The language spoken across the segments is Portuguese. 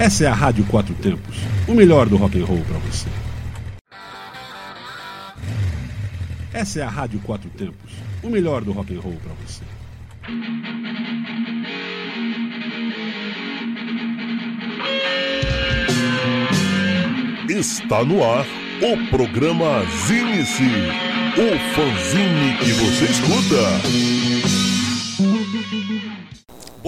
Essa é a Rádio Quatro Tempos, o melhor do rock and roll para você. Essa é a Rádio Quatro Tempos, o melhor do rock and roll para você. Está no ar o programa Zine-se, o fanzine que você escuta.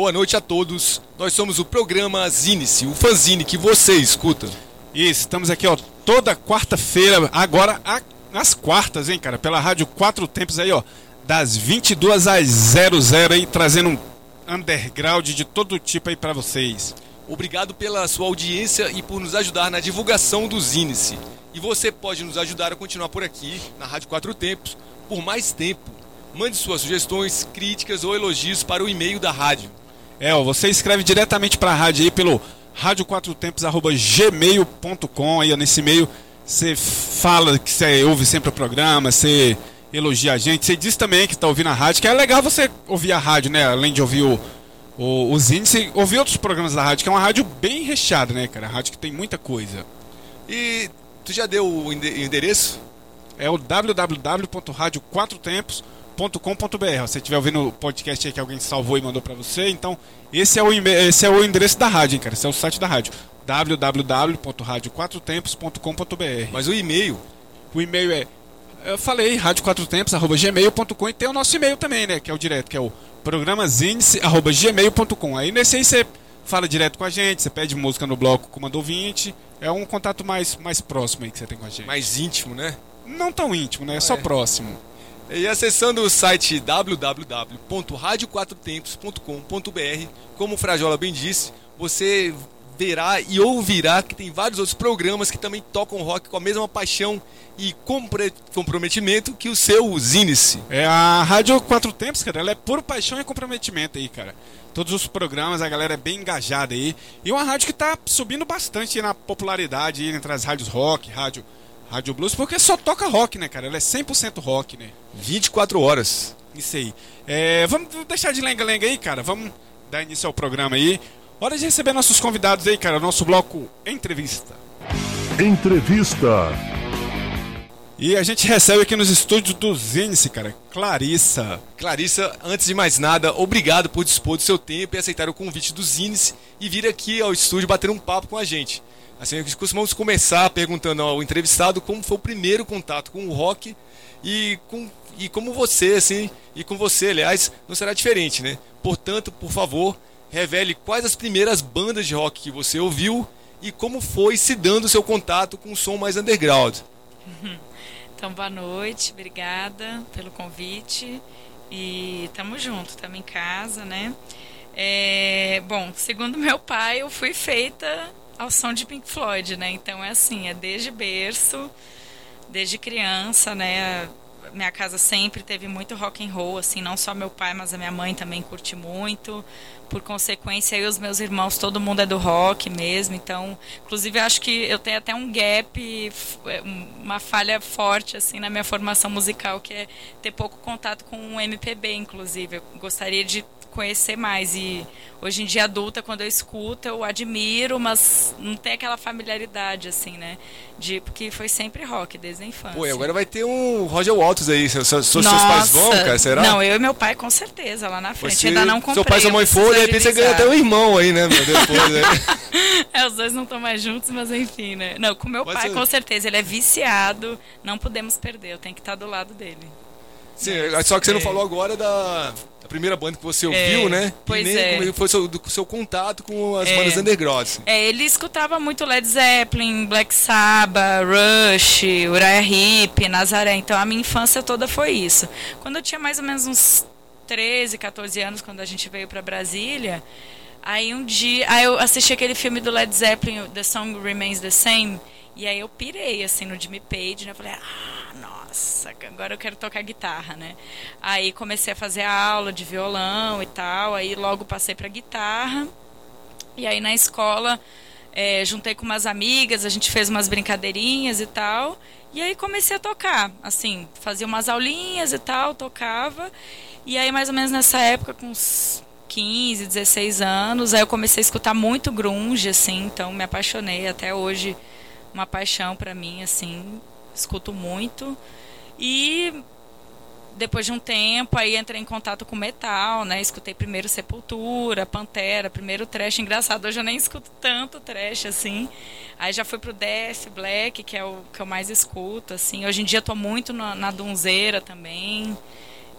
Boa noite a todos. Nós somos o programa Zine-se, o fanzine que você escuta. Isso, estamos aqui, ó, toda quarta-feira, agora a, às quartas, hein, cara, pela Rádio Quatro Tempos aí, ó, das 22 às 00 aí, trazendo um underground de todo tipo aí para vocês. Obrigado pela sua audiência e por nos ajudar na divulgação do Zine-se. E você pode nos ajudar a continuar por aqui, na Rádio Quatro Tempos, por mais tempo. Mande suas sugestões, críticas ou elogios para o e-mail da rádio. É, ó, você escreve diretamente para a rádio aí pelo radioquatrotempos@gmail.com aí ó, nesse e-mail você fala que você ouve sempre o programa, você elogia a gente, você diz também que está ouvindo a rádio, que é legal você ouvir a rádio, né? Além de ouvir o, o, os índices, ouvir outros programas da rádio, que é uma rádio bem recheada, né, cara? Rádio que tem muita coisa. E tu já deu o ende- endereço? É o www.radioquatrotempos.com.br. Se você estiver ouvindo o podcast aí que alguém salvou e mandou pra você, então esse é o, esse é o endereço da rádio, hein, cara. Esse é o site da rádio. www.radioquatrotempos.com.br. Mas o e-mail O e-mail é. Eu falei, rádio4tempos.gmail.com e tem o nosso e-mail também, né? Que é o direto, que é o programazindice.gmail.com. Aí nesse aí você fala direto com a gente, você pede música no bloco Comando ouvinte. É um contato mais, mais próximo aí que você tem com a gente. mais íntimo, né? Não tão íntimo, né? É só É. próximo. E acessando o site www.radioquatrotempos.com.br, como o Frajola bem disse, você verá e ouvirá que tem vários outros programas que também tocam rock com a mesma paixão e comprometimento que o seu Zinice. É a Rádio Quatro Tempos, cara, ela é puro paixão e comprometimento aí, cara. Todos os programas, a galera é bem engajada aí. E uma rádio que tá subindo bastante na popularidade entre as rádios rock, rádio, rádio blues, porque só toca rock, né, cara? Ela é 100% rock, né? 24 horas. Isso aí. É, vamos deixar de lenga-lenga aí, cara. Vamos dar início ao programa aí. Hora de receber nossos convidados aí, cara. Nosso bloco Entrevista. Entrevista. E a gente recebe aqui nos estúdios do Zinice, cara. Clarissa. Clarissa, antes de mais nada, obrigado por dispor do seu tempo e aceitar o convite do Zines e vir aqui ao estúdio bater um papo com a gente. Assim, costumamos começar perguntando ao entrevistado como foi o primeiro contato com o rock e, com, e como você, assim, e com você, aliás, não será diferente, né? Portanto, por favor, revele quais as primeiras bandas de rock que você ouviu e como foi se dando o seu contato com o som mais underground. Então, boa noite, obrigada pelo convite. E tamo junto, estamos em casa, né? É, bom, segundo meu pai, eu fui feita ao som de Pink Floyd, né? Então é assim, é desde berço, desde criança, né? Minha casa sempre teve muito rock and roll, assim, não só meu pai, mas a minha mãe também curte muito. Por consequência, eu e os meus irmãos, todo mundo é do rock mesmo. Então, inclusive, acho que eu tenho até um gap, uma falha forte, assim, na minha formação musical, que é ter pouco contato com o MPB, inclusive. Eu gostaria de conhecer mais e hoje em dia adulta quando eu escuto eu admiro mas não tem aquela familiaridade assim né de porque foi sempre rock desde a infância Pô, e agora vai ter um Roger Waters aí. Seus, seus, seus pais vão, cara? Será? não eu e meu pai com certeza lá na frente Você- ainda não comprei Seu pai e sua mãe eu preciso for, de repente você ganha até um irmão aí, né, meu? Depois, né? É, os dois não estão mais juntos, mas enfim, né? Não, com meu Mas pai, eu- com certeza. Ele é viciado, não podemos perder. Eu tenho que estar do lado dele. Sim, só que você não É. falou agora da, da primeira banda que você ouviu, É, né? pois e nem é. foi o seu, do seu contato com as É. bandas underground. É, ele escutava muito Led Zeppelin, Black Sabbath, Rush, Uriah Heep, Nazaré. Então a minha infância toda foi isso. Quando eu tinha mais ou menos uns 13, 14 anos, quando a gente veio pra Brasília, aí um dia, aí eu assisti aquele filme do Led Zeppelin, The Song Remains the Same, e aí eu pirei assim no Jimmy Page, né? Falei: "Ah, nossa, agora eu quero tocar guitarra, né?" Aí comecei a fazer aula de violão e tal, aí logo passei pra guitarra. E aí na escola é, juntei com umas amigas, a gente fez umas brincadeirinhas e tal. E aí comecei a tocar, assim, fazia umas aulinhas e tal, tocava. E aí mais ou menos nessa época, com uns 15, 16 anos. Aí eu comecei a escutar muito grunge, assim, então me apaixonei. Até hoje, uma paixão para mim, assim. Escuto muito. E depois de um tempo, aí entrei em contato com metal, né? Escutei primeiro Sepultura, Pantera, primeiro trash. Engraçado, hoje eu nem escuto tanto trash, assim. Aí já fui pro Death, Black, que é o que eu mais escuto, assim. Hoje em dia tô muito na, na Dunzeira também.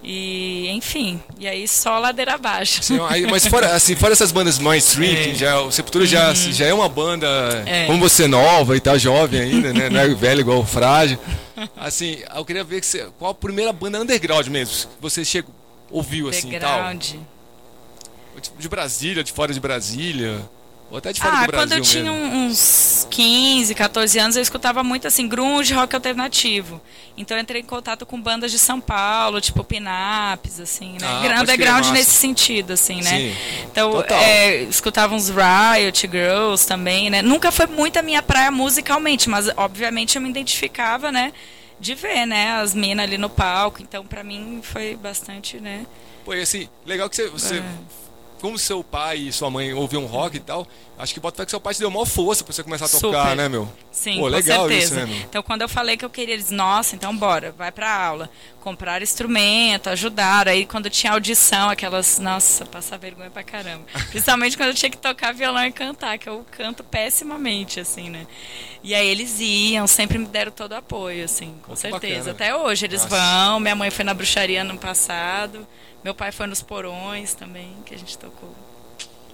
E, enfim, e aí só ladeira abaixo. Sim, aí, mas fora, assim, fora essas bandas mainstream, é. já, o Sepultura já, uhum. já é uma banda, é. como você nova e tá jovem ainda, né? Não é velho igual o Frágil. Assim, eu queria ver que você, qual a primeira banda underground mesmo, que você chegou, ouviu assim underground. tal. De Brasília, de fora de Brasília. Ou até de fora ah, do Brasil quando eu tinha uns 15, 14 anos, eu escutava muito assim, grunge, rock alternativo. Então eu entrei em contato com bandas de São Paulo, tipo Pinaps, assim, né? Ah, Underground nesse sentido, assim, né? Sim. Então, é, escutava uns Riot Girls também, né? Nunca foi muito a minha praia musicalmente, mas obviamente eu me identificava, né? De ver, né? As minas ali no palco. Então, pra mim, foi bastante, né? Pô, e assim, legal que você, você é como seu pai e sua mãe ouviam rock e tal, acho que bota fé que seu pai te deu maior força pra você começar a tocar, Super. né, meu? Sim, Pô, legal com certeza. Isso, né, meu? Então, quando eu falei que eu queria, eles, nossa, então bora, vai pra aula. Comprar instrumento, ajudar. Aí, quando tinha audição, aquelas, nossa, passar vergonha pra caramba. Principalmente quando eu tinha que tocar violão e cantar, que eu canto pessimamente, assim, né? E aí eles iam, sempre me deram todo o apoio, assim, com Muito certeza. Bacana. Até hoje eles nossa. vão. Minha mãe foi na bruxaria no passado. Meu pai foi nos Porões também, que a gente tocou.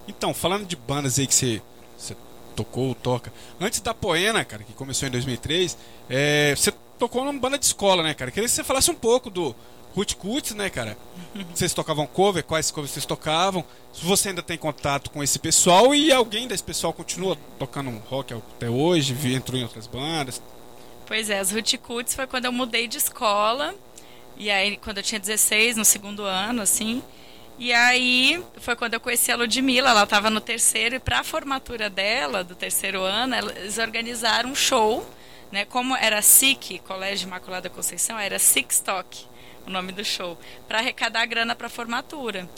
Então, falando de bandas aí que você, você tocou, toca. Antes da Poena, cara, que começou em 2003, é, você tocou numa banda de escola, né, cara? Queria que você falasse um pouco do Ruth Kutz, né, cara? Vocês tocavam cover, quais covers vocês tocavam? Se você ainda tem contato com esse pessoal e alguém desse pessoal continua tocando rock até hoje, entrou em outras bandas. Pois é, as Ruth Kutz foi quando eu mudei de escola e aí, quando eu tinha 16, no segundo ano, assim. E aí, foi quando eu conheci a Ludmilla, ela estava no terceiro, e para a formatura dela, do terceiro ano, eles organizaram um show, né? Como era SIC, Colégio Imaculada Conceição, era Six Stock, o nome do show, para arrecadar grana para a formatura.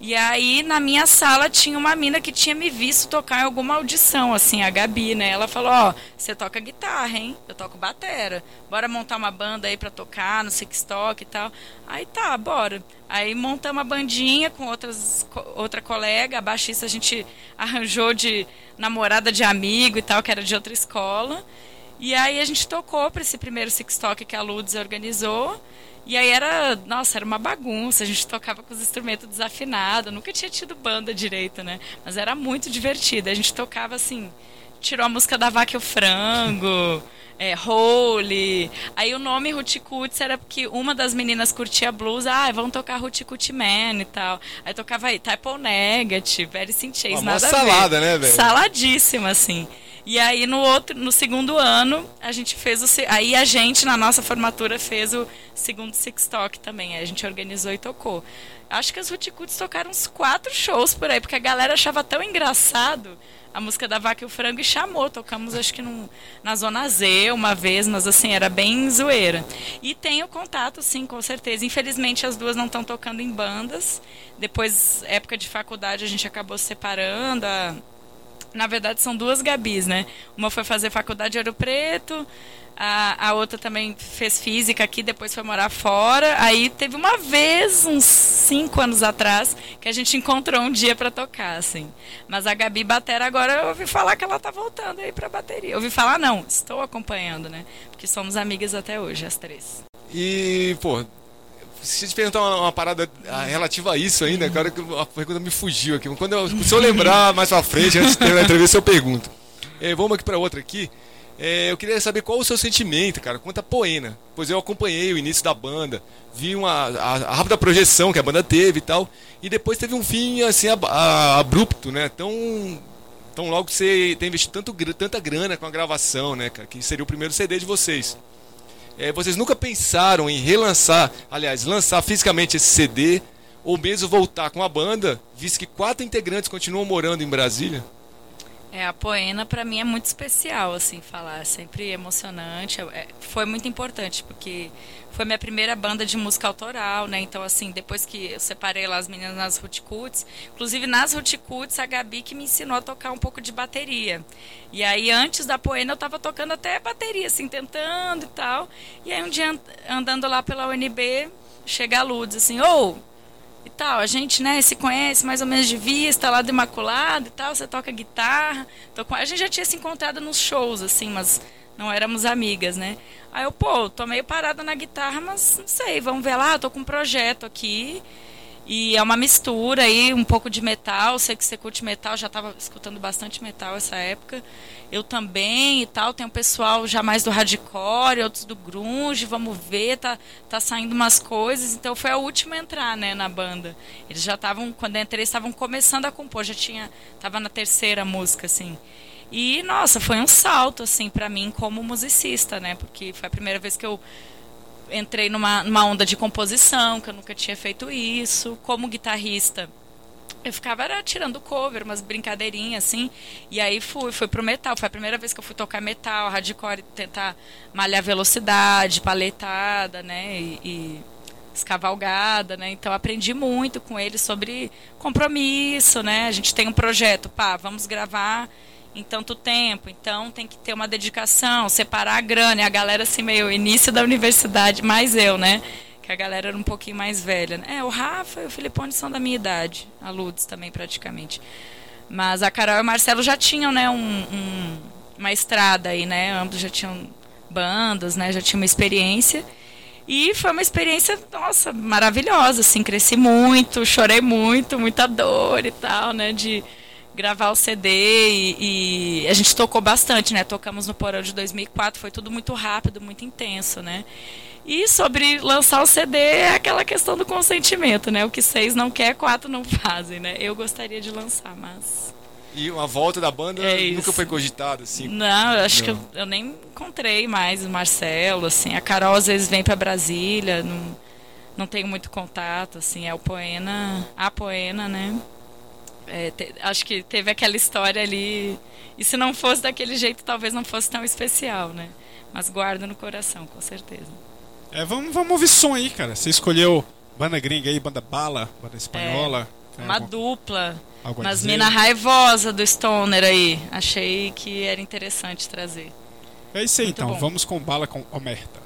E aí, na minha sala, tinha uma mina que tinha me visto tocar em alguma audição, assim, a Gabi, né? Ela falou, ó, oh, você toca guitarra, hein? Eu toco batera. Bora montar uma banda aí pra tocar no Sixtock e tal. Aí tá, bora. Aí montamos uma bandinha com outras, outra colega, a baixista a gente arranjou de namorada de amigo e tal, que era de outra escola. E aí a gente tocou para esse primeiro Sixtock que a Ludes organizou. E aí era, nossa, era uma bagunça, a gente tocava com os instrumentos desafinados, nunca tinha tido banda direito, né? Mas era muito divertido. A gente tocava assim, tirou a música da Vaca e o Frango, é, Holy. Aí o nome Ruticuts era porque uma das meninas curtia blues, ah, vamos tocar Ruticut Man e tal. Aí tocava aí Type O Negative, Very Chase, nada salada, né, velho? Saladíssima, assim. E aí no outro, no segundo ano, a gente fez o aí a gente na nossa formatura fez o segundo Six Talk também. Aí a gente organizou e tocou. Acho que as Ruticuts tocaram uns quatro shows por aí, porque a galera achava tão engraçado a música da Vaca e o Frango e chamou. Tocamos, acho que num, na Zona Z uma vez, mas assim, era bem zoeira. E tenho contato, sim, com certeza. Infelizmente as duas não estão tocando em bandas. Depois, época de faculdade, a gente acabou se separando. A, na verdade, são duas Gabis, né? Uma foi fazer faculdade de Ouro Preto, a, a outra também fez física aqui, depois foi morar fora. Aí teve uma vez, uns cinco anos atrás, que a gente encontrou um dia para tocar, assim. Mas a Gabi Batera agora eu ouvi falar que ela tá voltando aí pra bateria. Eu ouvi falar, não, estou acompanhando, né? Porque somos amigas até hoje, as três. E, pô, se eu te perguntar uma, uma, parada ah, relativa a isso ainda, cara, a pergunta me fugiu aqui. Quando eu, se eu lembrar mais pra frente, antes de ter a entrevista, eu pergunto. É, vamos aqui para outra aqui. É, eu queria saber qual o seu sentimento, cara, quanto a Poena. Pois eu acompanhei o início da banda, vi uma, a, a, rápida projeção que a banda teve e tal, e depois teve um fim assim a, abrupto, né? Tão, tão logo você tem investido tanto, tanta grana com a gravação, né, cara, que seria o primeiro CD de vocês. É, vocês nunca pensaram em relançar, aliás, lançar fisicamente esse CD, ou mesmo voltar com a banda, visto que quatro integrantes continuam morando em Brasília? É, a Poena para mim é muito especial, assim, falar, é sempre emocionante, é, foi muito importante, porque foi minha primeira banda de música autoral, né, então assim, depois que eu separei lá as meninas nas Ruticuts, inclusive nas Ruticuts, a Gabi que me ensinou a tocar um pouco de bateria, e aí antes da Poena eu tava tocando até bateria, assim, tentando e tal, e aí um dia andando lá pela UNB, chega a Luz, assim, ô, oh, e tal. A gente, né, se conhece mais ou menos de vista lá do Imaculado e tal. Você toca guitarra. A gente já tinha se encontrado nos shows, assim, mas não éramos amigas, né? Aí eu, pô, tô meio parada na guitarra, mas não sei, vamos ver lá, tô com um projeto aqui. E é uma mistura aí, um pouco de metal. Sei que você curte metal, já estava escutando bastante metal essa época. Eu também e tal. Tem um pessoal já mais do hardcore, outros do grunge. Vamos ver, tá, tá saindo umas coisas. Então foi a última a entrar, né, na banda. Eles já estavam, quando eu entrei, estavam começando a compor. Já tinha, tava na terceira música, assim. E, nossa, foi um salto, assim, para mim como musicista, né? Porque foi a primeira vez que eu entrei numa, numa onda de composição, que eu nunca tinha feito isso. Como guitarrista, eu ficava era, tirando cover, umas brincadeirinhas assim. E aí fui, fui pro metal. Foi a primeira vez que eu fui tocar metal, hardcore, tentar malhar velocidade, paletada, né? E, e escavalgada, né? Então aprendi muito com ele sobre compromisso, né? A gente tem um projeto, pá, vamos gravar em tanto tempo, então tem que ter uma dedicação, separar a grana, e a galera assim meio início da universidade, mais eu, né? Que a galera era um pouquinho mais velha. Né? É, o Rafa e o Filipone são da minha idade, a Lourdes também praticamente. Mas a Carol e o Marcelo já tinham, né, um, um, uma estrada aí, né? Ambos já tinham bandas, né? Já tinham uma experiência. E foi uma experiência, nossa, maravilhosa, assim, cresci muito, chorei muito, muita dor e tal, né? De gravar o CD e, e, a gente tocou bastante, né? Tocamos no Porão de 2004, foi tudo muito rápido, muito intenso, né? E sobre lançar o CD é aquela questão do consentimento, né? O que seis não quer, quatro não fazem, né? Eu gostaria de lançar, mas e uma volta da banda é nunca foi cogitada, assim? Não, eu acho não. que eu, eu, nem encontrei mais o Marcelo, assim. A Carol às vezes vem para Brasília, não, não tenho muito contato, assim. É o Poena, a Poena, né? É, te, acho que teve aquela história ali. E se não fosse daquele jeito, talvez não fosse tão especial, né? Mas guarda no coração, com certeza. É, vamos, vamos ouvir som aí, cara. Você escolheu banda gringa aí, banda bala, banda espanhola. É, uma algum, dupla. Umas mina raivosa do Stoner aí. Achei que era interessante trazer. É isso aí, Muito então. Bom. Vamos com bala com Omerta.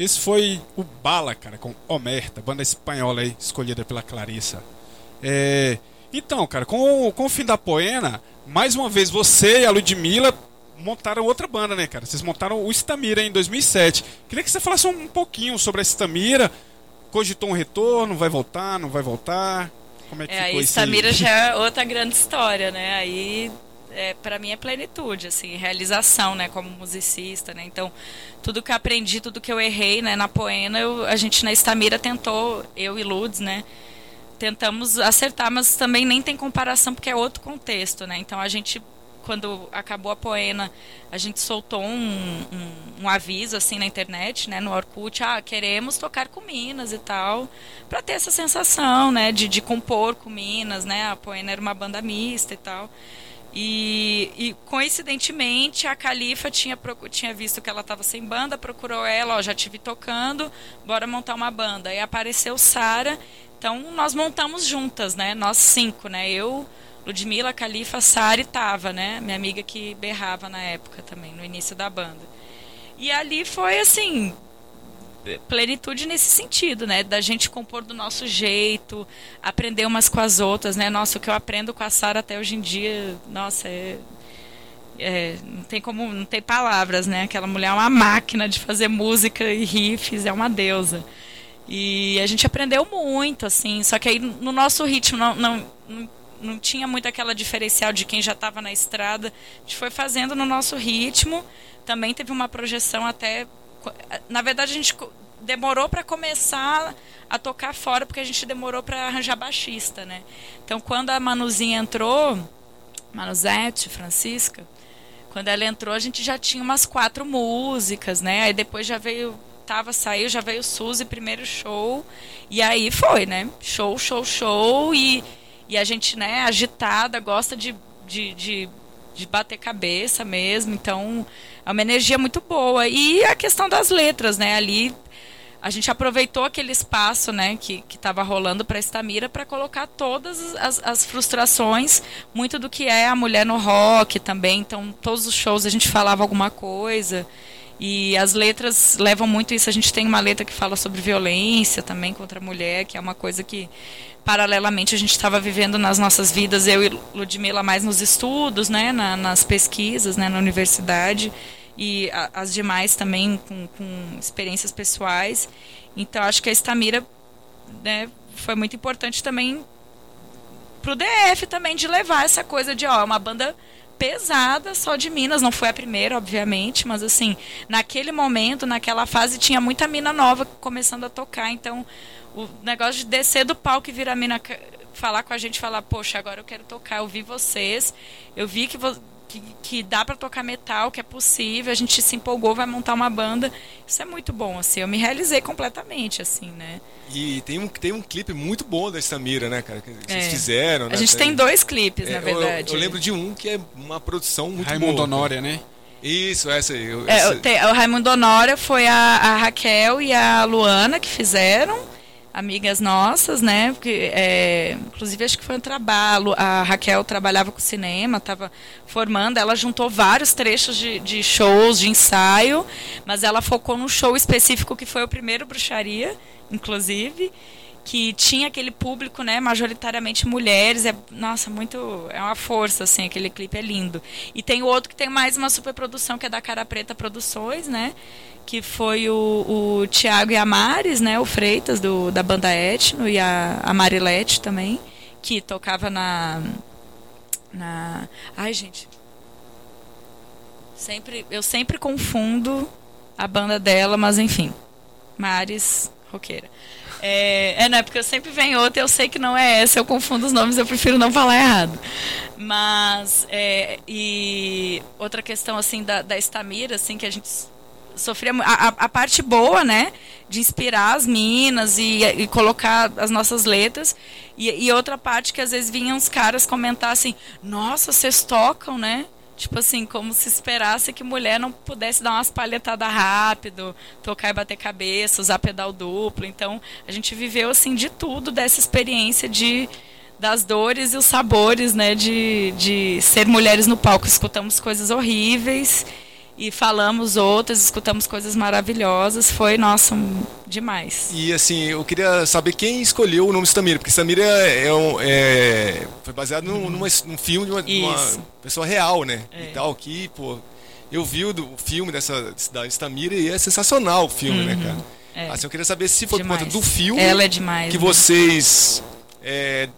Esse foi o Bala, cara, com Omerta, banda espanhola aí, escolhida pela Clarissa. É, então, cara, com, com o fim da Poena, mais uma vez você e a Ludmilla montaram outra banda, né, cara? Vocês montaram o Estamira em 2007. Queria que você falasse um pouquinho sobre a Estamira. Cogitou um retorno, vai voltar, não vai voltar? Como é que É, ficou Samira aí? já é outra grande história, né? Aí, é, para mim é plenitude, assim, realização, né? Como musicista, né? Então, tudo que eu aprendi, tudo que eu errei, né? Na Poena, eu- a gente na Estamira tentou, eu e Ludes, né? Tentamos acertar, mas também nem tem comparação porque é outro contexto, né? Então a gente quando acabou a Poena, a gente soltou um, um, um aviso assim na internet, né, no Orkut, ah, queremos tocar com Minas e tal, para ter essa sensação, né, de, de compor com Minas, né? A Poena era uma banda mista e tal. E, e, coincidentemente a Califa tinha, tinha visto que ela estava sem banda, procurou ela, ó, já tive tocando, bora montar uma banda. Aí apareceu Sara, então nós montamos juntas, né? Nós cinco, né? Eu, Ludmilla, Califa, Sara e Tava, né? Minha amiga que berrava na época também, no início da banda. E ali foi assim, plenitude nesse sentido, né? Da gente compor do nosso jeito, aprender umas com as outras, né? Nossa, o que eu aprendo com a Sara até hoje em dia, nossa, é, é, não tem como, não tem palavras, né? Aquela mulher é uma máquina de fazer música e riffs, é uma deusa. E a gente aprendeu muito, assim, só que aí no nosso ritmo não, não, não, não tinha muito aquela diferencial de quem já estava na estrada. A gente foi fazendo no nosso ritmo. Também teve uma projeção até na verdade a gente demorou para começar a tocar fora porque a gente demorou para arranjar baixista, né? Então quando a Manuzinha entrou, Manuzete, Francisca, quando ela entrou a gente já tinha umas quatro músicas, né? Aí depois já veio tava saiu, já veio Suzy primeiro show e aí foi, né? Show, show, show e e a gente, né, agitada, gosta de, de, de, de bater cabeça mesmo, então é uma energia muito boa. E a questão das letras, né, ali a gente aproveitou aquele espaço, né, que estava rolando para Estamira para colocar todas as, as frustrações, muito do que é a mulher no rock também. Então, todos os shows a gente falava alguma coisa. E as letras levam muito isso. A gente tem uma letra que fala sobre violência também contra a mulher, que é uma coisa que, paralelamente, a gente estava vivendo nas nossas vidas, eu e Ludmilla, mais nos estudos, né, na, nas pesquisas, né, na universidade, e a, as demais também com, com experiências pessoais. Então, acho que a Estamira né, foi muito importante também pro DF também de levar essa coisa de ó, uma banda pesada só de Minas, não foi a primeira, obviamente, mas assim, naquele momento, naquela fase tinha muita mina nova começando a tocar, então o negócio de descer do palco e vir a mina falar com a gente, falar, poxa, agora eu quero tocar, eu vi vocês, eu vi que vo- que, que dá para tocar metal, que é possível, a gente se empolgou, vai montar uma banda. Isso é muito bom, assim, eu me realizei completamente, assim, né? E tem um, tem um clipe muito bom da Estamira, né, cara? Que vocês É. fizeram, né? A gente tem dois clipes, É, na eu- verdade. Eu, lembro de um que é uma produção muito Raimundo boa. Honória, né? Isso, essa aí. eu- É, essa- o, te- o Raimundo Honória foi a, a Raquel e a Luana que fizeram, amigas nossas, né? Porque, é, inclusive acho que foi um trabalho. A Raquel trabalhava com cinema, estava formando, ela juntou vários trechos de, de shows, de ensaio, mas ela focou num show específico que foi o primeiro bruxaria, inclusive. Que tinha aquele público, né, majoritariamente mulheres, é, nossa, muito, é uma força, assim, aquele clipe é lindo. E tem outro que tem mais uma superprodução, que é da Cara Preta Produções, né, que foi o, o Tiago e a Maris, né, o Freitas, do, da banda Etno, e a, a Marilete também, que tocava na, na... Ai, gente, sempre, eu sempre confundo a banda dela, mas enfim, Maris, roqueira. É, é, não, é porque eu sempre venho outra, eu sei que não é essa, eu confundo os nomes, eu prefiro não falar errado. Mas, é, e outra questão, assim, da, da Estamira, assim, que a gente sofria, a- a parte boa, né, de inspirar as minas e, e colocar as nossas letras, e, e outra parte que às vezes vinham os caras comentar assim, nossa, vocês tocam, né? Tipo assim, como se esperasse que mulher não pudesse dar umas palhetadas rápido, tocar e bater cabeça, usar pedal duplo. Então, a gente viveu assim de tudo dessa experiência de das dores e os sabores, né, de, de ser mulheres no palco. Escutamos coisas horríveis e falamos outras, escutamos coisas maravilhosas. Foi, nossa, um, demais. E assim, eu queria saber quem escolheu o nome Stamira, porque Stamira é, um, é foi baseado num, numa, num filme de uma, uma, pessoa real, né? É. E tal, que, pô, eu vi o, o filme dessa da Stamira e é sensacional o filme, né, uhum. né, cara? É. Assim, eu queria saber se foi demais. por conta do filme Ela é demais, que né? vocês é,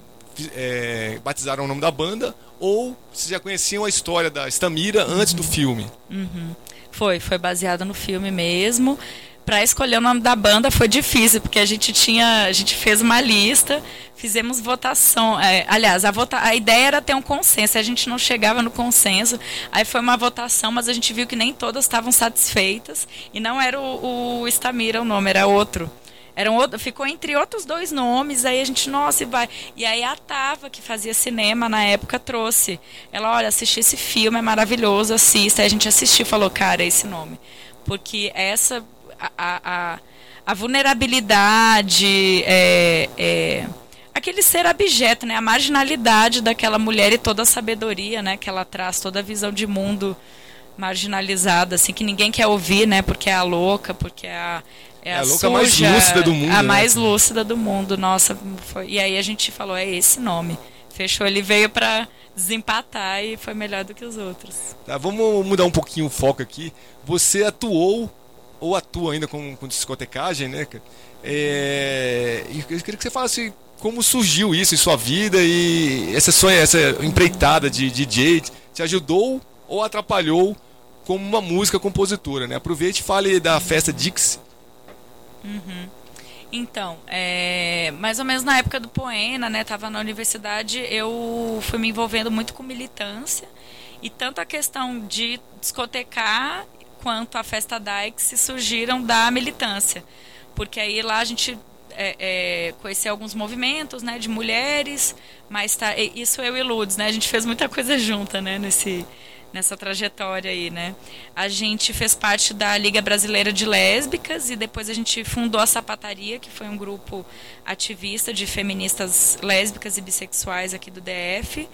é, batizaram o nome da banda ou se já conheciam a história da Stamira uhum. antes do filme? Uhum. Foi, foi baseada no filme mesmo. Para escolher o nome da banda foi difícil, porque a gente tinha, a gente fez uma lista, fizemos votação. É, aliás, a, vota, a ideia era ter um consenso, a gente não chegava no consenso. Aí foi uma votação, mas a gente viu que nem todas estavam satisfeitas. E não era o, o Stamira o nome, era outro. Era um outro, ficou entre outros dois nomes, aí a gente, nossa, e vai. E aí a Tava, que fazia cinema na época, trouxe. Ela, olha, assisti esse filme, é maravilhoso, assista. Aí a gente assistiu e falou, cara, é esse nome. Porque essa, a, a, a vulnerabilidade, é, é, aquele ser abjeto, né? A marginalidade daquela mulher e toda a sabedoria, né? Que ela traz, toda a visão de mundo marginalizada, assim, que ninguém quer ouvir, né? Porque é a louca, porque é a é, é a, a louca suja, mais lúcida do mundo. A né? mais lúcida do mundo, nossa. Foi... E aí a gente falou, é esse nome. Fechou, ele veio para desempatar e foi melhor do que os outros. Tá, vamos mudar um pouquinho o foco aqui. Você atuou, ou atua ainda com, com discotecagem, né? É... Eu queria que você falasse como surgiu isso em sua vida e essa, sua, essa empreitada de DJ te ajudou ou atrapalhou como uma música compositora, né? Aproveite e fale da festa Dix Uhum. Então, é, mais ou menos na época do Poena, né, tava na universidade, eu fui me envolvendo muito com militância e tanto a questão de discotecar quanto a festa Dykes surgiram da militância, porque aí lá a gente é, é, conheceu alguns movimentos, né, de mulheres, mas tá, isso eu e Ludes, né, a gente fez muita coisa junta, né, nesse nessa trajetória aí, né? A gente fez parte da Liga Brasileira de Lésbicas e depois a gente fundou a Sapataria, que foi um grupo ativista de feministas lésbicas e bissexuais aqui do DF.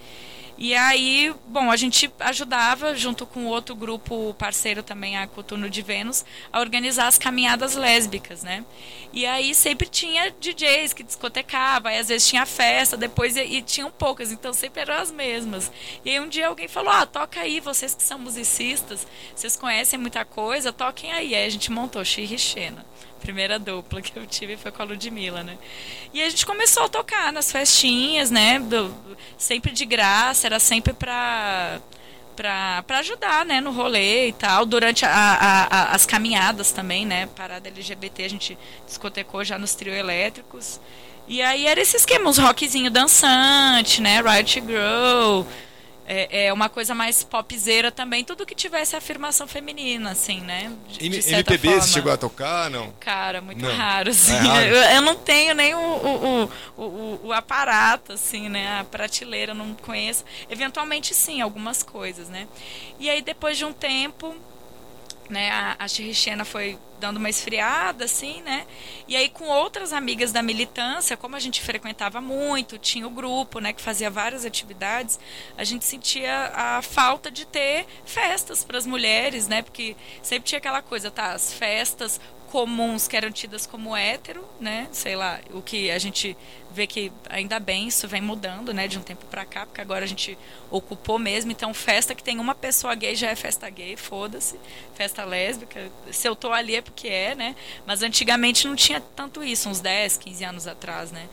E aí, bom, a gente ajudava, junto com outro grupo parceiro também, a Coturno de Vênus, a organizar as caminhadas lésbicas, né? E aí sempre tinha DJs que discotecavam, aí às vezes tinha festa, depois e, e tinham poucas, então sempre eram as mesmas. E aí um dia alguém falou, ah, toca aí, vocês que são musicistas, vocês conhecem muita coisa, toquem aí. Aí a gente montou Xirri Xena primeira dupla que eu tive foi com a Ludmilla, né? E a gente começou a tocar nas festinhas, né? Do, sempre de graça, era sempre pra para ajudar, né, no rolê e tal. Durante a, a, a, as caminhadas também, né, parada LGBT, a gente discotecou já nos trio elétricos. E aí era esse esquema, uns rockzinho dançante, né, Riot Girl, é, é, uma coisa mais popzeira também, tudo que tivesse afirmação feminina, assim, né? De, de MPB forma. você chegou a tocar, não? Cara, muito não. raro, assim. É raro. Eu, eu, não tenho nem o, o, o, o, aparato, assim, né? A prateleira, não conheço. Eventualmente, sim, algumas coisas, né? E aí, depois de um tempo, né, a, a foi dando uma esfriada, assim, né? E aí, com outras amigas da militância, como a gente frequentava muito, tinha o grupo, né, que fazia várias atividades, a gente sentia a falta de ter festas para as mulheres, né? Porque sempre tinha aquela coisa, tá? As festas comuns que eram tidas como hétero, né? Sei lá, o que a gente vê que ainda bem isso vem mudando, né, de um tempo para cá, porque agora a gente ocupou mesmo, então festa que tem uma pessoa gay já é festa gay, foda-se. Festa lésbica, se eu tô ali é porque é, né? Mas antigamente não tinha tanto isso, uns 10, 15 anos atrás, né?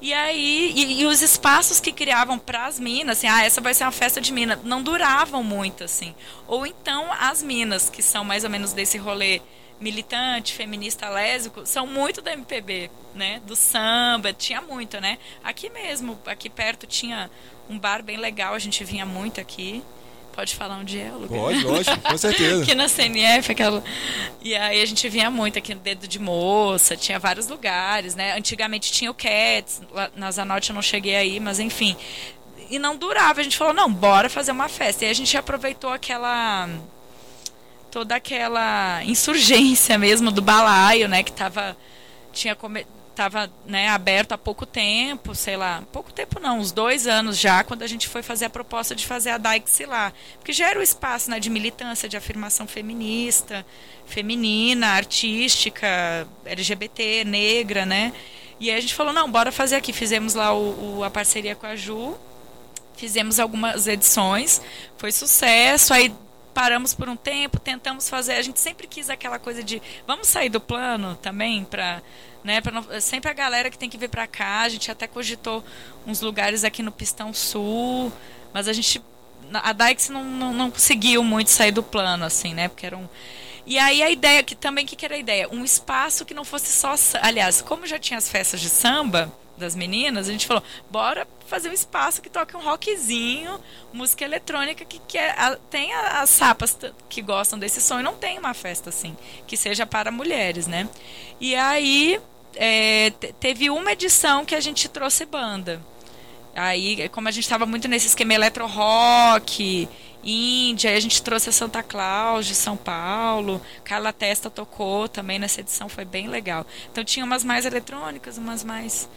E aí, e, e os espaços que criavam para as minas, assim, ah, essa vai ser uma festa de mina, não duravam muito, assim. Ou então as minas, que são mais ou menos desse rolê militante, feminista lésbico, são muito da MPB, né? Do samba, tinha muito, né? Aqui mesmo, aqui perto tinha um bar bem legal, a gente vinha muito aqui. Pode falar onde é o lugar? Pode, lógico, com certeza. aqui na CNF, aquela. E aí a gente vinha muito aqui no Dedo de Moça, tinha vários lugares, né? Antigamente tinha o Cats, na Zanotti eu não cheguei aí, mas enfim. E não durava, a gente falou, não, bora fazer uma festa. E a gente aproveitou aquela toda aquela insurgência mesmo do balaio, né, que tava tinha come... estava né, aberto há pouco tempo, sei lá, pouco tempo não, uns dois anos já, quando a gente foi fazer a proposta de fazer a DAIX lá. Porque já era o espaço né, de militância, de afirmação feminista, feminina, artística, LGBT, negra, né? E aí a gente falou, não, bora fazer aqui. Fizemos lá o, o, a parceria com a Ju, fizemos algumas edições, foi sucesso, aí paramos por um tempo, tentamos fazer. A gente sempre quis aquela coisa de vamos sair do plano também para né, pra não, sempre a galera que tem que vir para cá. A gente até cogitou uns lugares aqui no Pistão Sul, mas a gente a Dykes não, não, não conseguiu muito sair do plano assim, né? Porque era um e aí a ideia que também que, que era a ideia, um espaço que não fosse só, aliás, como já tinha as festas de samba, das meninas, a gente falou, bora fazer um espaço que toque um rockzinho, música eletrônica que, que é, a, tem as sapas que gostam desse som e não tem uma festa assim, que seja para mulheres, né? E aí é, teve uma edição que a gente trouxe banda. Aí, como a gente estava muito nesse esquema eletro-rock, Índia, aí a gente trouxe a Santa Claus de São Paulo, Carla Testa tocou também nessa edição, foi bem legal. Então tinha umas mais eletrônicas, umas mais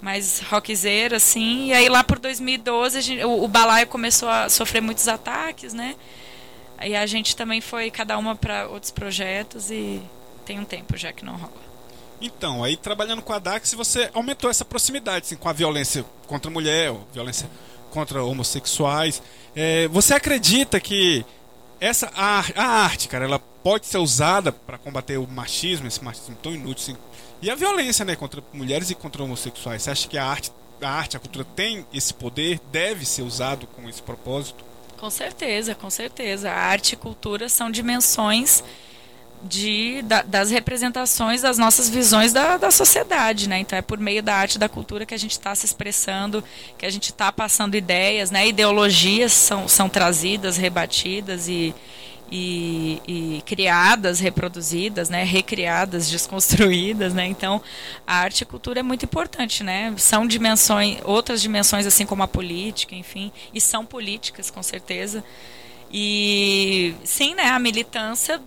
mais rockzeira, assim. E aí lá por 2012 gente, o, o balaio começou a sofrer muitos ataques, né? Aí a gente também foi cada uma para outros projetos e tem um tempo já que não rola. Então, aí trabalhando com a Dax, você aumentou essa proximidade assim, com a violência contra a mulher, violência contra homossexuais. É, você acredita que essa a, a, arte, cara, ela pode ser usada para combater o machismo, esse machismo tão inútil assim, e a violência, né, contra mulheres e contra homossexuais. Você acha que a arte, a arte, a cultura tem esse poder, deve ser usado com esse propósito? Com certeza, com certeza. A arte e cultura são dimensões de, da, das representações das nossas visões da, da sociedade, né? Então é por meio da arte e da cultura que a gente está se expressando, que a gente está passando ideias, né? Ideologias são, são trazidas, rebatidas e, e, e, criadas, reproduzidas, né, recriadas, desconstruídas, né? Então, a arte e a cultura é muito importante, né? São dimensões, outras dimensões assim como a política, enfim, e são políticas com certeza. E sim, né, a militância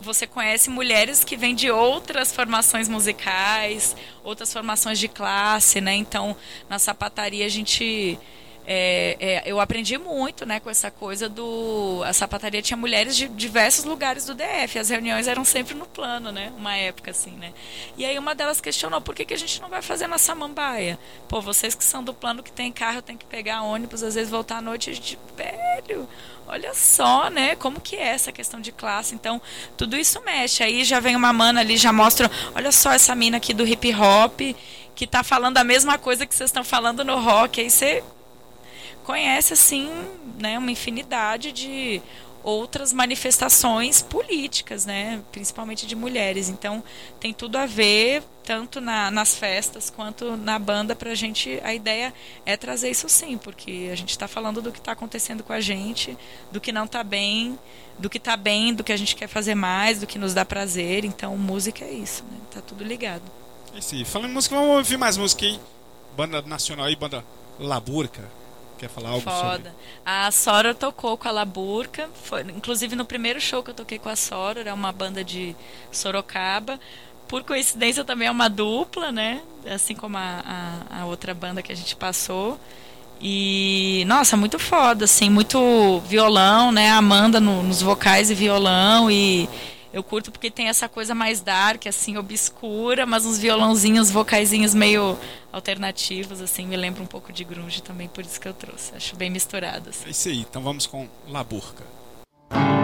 você conhece mulheres que vêm de outras formações musicais, outras formações de classe, né? Então, na sapataria a gente é, é, eu aprendi muito né, com essa coisa do. A sapataria tinha mulheres de diversos lugares do DF. As reuniões eram sempre no plano, né? Uma época assim, né? E aí uma delas questionou por que, que a gente não vai fazer na Samambaia? Pô, vocês que são do plano que tem carro, tem que pegar ônibus, às vezes voltar à noite. A gente, velho, olha só, né? Como que é essa questão de classe. Então, tudo isso mexe. Aí já vem uma mana ali, já mostra, olha só essa mina aqui do hip hop que tá falando a mesma coisa que vocês estão falando no rock. Aí você conhece assim, né, uma infinidade de outras manifestações políticas, né, principalmente de mulheres. Então tem tudo a ver tanto na, nas festas quanto na banda para a gente. A ideia é trazer isso sim, porque a gente está falando do que está acontecendo com a gente, do que não está bem, do que está bem, do que a gente quer fazer mais, do que nos dá prazer. Então música é isso, né? Tá tudo ligado. É sim. Falando em música, vamos ouvir mais música aí. Banda nacional aí, banda Laburca. Quer falar algo Foda. sobre? A Sora tocou com a Laburca, foi, inclusive no primeiro show que eu toquei com a Sora, era uma banda de Sorocaba. Por coincidência também é uma dupla, né? Assim como a, a, a outra banda que a gente passou. E, nossa, muito foda, assim, muito violão, né? Amanda no, nos vocais e violão e eu curto porque tem essa coisa mais dark, assim, obscura, mas uns violãozinhos, vocaizinhos meio alternativos, assim, me lembra um pouco de grunge também, por isso que eu trouxe. Acho bem misturado. Assim. É isso aí, então vamos com Laburca. esse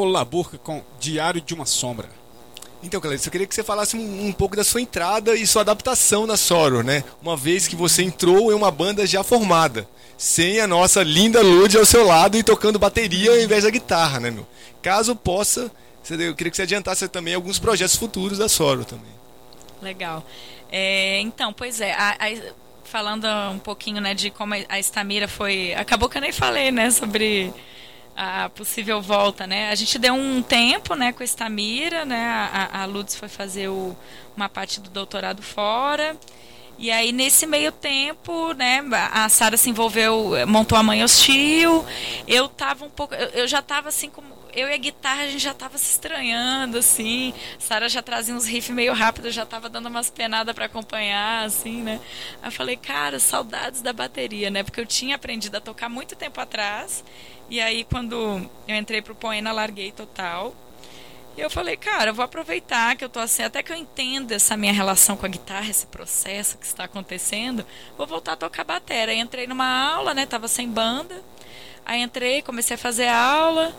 o Laburca com Diário de uma Sombra. Então, Clarice, eu queria que você falasse um, um, pouco da sua entrada e sua adaptação na Soror, né? Uma vez que você entrou em uma banda já formada, sem a nossa linda Lud ao seu lado e tocando bateria ao invés da guitarra, né, meu? Caso possa, eu queria que você adiantasse também alguns projetos futuros da Soror também. Legal. É, então, pois é, a, a, falando um pouquinho, né, de como a Estamira foi... Acabou que eu nem falei, né, sobre a possível volta, né? A gente deu um tempo, né, com esta mira, né? A, a Lutz foi fazer o, uma parte do doutorado fora. E aí nesse meio tempo, né, a Sara se envolveu, montou a mãe hostil. Eu tava um pouco, eu, eu já tava assim como eu e a guitarra a gente já tava se estranhando assim. Sara já trazia uns riffs meio rápido, já tava dando umas penadas para acompanhar assim, né? Aí eu falei, cara, saudades da bateria, né? Porque eu tinha aprendido a tocar muito tempo atrás e aí, quando eu entrei pro Poena, larguei total. E eu falei, cara, eu vou aproveitar que eu tô assim, até que eu entenda essa minha relação com a guitarra, esse processo que está acontecendo, vou voltar a tocar bateria. Aí entrei numa aula, né? Tava sem banda. Aí entrei, comecei a fazer aula.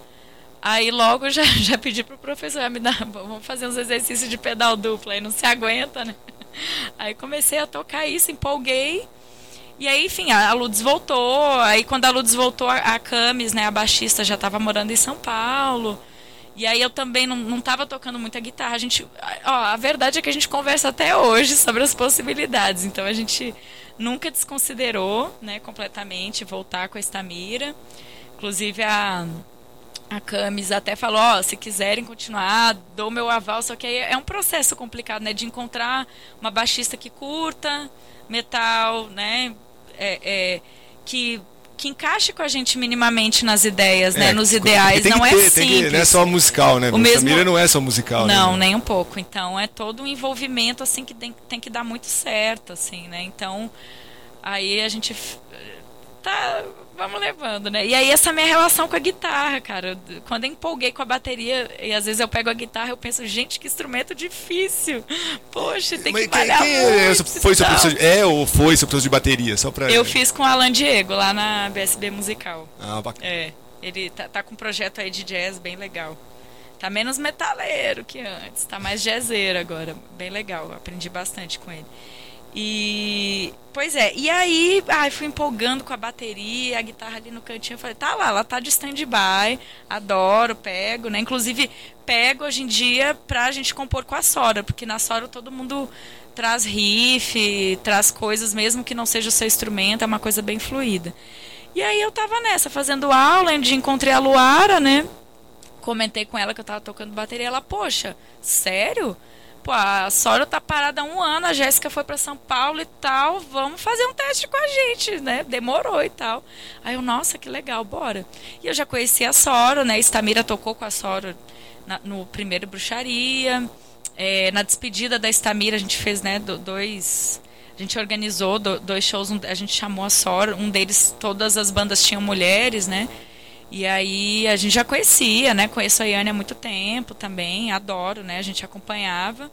Aí logo já, já pedi pro professor, ah, me dar, vamos fazer uns exercícios de pedal duplo, aí não se aguenta, né? Aí comecei a tocar isso, empolguei. E aí, enfim, a Lourdes voltou. Aí, quando a Lourdes voltou, a, Camis, né, a baixista, já estava morando em São Paulo. E aí eu também não, não tocando muita guitarra. A gente, ó, a verdade é que a gente conversa até hoje sobre as possibilidades. Então a gente nunca desconsiderou, né, completamente voltar com a Estamira. Inclusive a a Camis até falou, ó, se quiserem continuar, dou meu aval, só que aí é um processo complicado, né, de encontrar uma baixista que curta metal, né, é, é, que que encaixe com a gente minimamente nas ideias, né, é, né, nos ideais. Não é ter, simples. Que, não é só musical, né? O mesmo... Samira não é só musical. Né, não, né, nem um pouco. Então é todo um envolvimento assim que tem, tem que dar muito certo, assim, né? Então aí a gente tá vamos levando, né? E aí essa minha relação com a guitarra, cara. Quando eu empolguei com a bateria, e às vezes eu pego a guitarra, eu penso, gente, que instrumento difícil. Poxa, tem que Mas quem, quem é, foi seu professor de, É ou foi seu professor de bateria? Só pra... Eu fiz com o Alan Diego, lá na BSB Musical. Ah, bacana. É. Ele tá, tá com um projeto aí de jazz bem legal. Tá menos metaleiro que antes, tá mais jazzeiro agora. Bem legal, aprendi bastante com ele. E. Pois é, e aí, ai, fui empolgando com a bateria, a guitarra ali no cantinho. Falei, tá lá, ela tá de stand-by, adoro, pego, né? Inclusive, pego hoje em dia pra gente compor com a Sora, porque na Sora todo mundo traz riff, traz coisas, mesmo que não seja o seu instrumento, é uma coisa bem fluida. E aí eu tava nessa, fazendo aula, onde encontrei a Luara, né? Comentei com ela que eu tava tocando bateria. Ela, poxa, sério? Pô, a Sora tá parada há um ano, a Jéssica foi para São Paulo e tal, vamos fazer um teste com a gente, né? Demorou e tal. Aí eu, nossa, que legal, bora. E eu já conheci a Sora, né? Estamira tocou com a Sora no primeiro Bruxaria. É, na despedida da Estamira, a gente fez, né, dois... A gente organizou dois shows, a gente chamou a Sora, um deles, todas as bandas tinham mulheres, né? E aí a gente já conhecia, né? Conheço a Yane há muito tempo também, adoro, né? A gente acompanhava.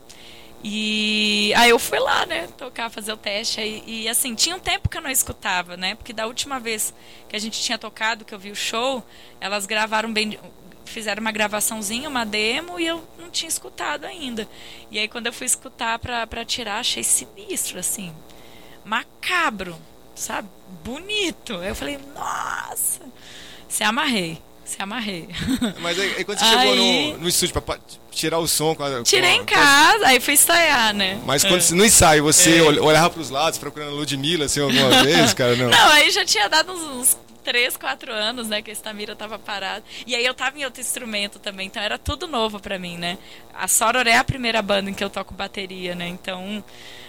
E aí eu fui lá, né, tocar, fazer o teste. E, e, assim, tinha um tempo que eu não escutava, né? Porque da última vez que a gente tinha tocado, que eu vi o show, elas gravaram bem. Fizeram uma gravaçãozinha, uma demo, e eu não tinha escutado ainda. E aí quando eu fui escutar pra, pra tirar, achei sinistro, assim. Macabro, sabe? Bonito. Eu falei, nossa! Se amarrei. Se amarrei. Mas aí, aí quando você aí... chegou no, no estúdio pra tirar o som com a, Tirei com a, em casa, aí fui ensaiar, né? Mas quando é. no ensaio você é. olhava pros lados procurando Ludmilla assim alguma vez, cara? Não. Não, aí já tinha dado uns, uns 3, 4 anos, né, que a Estamira tava parada. E aí eu tava em outro instrumento também, então era tudo novo para mim, né? A Soror é a primeira banda em que eu toco bateria, né? Então,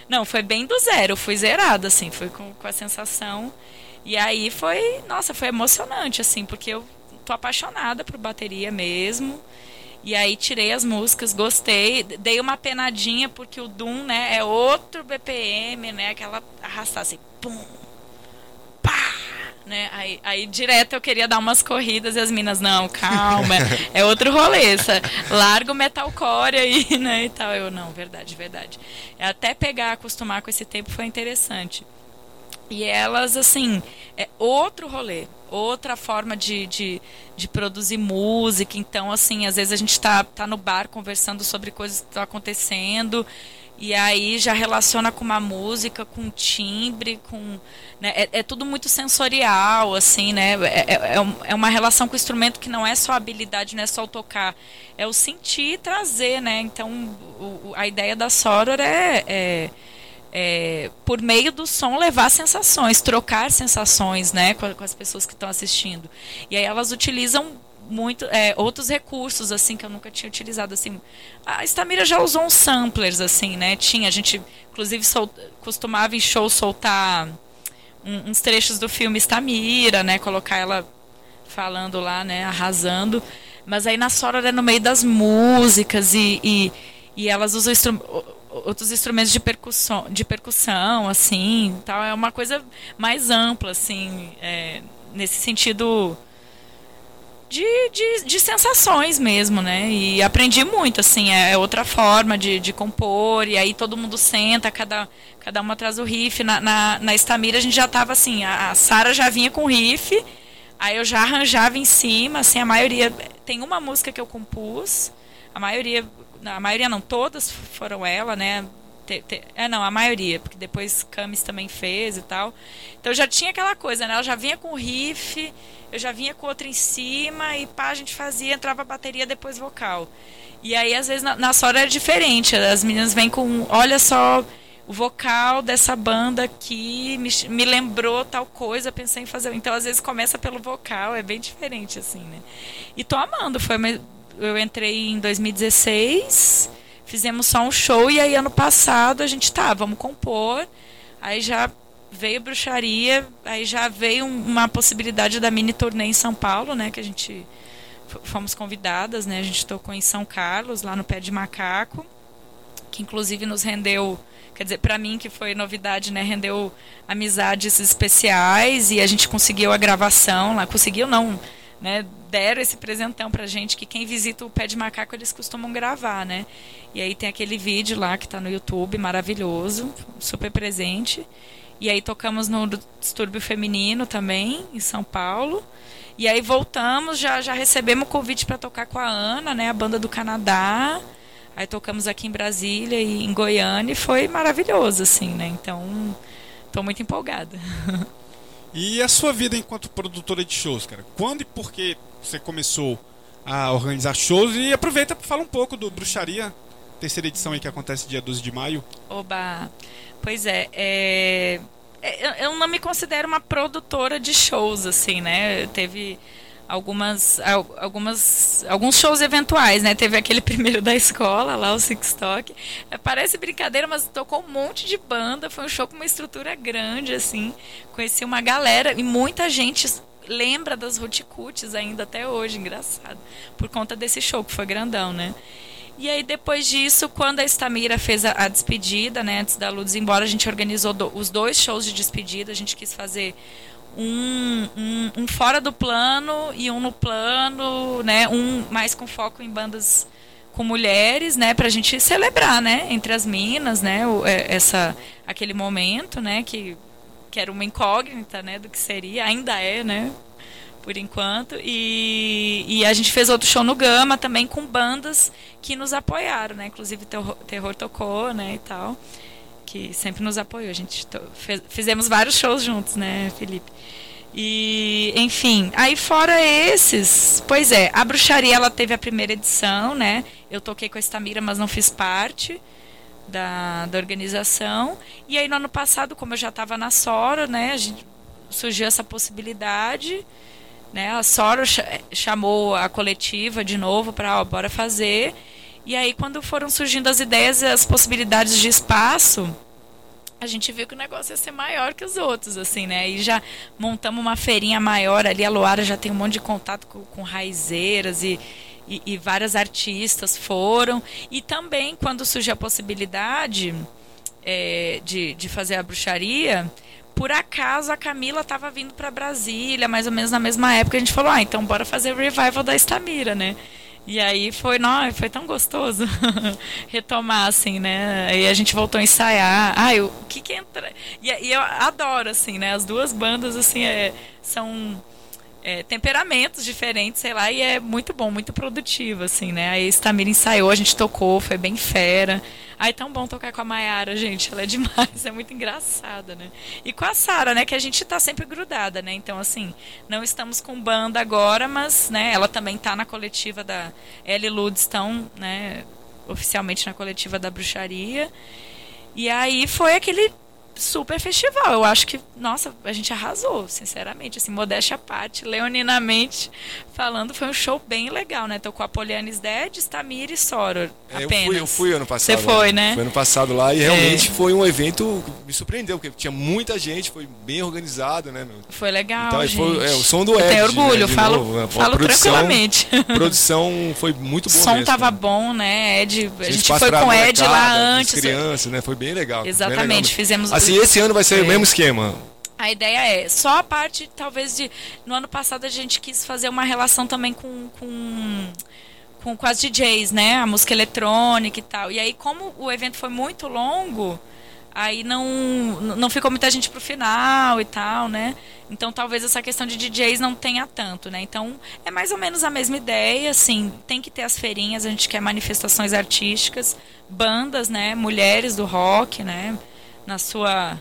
não, foi bem do zero, fui zerado, assim, foi com, com a sensação e aí foi, nossa, foi emocionante, assim, porque eu tô apaixonada por bateria mesmo. E aí tirei as músicas, gostei, dei uma penadinha porque o Doom, né, é outro BPM, né, aquela arrastar assim, pum, pá, né? Aí, aí direto eu queria dar umas corridas e as minas, não, calma, é outro rolê, essa, larga o metalcore aí, né, e tal. Eu, não, verdade, verdade. Até pegar, acostumar com esse tempo foi interessante. E elas, assim, é outro rolê, outra forma de, de, de produzir música. Então, assim, às vezes a gente está tá no bar conversando sobre coisas que estão acontecendo. E aí já relaciona com uma música, com timbre, com. Né, é, é, tudo muito sensorial, assim, né? É, é, é, uma relação com o instrumento que não é só habilidade, não é só o tocar. É o sentir e trazer, né? Então, o, a ideia da Soror é, é, é, por meio do som, levar sensações, trocar sensações, né? Com, com as pessoas que estão assistindo. E aí elas utilizam muito é, outros recursos assim que eu nunca tinha utilizado assim a Stamira já usou uns samplers assim né tinha a gente inclusive sol, costumava em show soltar um, uns trechos do filme Stamira né colocar ela falando lá né arrasando mas aí na Sora era no meio das músicas e, e, e elas usam outros instrumentos de percussão de percussão assim tal é uma coisa mais ampla assim é, nesse sentido de, de, de, sensações mesmo, né? E aprendi muito, assim, é, é outra forma de, de compor, e aí todo mundo senta, cada, cada uma traz o riff. Na, na, na Estamira a gente já tava assim, a, a Sara já vinha com o riff, aí eu já arranjava em cima, assim, a maioria. Tem uma música que eu compus, a maioria. A maioria não, todas foram ela, né? Te, te, é, não, a maioria, porque depois Camis também fez e tal. Então já tinha aquela coisa, né? Ela já vinha com o riff eu já vinha com outra em cima e pá, a gente fazia, entrava a bateria, depois vocal. E aí, às vezes, na, na Sora é diferente. As meninas vêm com, olha só, o vocal dessa banda aqui me, me lembrou tal coisa, pensei em fazer. Então, às vezes, começa pelo vocal, é bem diferente, assim, né? E tô amando. Foi, eu entrei em 2016, fizemos só um show, e aí, ano passado, a gente tá, vamos compor. Aí já veio bruxaria, aí já veio uma possibilidade da mini turnê em São Paulo, né, que a gente fomos convidadas, né, a gente tocou em São Carlos, lá no Pé de Macaco, que inclusive nos rendeu, quer dizer, para mim que foi novidade, né, rendeu amizades especiais e a gente conseguiu a gravação lá, conseguiu não, né, deram esse presentão pra gente que quem visita o Pé de Macaco eles costumam gravar, né? E aí tem aquele vídeo lá que tá no YouTube, maravilhoso, super presente. E aí tocamos no Distúrbio Feminino também, em São Paulo. E aí voltamos, já, já recebemos o convite para tocar com a Ana, né, a banda do Canadá. Aí tocamos aqui em Brasília e em Goiânia e foi maravilhoso, assim, né? Então, estou muito empolgada. E a sua vida enquanto produtora de shows, cara? Quando e por que você começou a organizar shows? E aproveita para falar um pouco do Bruxaria, terceira edição aí que acontece dia 12 de maio. Oba! Pois é, é... é eu não me considero uma produtora de shows, assim, né? Teve algumas, algumas, alguns shows eventuais, né? Teve aquele primeiro da escola, lá o Six Talk. É, parece brincadeira, mas tocou um monte de banda. Foi um show com uma estrutura grande, assim. Conheci uma galera e muita gente lembra das Roticuts ainda até hoje, engraçado. Por conta desse show, que foi grandão, né? E aí, depois disso, quando a Estamira fez a, a despedida, né, antes da Luz embora, a gente organizou do, os dois shows de despedida. A gente quis fazer um, um, um, fora do plano e um no plano, né, um mais com foco em bandas com mulheres, né, a gente celebrar, né, entre as minas, né, o, é, essa, aquele momento, né, que, que era uma incógnita, né, do que seria, ainda é, né, por enquanto. E, e a gente fez outro show no Gama também com bandas que nos apoiaram, né? Inclusive Terror, Terror tocou, né, e tal. Que sempre nos apoiou. A gente fez, fizemos vários shows juntos, né, Felipe? E, enfim, aí fora esses, pois é, a bruxaria ela teve a primeira edição, né? Eu toquei com a Estamira, mas não fiz parte da, da organização. E aí no ano passado, como eu já estava na Sora, né, a gente, surgiu essa possibilidade. Né? A Sora chamou a coletiva de novo para, bora fazer. E aí, quando foram surgindo as ideias, as possibilidades de espaço, a gente viu que o negócio ia ser maior que os outros, assim, né? E já montamos uma feirinha maior ali. A Luara já tem um monte de contato com, com raizeiras e, e, e várias artistas foram. E também, quando surgiu a possibilidade é, de, de fazer a bruxaria, por acaso a Camila estava vindo para Brasília, mais ou menos na mesma época, a gente falou, ah, então bora fazer o revival da Estamira, né? E aí foi, não, foi tão gostoso retomar, assim, né? Aí a gente voltou a ensaiar. Ai, o que que entra... E, e eu adoro, assim, né? As duas bandas, assim, é, são é, temperamentos diferentes, sei lá, e é muito bom, muito produtivo, assim, né? Aí Stamira ensaiou, a gente tocou, foi bem fera. Ai, tão bom tocar com a Mayara, gente, ela é demais, é muito engraçada, né? E com a Sara, né, que a gente tá sempre grudada, né? Então, assim, não estamos com banda agora, mas, né, ela também tá na coletiva da... Ela e Lud estão, né, oficialmente na coletiva da bruxaria. E aí foi aquele super festival. Eu acho que, nossa, a gente arrasou, sinceramente. Assim, modéstia à parte, leoninamente falando, foi um show bem legal, né? Tocou a Polianis Dead, Stamir e Soror. É, apenas. eu, fui, eu fui ano passado. Você foi, né? Foi ano passado lá e realmente é. foi um evento que me surpreendeu, porque tinha muita gente, foi bem organizado, né? Foi legal. Então, gente. Foi, é, o som do Ed. Tenho orgulho, né, falo, novo, né? falo produção, tranquilamente. produção foi muito boa. O som mesmo, tava né? bom, né? Ed, a gente espaço foi pra com o Ed lá antes. crianças, né? Foi bem legal. Exatamente, bem legal. fizemos Assim, esse ano vai ser É. o mesmo esquema. A ideia é só a parte, talvez, de. No ano passado a gente quis fazer uma relação também com. com com, com as DJs, né? A música eletrônica e tal. E aí, como o evento foi muito longo, aí não, não ficou muita gente pro final e tal, né? Então talvez essa questão de DJs não tenha tanto, né? Então é mais ou menos a mesma ideia, assim, tem que ter as feirinhas, a gente quer manifestações artísticas, bandas, né? Mulheres do rock, né? Na sua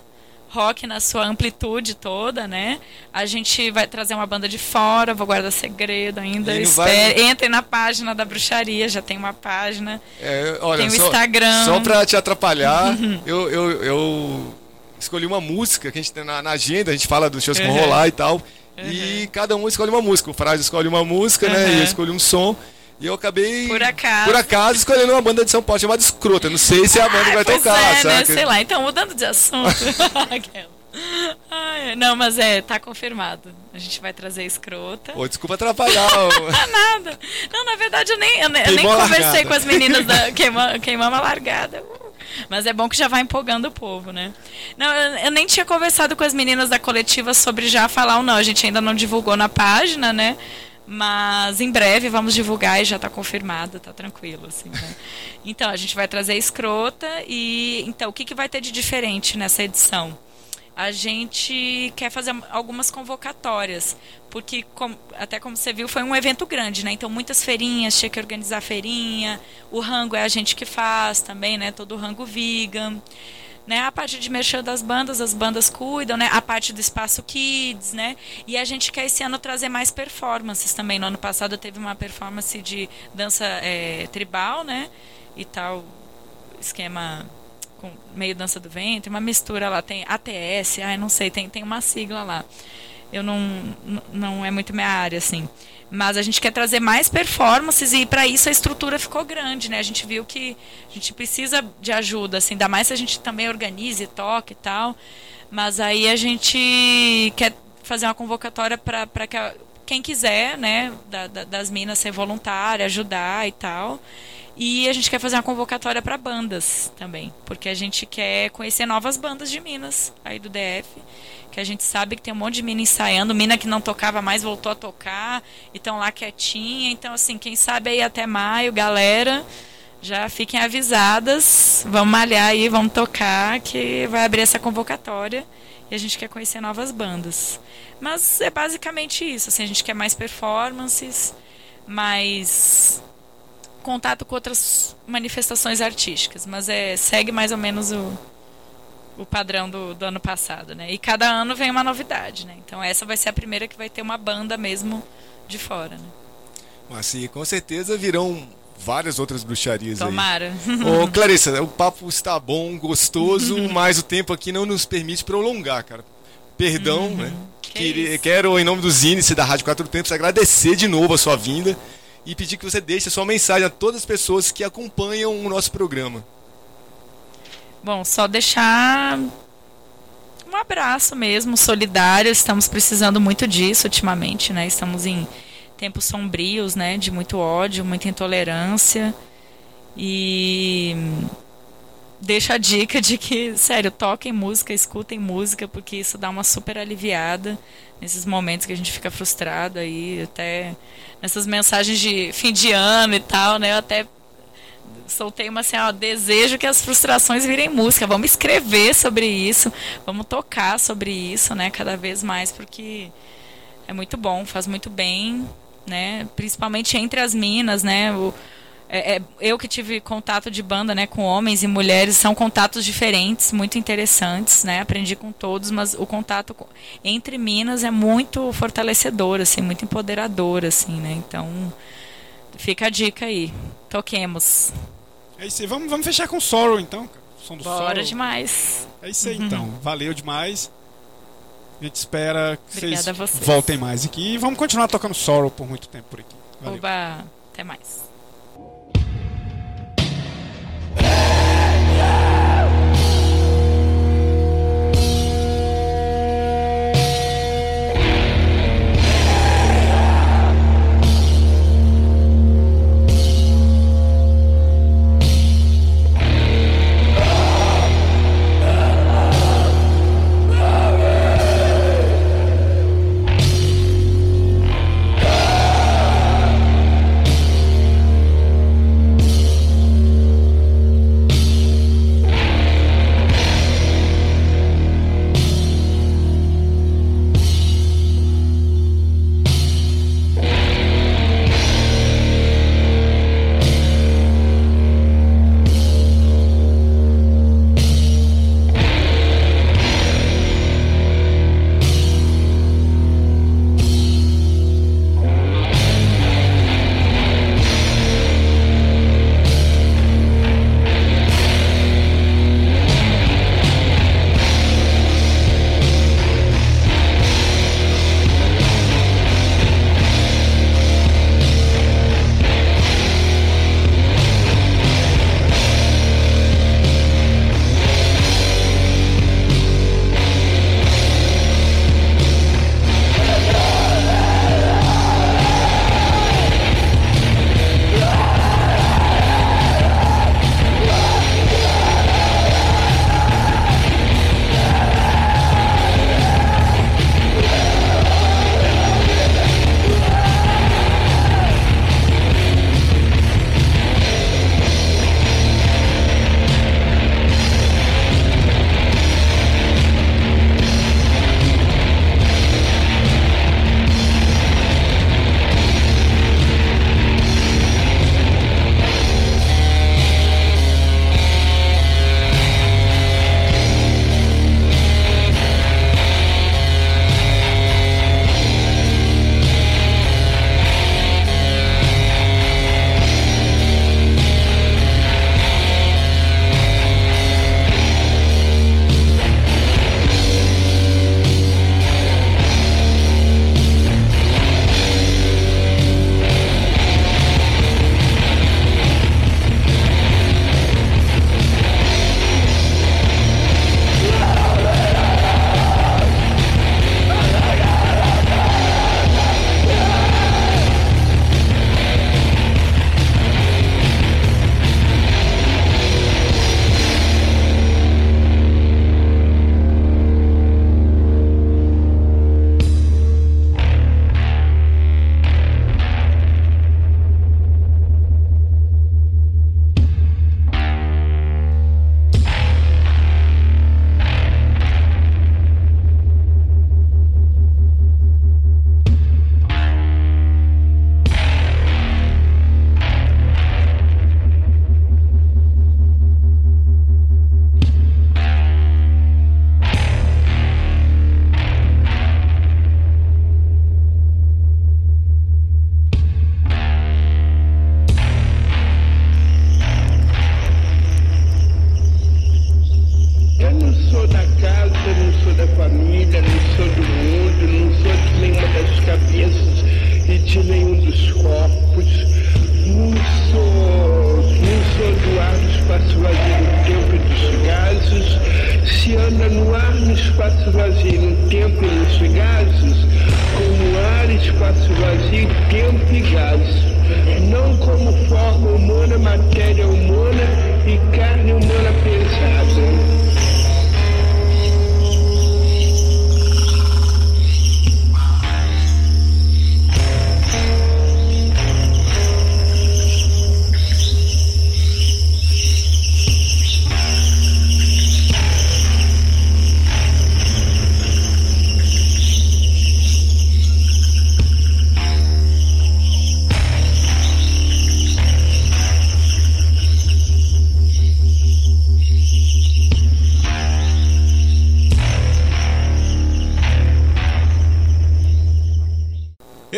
rock na sua amplitude toda, né? A gente vai trazer uma banda de fora, vou guardar segredo ainda. Espere- vai- Entrem na página da bruxaria, já tem uma página. É, olha, Tem o só, Instagram. Só pra te atrapalhar, eu, eu, eu escolhi uma música que a gente tem na, na agenda, a gente fala dos shows que vão Uhum. rolar e tal. E cada um escolhe uma música. O Frade escolhe uma música, né? E Uhum. eu escolhi um som. E eu acabei, Por acaso. por acaso, escolhendo uma banda de São Paulo chamada Escrota. Não sei se é a banda que vai tocar, é, né? Sei lá. Então, mudando de assunto. Ai, não, mas é, tá confirmado. A gente vai trazer escrota. Pô, desculpa atrapalhar. ô. Ah, nada. Não, na verdade, eu nem, eu nem, eu conversei largada. com as meninas da queima, Queimamos a Largada. Uh. Mas é bom que já vai empolgando o povo, né? Não, eu, eu nem tinha conversado com as meninas da coletiva sobre já falar ou não. A gente ainda não divulgou na página, né? Mas em breve vamos divulgar e já está confirmado, tá tranquilo. Assim, né? Então, a gente vai trazer a escrota e. Então, o que, que vai ter de diferente nessa edição? a gente quer fazer algumas convocatórias, porque com- até como você viu foi um evento grande, né? Então muitas feirinhas, tinha que organizar feirinha, o rango é a gente que faz também, né? Todo o rango vegan. Né, a parte de merchan das bandas, as bandas cuidam, né? A parte do espaço kids, né? E a gente quer esse ano trazer mais performances também. No ano passado teve uma performance de dança é, tribal, né? E tal esquema com meio dança do ventre, uma mistura lá, tem ATS, ai, não sei, tem, tem uma sigla lá. Eu não, não é muito minha área, assim. Mas a gente quer trazer mais performances e para isso a estrutura ficou grande, né? A gente viu que a gente precisa de ajuda, assim, ainda mais se a gente também organize, toque e tal. Mas aí a gente quer fazer uma convocatória para que a- quem quiser, né, da- da- das minas ser voluntária, ajudar e tal. E a gente quer fazer uma convocatória para bandas também, porque a gente quer conhecer novas bandas de Minas, aí do DF, que a gente sabe que tem um monte de mina ensaiando, mina que não tocava mais voltou a tocar, e estão lá quietinha. Então, assim, quem sabe aí até maio, galera, já fiquem avisadas, vamos malhar aí, vamos tocar, que vai abrir essa convocatória e a gente quer conhecer novas bandas. Mas é basicamente isso, assim, a gente quer mais performances, mais contato com outras manifestações artísticas, mas é segue mais ou menos o, o padrão do, do ano passado, né? E cada ano vem uma novidade, né? Então essa vai ser a primeira que vai ter uma banda mesmo de fora, né? Mas sim, com certeza virão várias outras bruxarias aí. Tomara. Ô, Clarissa, o papo está bom, gostoso, mas o tempo aqui não nos permite prolongar, cara. Perdão, né? Uhum. Que Queria- isso. quero, em nome dos índices da Rádio Quatro Tempos, agradecer de novo a sua vinda e pedir que você deixe a sua mensagem a todas as pessoas que acompanham o nosso programa. Bom, só deixar um abraço mesmo, solidário. Estamos precisando muito disso ultimamente, né? Estamos em tempos sombrios, né? De muito ódio, muita intolerância. E deixo a dica de que, sério, toquem música, escutem música, porque isso dá uma super aliviada nesses momentos que a gente fica frustrado aí, até nessas mensagens de fim de ano e tal, né? Eu até soltei uma assim, ó, desejo que as frustrações virem música. Vamos escrever sobre isso, vamos tocar sobre isso, né? Cada vez mais, porque é muito bom, faz muito bem, né? Principalmente entre as minas, né? O, é, é, eu que tive contato de banda né, com homens e mulheres, são contatos diferentes, muito interessantes, né? Aprendi com todos, mas o contato com, entre minas é muito fortalecedor, assim, muito empoderador, assim, né? Então, fica a dica aí. Toquemos. É isso aí. Vamos, vamos fechar com Sorrow, então. Som do Bora Sorrow. demais. É isso aí, então. Valeu demais. A gente espera que Obrigada vocês, vocês. voltem mais aqui. E vamos continuar tocando Sorrow por muito tempo por aqui. Valeu. Oba, até mais.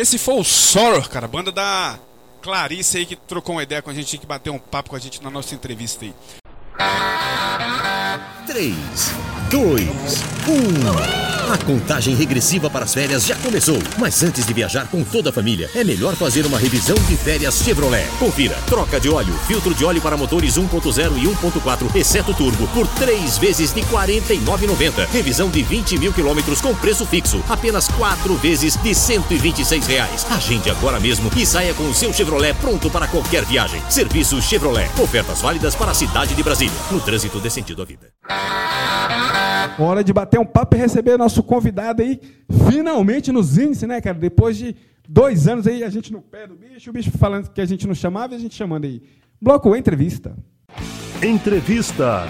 Esse foi o Sorrow, cara, banda da Clarice aí que trocou uma ideia com a gente, que bateu um papo com a gente na nossa entrevista aí. 3, 2, 1. A contagem regressiva para as férias já começou. Mas antes de viajar com toda a família, é melhor fazer uma revisão de férias Chevrolet. Confira: troca de óleo, filtro de óleo para motores 1.0 e 1.4, exceto turbo, por 3 vezes de R$ 49,90. Revisão de 20 mil quilômetros com preço fixo, apenas 4 vezes de 126 reais. Agende agora mesmo e saia com o seu Chevrolet pronto para qualquer viagem. Serviço Chevrolet. Ofertas válidas para a cidade de Brasília. No trânsito dê sentido à vida. Hora de bater um papo e receber nosso convidado aí, finalmente nos índices, né, cara? Depois de dois anos aí, a gente no pé do bicho, o bicho falando que a gente não chamava e a gente chamando aí. Bloco Entrevista. Entrevista.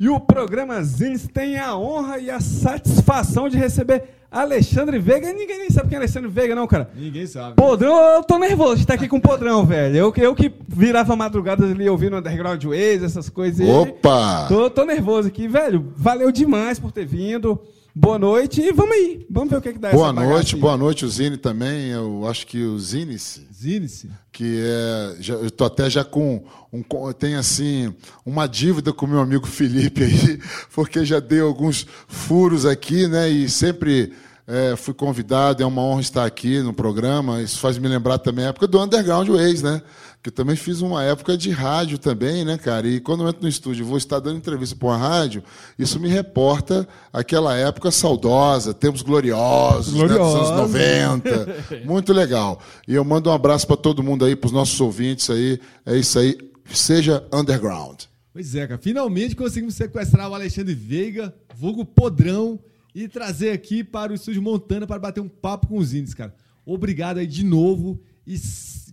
E o programa Zines tem a honra e a satisfação de receber Alexandre Veiga. E ninguém nem sabe quem é Alexandre Veiga, não, cara. Ninguém sabe. Podrão, eu tô nervoso de estar aqui com o Podrão, velho. Eu, eu que virava madrugadas ali ouvindo Underground Ways, essas coisas aí. Opa! Tô, tô nervoso aqui, velho. Valeu demais por ter vindo. Boa noite e vamos aí. Vamos ver o que, que dá Boa essa bagaça noite, boa noite, o Zine também. Eu acho que o Zinice, Zinice. que é. Já, eu tô até já com. Um, tenho assim, uma dívida com o meu amigo Felipe aí, porque já dei alguns furos aqui, né? E sempre é, fui convidado, é uma honra estar aqui no programa. Isso faz me lembrar também a época do Underground Ways, né? Que eu também fiz uma época de rádio também, né, cara? E quando eu entro no estúdio e vou estar dando entrevista para uma rádio, isso me reporta aquela época saudosa, tempos gloriosos, né, dos anos Gloriosos. 90. Muito legal. E eu mando um abraço para todo mundo aí, para os nossos ouvintes aí. É isso aí. Seja underground. Pois é, cara. Finalmente conseguimos sequestrar o Alexandre Veiga, vulgo podrão, e trazer aqui para o estúdio Montana para bater um papo com os índios, cara. Obrigado aí de novo. E,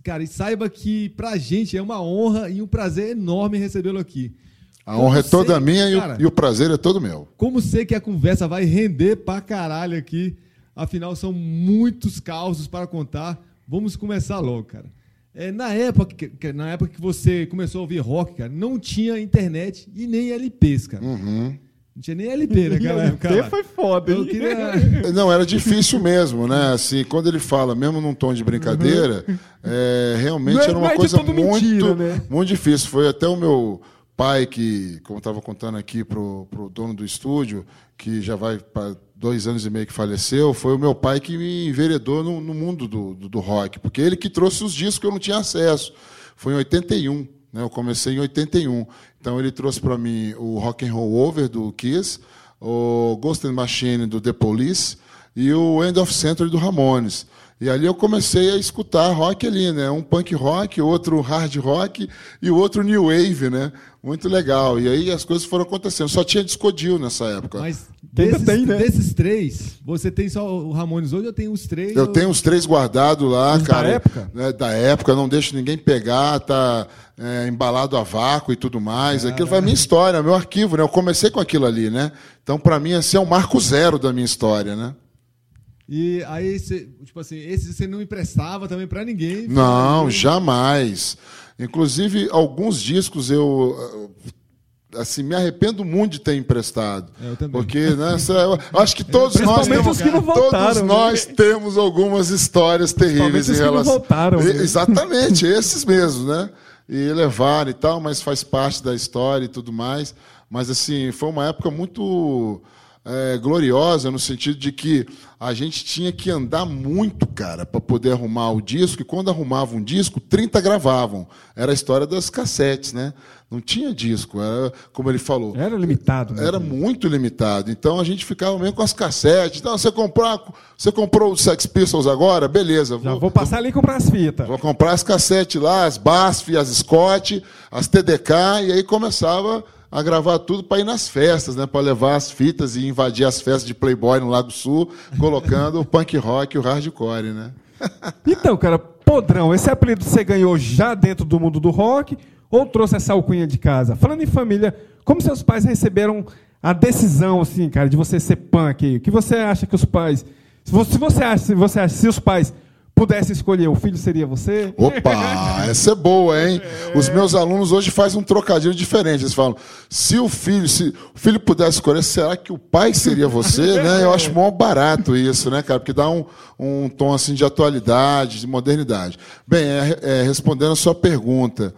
cara, e saiba que pra gente é uma honra e um prazer enorme recebê-lo aqui. A honra é Como toda sei- minha e o, cara, e o prazer é todo meu. Como sei que a conversa vai render pra caralho aqui, afinal são muitos causos para contar. Vamos começar logo, cara. É, na, época, que- que- na época que você começou a ouvir rock, cara, não tinha internet e nem LPs, cara. Uhum. Não tinha nem LP naquela época. Lá. foi foda, Eu hein? queria... Não, era difícil mesmo, né? Assim, quando ele fala, mesmo num tom de brincadeira, é, realmente Não é- era uma coisa muito, mentira, né? muito difícil. Foi até o meu pai que, como eu estava contando aqui pro, pro dono do estúdio, que já vai para dois anos e meio que faleceu, foi o meu pai que me enveredou no, no mundo do, do, do rock, porque ele que trouxe os discos que eu não tinha acesso. Foi em 81, né? Eu comecei em 81. Então ele trouxe para mim o Rock and Roll Over do Kiss, o Ghost and Machine do The Police e o End of Century do Ramones. E ali eu comecei a escutar rock ali, né? Um punk rock, outro hard rock e o outro new wave, né? Muito legal. E aí as coisas foram acontecendo. Só tinha discodil nessa época. Mas Ainda desses, tem, né? desses três, você tem só o Ramones hoje ou tem os três? Eu ou- tenho os três guardados lá, Os da cara. época? né, da época, não deixo ninguém pegar, tá é, embalado a vácuo e tudo mais. Aquilo foi a minha história, meu arquivo, né? Eu comecei com aquilo ali, né? Então, para mim, esse é o marco zero da minha história, né? E aí, você, tipo assim, esse você não emprestava também pra ninguém? Não, jamais. Inclusive, alguns discos eu assim me arrependo muito de ter emprestado. É, eu também. Porque nessa, eu acho que todos nós temos, não todos voltaram, né? nós temos algumas histórias terríveis em relação. voltaram, E- né? Exatamente, esses mesmos, né? E levaram e tal, mas faz parte da história e tudo mais. Mas assim, foi uma época muito é, gloriosa no sentido de que a gente tinha que andar muito, cara, para poder arrumar o disco. E quando arrumava um disco, 30 gravavam. Era a história das cassetes, né? Não tinha disco, era como ele falou. Era limitado, né? Era muito limitado. Então a gente ficava mesmo com as cassetes. Então, você comprou, você comprou o Sex Pistols agora? Beleza. Já vou passar ali e comprar as fitas. Vou comprar as cassetes lá, as BASF, as Scott, as TDK, e aí começava a gravar tudo para ir nas festas, né? Para levar as fitas e invadir as festas de Playboy no Lago Sul, colocando o punk rock e o hardcore, né? Então, cara, Podrão, esse apelido você ganhou já dentro do mundo do rock ou trouxe essa alcunha de casa? Falando em família, como seus pais receberam a decisão, assim, cara, de você ser punk? O que você acha que os pais. Se você, acha, se você acha, se os pais pudesse escolher, o filho seria você? Opa, essa é boa, hein? Os meus alunos hoje fazem um trocadilho diferente. Eles falam: se o filho, se o filho pudesse escolher, será que o pai seria você? né? Eu acho mó barato isso, né, cara? Porque dá um, um tom assim de atualidade, de modernidade. Bem, é, é, respondendo a sua pergunta.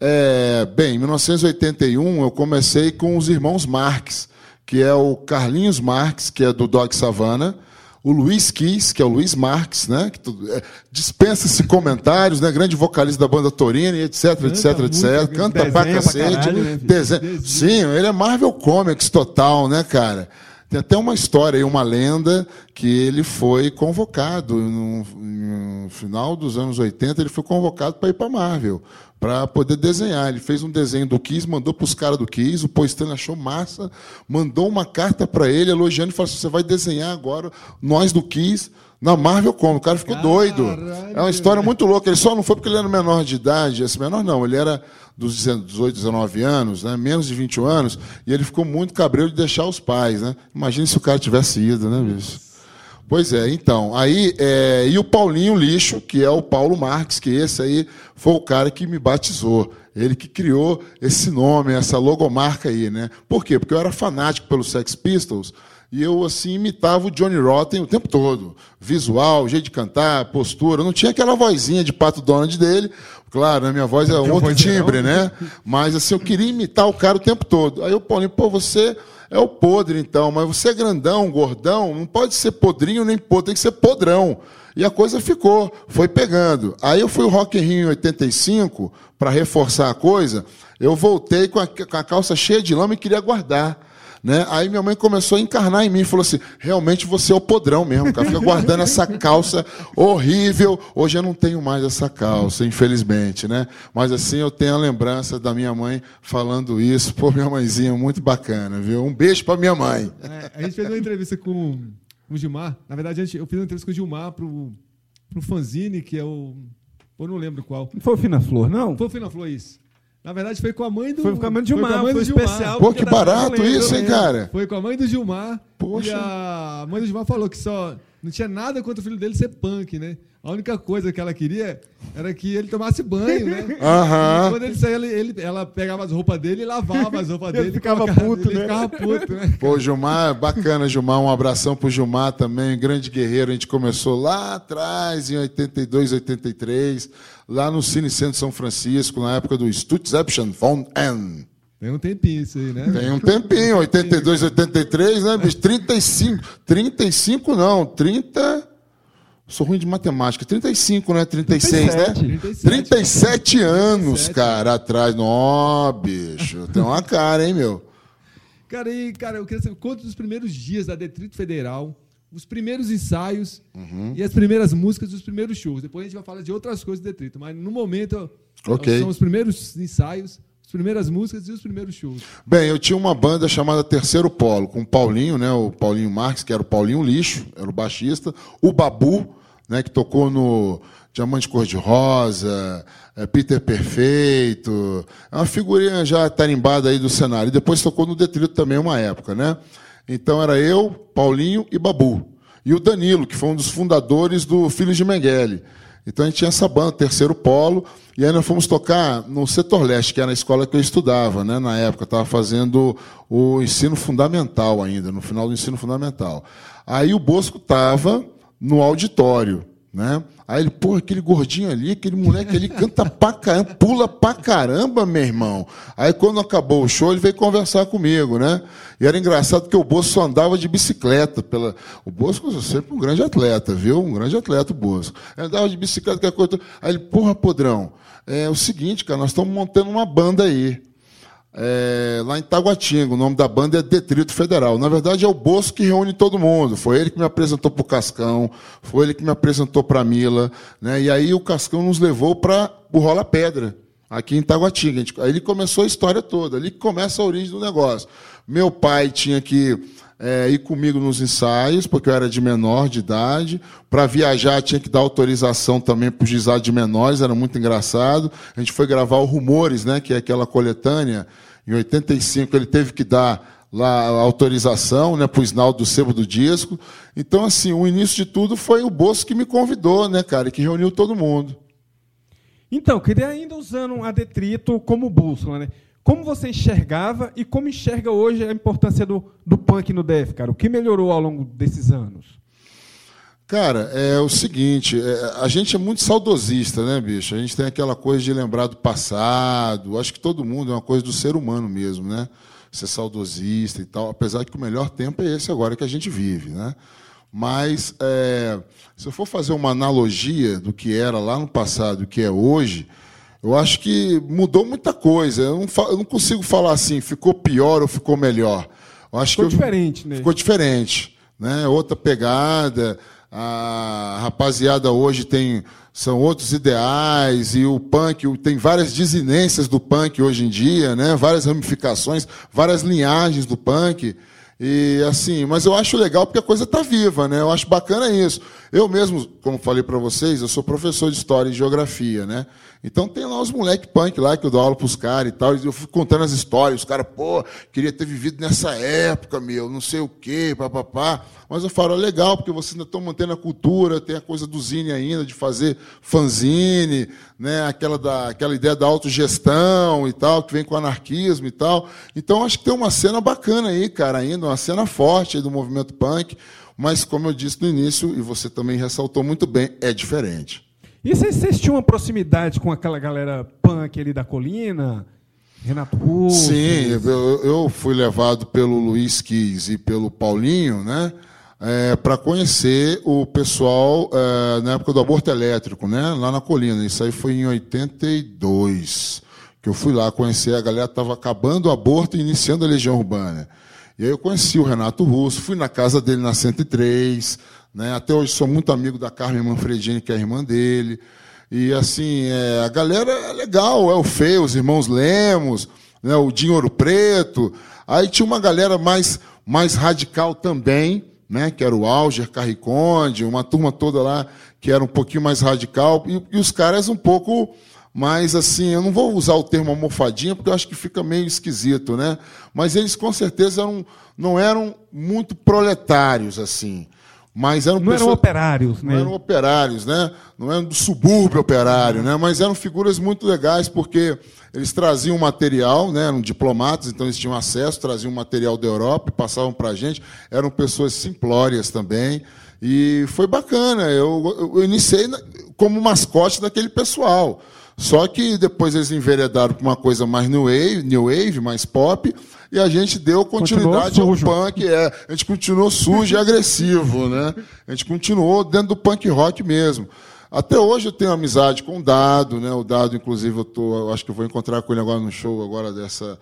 É, bem, em 1981 eu comecei com os irmãos Marx, que é o Carlinhos Marx, que é do Dog Savana, o Luiz Kiss, que é o Luiz Marx, né? É, dispensa-se comentários, né? Grande vocalista da banda Torino, etc, etc, etc. música, Canta desenha pra pra cacete. caralho, né? desenha- Sim, ele é Marvel Comics total, né, cara? Tem até uma história aí, uma lenda, que ele foi convocado no, no final dos anos 80, ele foi convocado para ir para Marvel, para poder desenhar. Ele fez um desenho do Kiss, mandou para os caras do Kiss, o Stanley achou massa, mandou uma carta para ele elogiando e falou assim: você vai desenhar agora nós do Kiss na Marvel Comics. O cara ficou doido. É uma história muito louca. Ele só não foi porque ele era menor de idade, esse menor não, ele era dos 18, 19 anos, né, menos de 21 anos, e ele ficou muito cabreiro de deixar os pais, né? Imagina se o cara tivesse ido, né, bicho? Pois é, então, aí, é, e o Paulinho Lixo, que é o Paulo Marques, que esse aí foi o cara que me batizou. Ele que criou esse nome, essa logomarca aí, né? Por quê? Porque eu era fanático pelos Sex Pistols e eu, assim, imitava o Johnny Rotten o tempo todo. Visual, jeito de cantar, postura. Não tinha aquela vozinha de pato Donald dele. Claro, a minha voz é um outro timbre, né? Mas, assim, eu queria imitar o cara o tempo todo. Aí o Paulinho, pô, você é o podre, então, mas você é grandão, gordão, não pode ser podrinho nem podre, tem que ser podrão. E a coisa ficou, foi pegando. Aí eu fui o Rock in Rio em 85, para reforçar a coisa, eu voltei com a, com a calça cheia de lama e queria guardar. Né? Aí minha mãe começou a encarnar em mim e falou assim: realmente você é o podrão mesmo, cara. Fica guardando essa calça horrível. Hoje eu não tenho mais essa calça, infelizmente, né? Mas assim eu tenho a lembrança da minha mãe falando isso. Pô, minha mãezinha, muito bacana, viu? Um beijo pra minha mãe. É, a gente fez uma entrevista com o Gilmar. Na verdade, a gente, eu fiz uma entrevista com o Gilmar pro, pro Fanzine, que é o. Eu não lembro qual. Não foi o Fina Flor, não? Foi o Fina Flor, isso. Na verdade, foi com a mãe do. Foi com a mãe do Gilmar, a mãe foi do Gilmar. especial. Pô, que era- barato isso, hein, cara? Foi com a mãe do Gilmar. Poxa. E a mãe do Gilmar falou que só não tinha nada contra o filho dele ser punk, né? A única coisa que ela queria era que ele tomasse banho, né? Aham. E Quando ele saía, ele, ele- ela pegava as roupas dele e lavava as roupas Ele dele. e ficava colocava- puto, ele né? ficava puto, né? Pô, Gilmar, bacana, Gilmar. Um abração pro Gilmar também, grande guerreiro. A gente começou lá atrás, em 82, 83, lá no Cine Centro São Francisco, na época do Stutzeption von N. Tem um tempinho isso aí, né? Tem um tempinho, 82, 83, né, bicho? 35. 35 não, 30. Sou ruim de matemática. 35, né? 36, 37. né? 37 anos, cara, atrás. Nó, bicho. Tem uma cara, hein, meu? Cara, e, cara, eu queria saber quantos dos primeiros dias da Detrito Federal, os primeiros ensaios Uhum. e as primeiras músicas dos primeiros shows. Depois a gente vai falar de outras coisas do Detrito, mas no momento Ok. são os primeiros ensaios, as primeiras músicas e os primeiros shows. Bem, eu tinha uma banda chamada Terceiro Polo, com o Paulinho, né? O Paulinho Marques, que era o Paulinho Lixo, era o baixista. O Babu, né? Que tocou no Diamante Cor-de-Rosa, é, Peter Perfeito. É uma figurinha já tarimbada aí do cenário. E depois tocou no Detrito também uma época, né? Então era eu, Paulinho e Babu. E o Danilo, que foi um dos fundadores do Filhos de Mengele. Então a gente tinha essa banda, Terceiro Polo, e aí nós fomos tocar no Setor Leste, que era a escola que eu estudava, né, na época. Estava fazendo o ensino fundamental ainda, no final do ensino fundamental. Aí o Bosco estava no auditório. Né? Aí ele, pô, aquele gordinho ali, aquele moleque ali canta pra caramba, pula pra caramba, meu irmão. Aí quando acabou o show, ele veio conversar comigo, né? E era engraçado que o Bosco andava de bicicleta. Pela... O Bosco é sempre um grande atleta, viu? Um grande atleta, o Bosco. Ele andava de bicicleta, que coisa. Aí ele, porra, podrão, é o seguinte, cara, nós estamos montando uma banda aí. É, lá em Taguatinga, o nome da banda é Detrito Federal. Na verdade, é o Bosco que reúne todo mundo. Foi ele que me apresentou para o Cascão, foi ele que me apresentou para a Mila. Né? E aí o Cascão nos levou para o Rola Pedra, aqui em Taguatinga. Aí ele começou a história toda, ali que começa a origem do negócio. Meu pai tinha que é, ir comigo nos ensaios, porque eu era de menor de idade. Para viajar, tinha que dar autorização também para o juizado de menores, era muito engraçado. A gente foi gravar o Rumores, né, que é aquela coletânea. Em 85, ele teve que dar lá a autorização, né, para o Isnaldo do sebo do disco. Então, assim, o início de tudo foi o Bosco que me convidou, né, cara, e que reuniu todo mundo. Então, queria ainda usando a Detrito como bússola, né? Como você enxergava e como enxerga hoje a importância do, do punk no DF, cara? O que melhorou ao longo desses anos? Cara, é o seguinte, é, a gente é muito saudosista, né, bicho? A gente tem aquela coisa de lembrar do passado. Acho que todo mundo é uma coisa do ser humano mesmo, né? Ser saudosista e tal. Apesar que o melhor tempo é esse agora que a gente vive, né? Mas é, se eu for fazer uma analogia do que era lá no passado e o que é hoje, eu acho que mudou muita coisa. Eu não, eu não consigo falar assim, ficou pior ou ficou melhor. Eu acho Ficou que eu- diferente, né? Ficou diferente, né? Outra pegada. A rapaziada hoje tem são outros ideais e o punk tem várias desinências do punk hoje em dia, né? Várias ramificações, várias linhagens do punk. E assim, mas eu acho legal porque a coisa está viva, né? Eu acho bacana isso. Eu mesmo, como falei para vocês, eu sou professor de história e geografia, né? Então tem lá os moleque punk lá que eu dou aula pros caras e tal, e eu fico contando as histórias, os caras, pô, queria ter vivido nessa época, meu, não sei o quê, papapá. Mas eu falo, é legal, porque vocês ainda estão mantendo a cultura, tem a coisa do zine ainda, de fazer fanzine, né? aquela, da, aquela ideia da autogestão e tal, que vem com o anarquismo e tal. Então acho que tem uma cena bacana aí, cara, ainda, uma cena forte aí do movimento punk, mas como eu disse no início, e você também ressaltou muito bem, é diferente. E vocês, vocês tinham uma proximidade com aquela galera punk ali da colina? Renato Russo? Sim, eu, eu fui levado pelo Luiz Quis e pelo Paulinho, né? para conhecer o pessoal eh, na época do aborto elétrico, né? Lá na colina. Isso aí foi em 82 que eu fui lá conhecer. A galera estava acabando o aborto e iniciando a Legião Urbana. E aí eu conheci o Renato Russo, fui na casa dele na 103, né? Até hoje sou muito amigo da Carmen Manfredini, que é a irmã dele. E assim, é, a galera é legal, é o Feio, os irmãos Lemos, né, o Dinho Ouro Preto. Aí tinha uma galera mais, mais radical também, né, que era o Alger Carriconde, uma turma toda lá que era um pouquinho mais radical, e, e os caras um pouco mais assim, eu não vou usar o termo almofadinha, porque eu acho que fica meio esquisito, né? Mas eles com certeza eram, não eram muito proletários, assim. Mas eram Não eram pessoas- operários, né? não eram operários, né? Não eram do subúrbio operário, né? Mas eram figuras muito legais porque eles traziam material, né? Eram diplomatas, então eles tinham acesso, traziam material da Europa e passavam para a gente. Eram pessoas simplórias também e foi bacana. Eu, eu- eu iniciei como mascote daquele pessoal. Só que depois eles enveredaram para uma coisa mais new wave, new wave, mais pop, e a gente deu continuidade ao punk, é. A gente continuou sujo e agressivo, né? A gente continuou dentro do punk rock mesmo. Até hoje eu tenho amizade com o Dado, né? O Dado, inclusive, eu, tô, eu acho que eu vou encontrar com ele agora no show agora dessa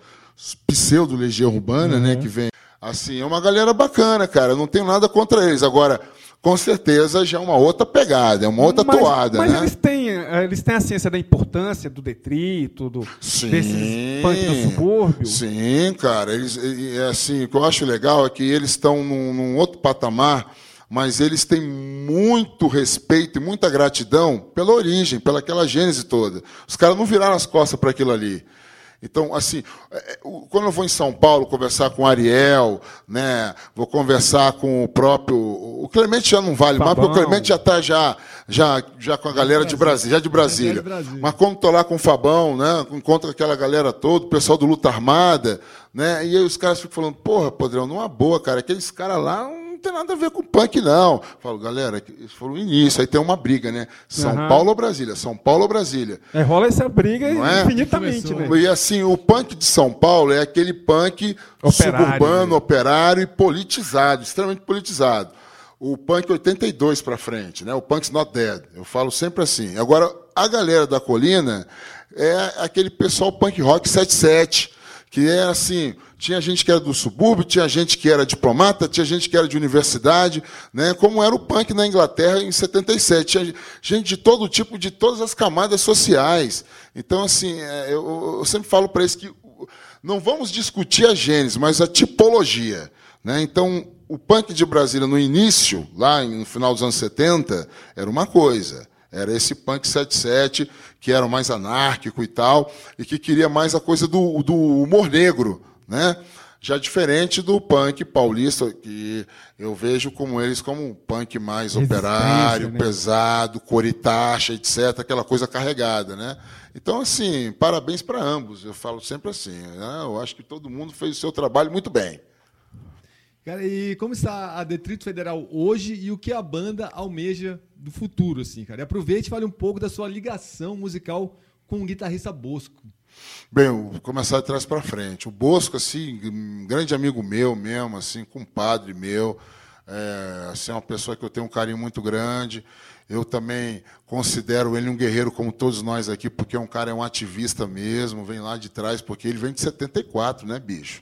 pseudo Legião Urbana, né? Que vem. Assim, é uma galera bacana, cara. Eu não tenho nada contra eles. Agora, com certeza já é uma outra pegada, é uma outra mas, toada, mas né? eles têm, eh, eles têm a ciência da importância do detrito, do, desses punk do subúrbio. Sim, cara. Eles, é assim, o que eu acho legal é que eles estão num, num outro patamar, mas eles têm muito respeito e muita gratidão pela origem, pela aquela gênese toda. Os caras não viraram as costas para aquilo ali. Então, assim, é, é, quando eu vou em São Paulo conversar com o Ariel, né, vou conversar com o próprio. O Clemente já não vale mais, porque o. Clemente já está já, já, já com a galera de Brasília, já de Brasília. Mas como estou lá com o Fabão, né, encontro aquela galera toda, o pessoal do Luta Armada, né, e aí os caras ficam falando, porra, Podrão, numa boa, cara, aqueles caras lá não tem nada a ver com punk, não. Falo, galera, isso foi o início, aí tem uma briga, né? São Aham. Paulo ou Brasília? São Paulo ou Brasília? É, rola essa briga Não é? infinitamente, né? E assim, o punk de São Paulo é aquele punk Operário, suburbano, né? operário e politizado, extremamente politizado. O punk 82 para frente, né? O punk's not dead. Eu falo sempre assim. Agora, a galera da colina é aquele pessoal punk rock 77, que é assim, tinha gente que era do subúrbio, tinha gente que era diplomata, tinha gente que era de universidade, né? Como era o punk na Inglaterra em 77. Tinha gente de todo tipo, de todas as camadas sociais. Então, assim, é, eu, sempre falo para eles que não vamos discutir a gênese, mas a tipologia. Né? Então, o punk de Brasília, no início, lá no final dos anos 70, era uma coisa. Era esse punk 77, que era mais anárquico e tal, e que queria mais a coisa do, do humor negro. Né? Já diferente do punk paulista, que eu vejo como eles como um punk mais operário, né? pesado, coritacha, etc., aquela coisa carregada, né? Então, assim, parabéns para ambos. Eu falo sempre assim. né? Eu acho que todo mundo fez o seu trabalho muito bem. Cara, e como está a Detrito Federal hoje e o que a banda almeja do futuro, assim, cara? E aproveite e fale um pouco da sua ligação musical com o guitarrista Bosco. Bem, vou começar de trás para frente. O Bosco, assim, um grande amigo meu mesmo, assim, compadre meu, é, assim, é uma pessoa que eu tenho um carinho muito grande. Eu também considero ele um guerreiro como todos nós aqui, porque é um cara é um ativista mesmo, vem lá de trás, porque ele vem de 74, né, bicho?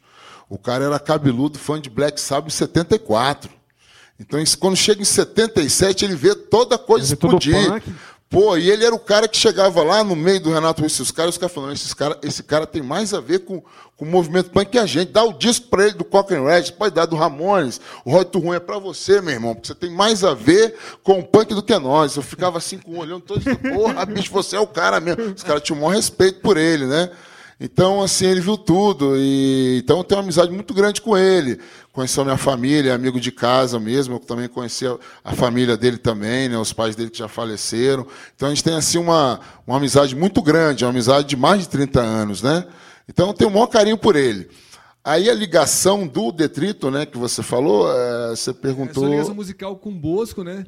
O cara era cabeludo, fã de Black Sabbath em 74. Então, quando chega em 77, ele vê toda coisa explodir. Pô, e ele era o cara que chegava lá no meio do Renato Russo, os caras, os caras falando, esse cara, esse cara tem mais a ver com, com o movimento punk que a gente. Dá o disco pra ele do Cochrane Red, pode dar do Ramones, o Roy Turruim é pra você, meu irmão, porque você tem mais a ver com o punk do que nós. Eu ficava assim com o olhão todo, porra, bicho, você é o cara mesmo. Os caras tinham o maior respeito por ele, né? Então, assim, ele viu tudo. E, então, eu tenho uma amizade muito grande com ele. Conheceu a minha família, amigo de casa mesmo. Eu também conheci a, família dele também, né, os pais dele que já faleceram. Então, a gente tem, assim, uma, uma amizade muito grande, uma amizade de mais de 30 anos, né? Então, eu tenho o maior carinho por ele. Aí, a ligação do detrito, né, que você falou, é, você É, perguntou... sua ligação musical com o Bosco, né?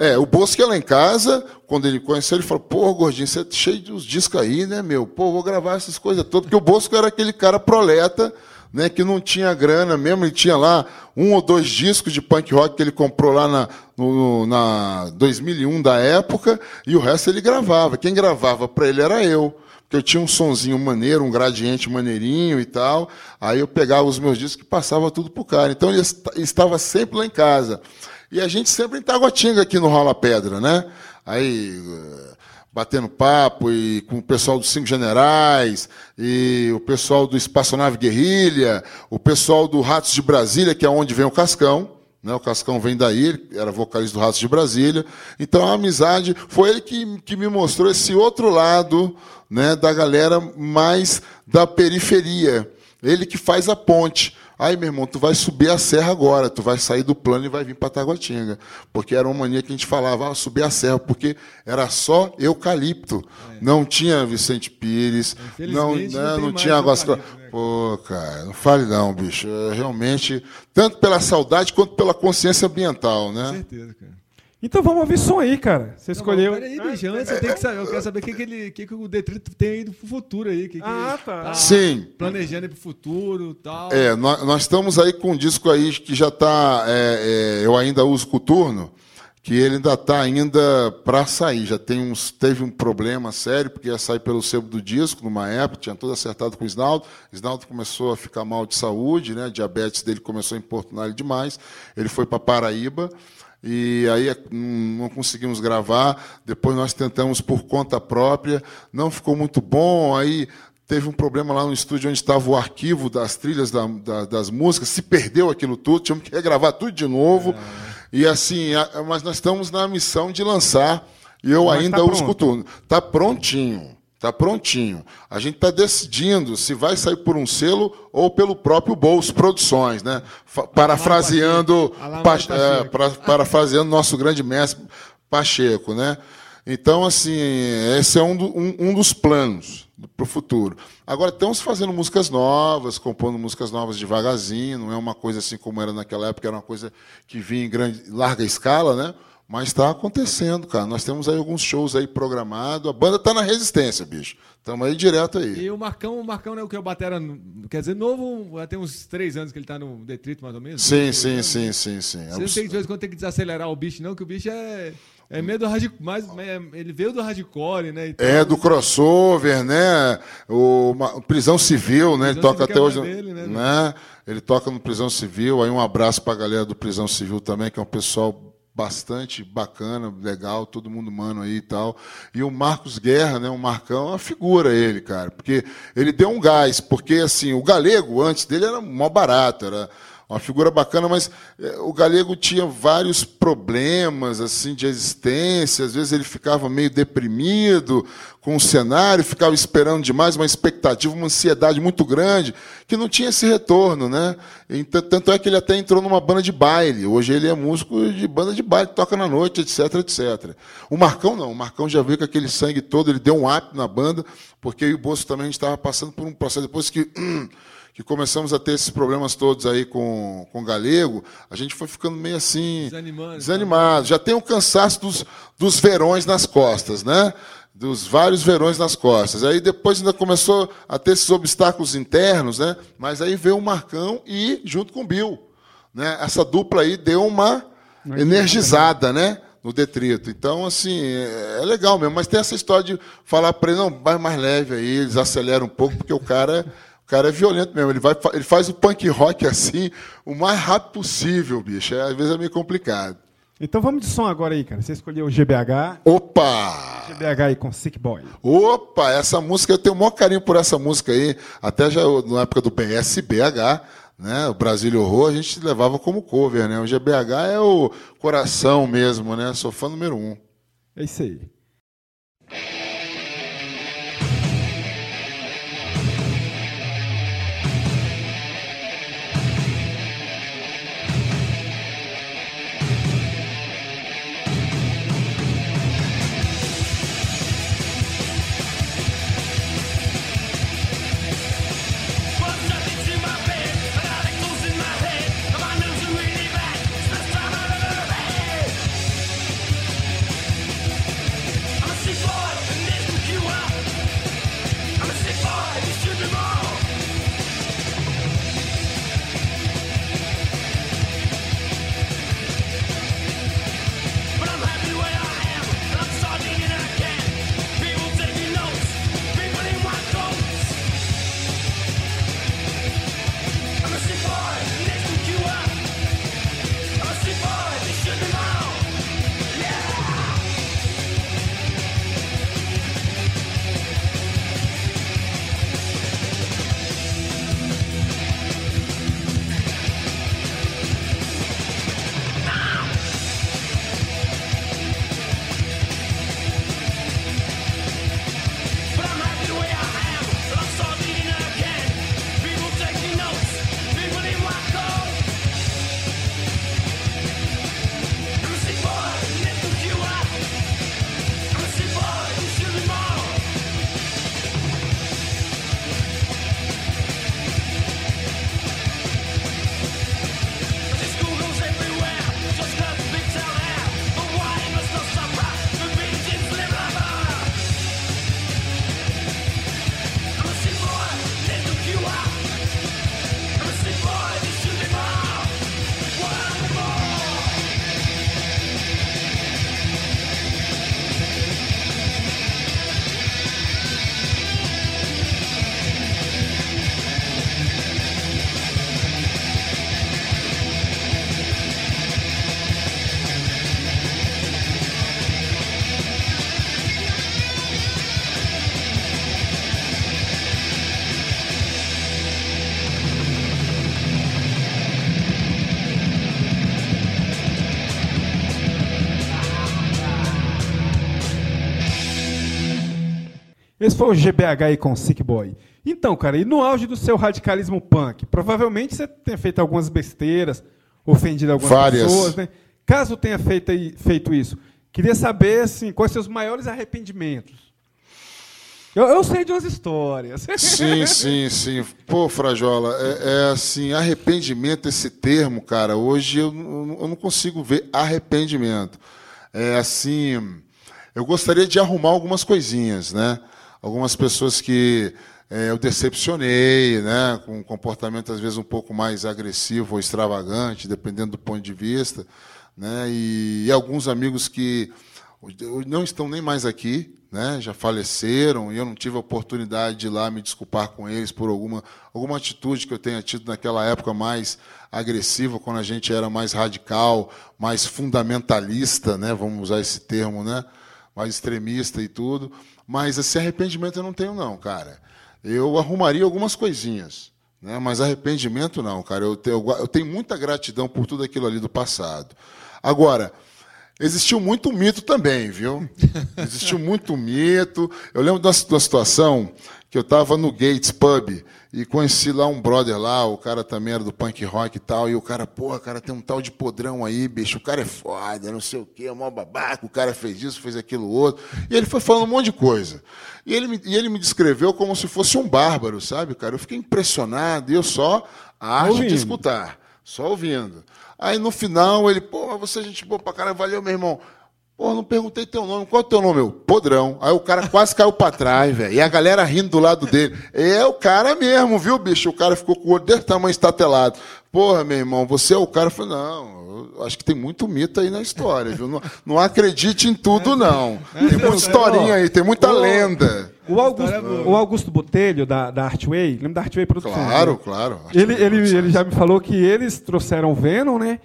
É, o Bosco ia lá em casa, quando ele conheceu, ele falou, pô, gordinho, você é cheio de discos aí, né, meu? Pô, vou gravar essas coisas todas. Porque o Bosco era aquele cara proleta, né, que não tinha grana mesmo, ele tinha lá um ou dois discos de punk rock que ele comprou lá na, no, na 2001 da época, e o resto ele gravava. Quem gravava para ele era eu. Porque eu tinha um sonzinho maneiro, um gradiente maneirinho e tal. Aí eu pegava os meus discos e passava tudo pro cara. Então ele est- estava sempre lá em casa. E a gente sempre em Taguatinga aqui no Rola Pedra, né? Aí, eh, batendo papo e com o pessoal dos Cinco Generais, e o pessoal do Espaçonave Guerrilha, o pessoal do Ratos de Brasília, que é onde vem o Cascão. Né, o Cascão vem daí, era vocalista do Ratos de Brasília. Então a amizade foi ele que, que me mostrou esse outro lado né, da galera mais da periferia. Ele que faz a ponte. Aí, meu irmão, tu vai subir a serra agora, tu vai sair do plano e vai vir para Taguatinga. Porque era uma mania que a gente falava, ah, subir a serra, porque era só eucalipto. Não tinha Vicente Pires, não, né, não não tinha água. né? Pô, cara, não fale não, bicho. É, realmente, tanto pela saudade quanto pela consciência ambiental, Com né? certeza, cara. Então vamos ouvir som aí, cara. Você escolheu. Peraí, bicho, antes eu tenho que saber. Eu quero saber o que, que, ele, que, que o Detrito tem aí do futuro aí. Que que Ah, ele tá. Sim. Planejando aí pro futuro e tal. É, nós, nós estamos aí com um disco aí que já está. eu ainda uso coturno, que ele ainda está ainda para sair. Já tem uns, teve um problema sério, porque ia sair pelo sebo do disco numa época, tinha tudo acertado com o Isnaldo. O Isnaldo começou a ficar mal de saúde, né? A diabetes dele começou a importunar ele demais. Ele foi para Paraíba. E aí hum, não conseguimos gravar. Depois nós tentamos por conta própria, não ficou muito bom. Aí teve um problema lá no estúdio onde estava o arquivo das trilhas da- da- das músicas, se perdeu aquilo tudo, tivemos que regravar tudo de novo. E assim, a- mas nós estamos na missão de lançar, e eu Mas ainda tá pronto. coturno. Está prontinho. Está prontinho. A gente está decidindo se vai sair por um selo ou pelo próprio Bolso Produções, né? Parafraseando, Alá Pa- Mário Pacheco. é, parafraseando nosso grande mestre Pacheco, né? Então, assim, esse é um, do- um- um dos planos para o futuro. Agora, estamos fazendo músicas novas, compondo músicas novas devagarzinho, não é uma coisa assim como era naquela época, era uma coisa que vinha em grande, larga escala, né? Mas está acontecendo, cara. Nós temos aí alguns shows aí programados. A banda está na resistência, bicho. Estamos aí direto aí. E o Marcão, o Marcão, né, o que é o Batera, quer dizer, novo, já tem uns três anos que ele tá no Detrito, mais ou menos. Sim, Dois, sim, sim, sim, sim. Você não tem que, de vez em quando, tem que desacelerar o bicho, não, que o bicho é, é meio do hardcore, mas é- ele veio do hardcore, né? e tal. É, do crossover, né? O, uma- Prisão Civil, né? Ele Prisão toca Civil que até é hoje. mais dele, né? né? Ele toca no Prisão Civil. Aí um abraço pra galera do Prisão Civil também, que é um pessoal bastante bacana, legal, todo mundo mano aí e tal. E o Marcos Guerra, né? O Marcão é uma figura ele, cara. Porque ele deu um gás, porque assim, o galego antes dele era mó barato, era uma figura bacana, mas eh, o Galego tinha vários problemas assim de existência, às vezes ele ficava meio deprimido com o cenário, ficava esperando demais, uma expectativa, uma ansiedade muito grande, que não tinha esse retorno, né? Então, tanto é que ele até entrou numa banda de baile. Hoje ele é músico de banda de baile, toca na noite, etc, etc. O Marcão não, o Marcão já veio com aquele sangue todo, ele deu um up na banda, porque eu e o Bolso também a gente estava passando por um processo depois que que começamos a ter esses problemas todos aí com, com o galego, a gente foi ficando meio assim. Desanimando. Desanimado. Já tem o cansaço dos, dos verões nas costas, né? Dos vários verões nas costas. Aí depois ainda começou a ter esses obstáculos internos, né? Mas aí veio o Marcão e junto com o Bill. Né? Essa dupla aí deu uma energizada, né? No detrito. Então, assim, é é legal mesmo. Mas tem essa história de falar para ele, não, vai mais leve aí, eles aceleram um pouco, porque o cara. O cara é violento mesmo, ele, vai, ele faz o punk rock assim, o mais rápido possível, bicho. É, às vezes é meio complicado. Então vamos de som agora aí, cara. Você escolheu o GBH. Opa! GBH aí com Sick Boy. Opa, essa música, eu tenho o maior carinho por essa música aí. Até já na época do PSBH, né? O Brasil Horror, a gente levava como cover, né? O GBH é o coração mesmo, né? Sou fã número um. É isso aí. Esse foi o GBH aí com Sick Boy. Então, cara, e no auge do seu radicalismo punk, provavelmente você tenha feito algumas besteiras, ofendido algumas Várias. pessoas, né? Caso tenha feito, feito isso, queria saber assim, quais seus maiores arrependimentos. Eu, eu sei de umas histórias. Sim, sim, sim. Pô, Frajola, é, é assim, arrependimento, esse termo, cara, hoje eu, eu não consigo ver arrependimento. É assim, eu gostaria de arrumar algumas coisinhas, né? Algumas pessoas que é, eu decepcionei, né? Com um comportamento às vezes um pouco mais agressivo ou extravagante, dependendo do ponto de vista, né? E, e alguns amigos que não estão nem mais aqui, né? já faleceram, e eu não tive a oportunidade de ir lá me desculpar com eles por alguma, alguma atitude que eu tenha tido naquela época mais agressiva, quando a gente era mais radical, mais fundamentalista, né? vamos usar esse termo, né? mais extremista e tudo. Mas esse arrependimento eu não tenho, não, cara. Eu arrumaria algumas coisinhas. Né? Mas arrependimento não, cara. Eu tenho, eu tenho muita gratidão por tudo aquilo ali do passado. Agora, existiu muito mito também, viu? Existiu muito mito. Eu lembro de uma de uma situação que eu estava no Gates Pub e conheci lá um brother lá, o cara também era do punk rock e tal, e o cara, porra, cara, tem um tal de podrão aí, bicho, o cara é foda, não sei o quê, é mó babaca, o cara fez isso, fez aquilo outro. E ele foi falando um monte de coisa. E ele, me- e ele me descreveu como se fosse um bárbaro, sabe, cara? Eu fiquei impressionado, e eu só a arte de Ouvindo. escutar, só ouvindo. Aí no final ele, pô, você é gente boa pra caralho, valeu, meu irmão. Pô, não perguntei teu nome. Qual é o teu nome, meu? Podrão. Aí o cara quase caiu pra trás, velho. E a galera rindo do lado dele. É o cara mesmo, viu, bicho? O cara ficou com o olho desse tamanho estatelado. Porra, meu irmão, você é o cara. Eu falei, não, eu acho que tem muito mito aí na história, viu? Não, não acredite em tudo, não. Tem muita historinha aí, tem muita lenda. O Augusto, o Augusto Botelho, da, da Artway, lembra da Artway Produções? Claro, né? claro. Ele, ele, ele já me falou que eles trouxeram o Venom, né?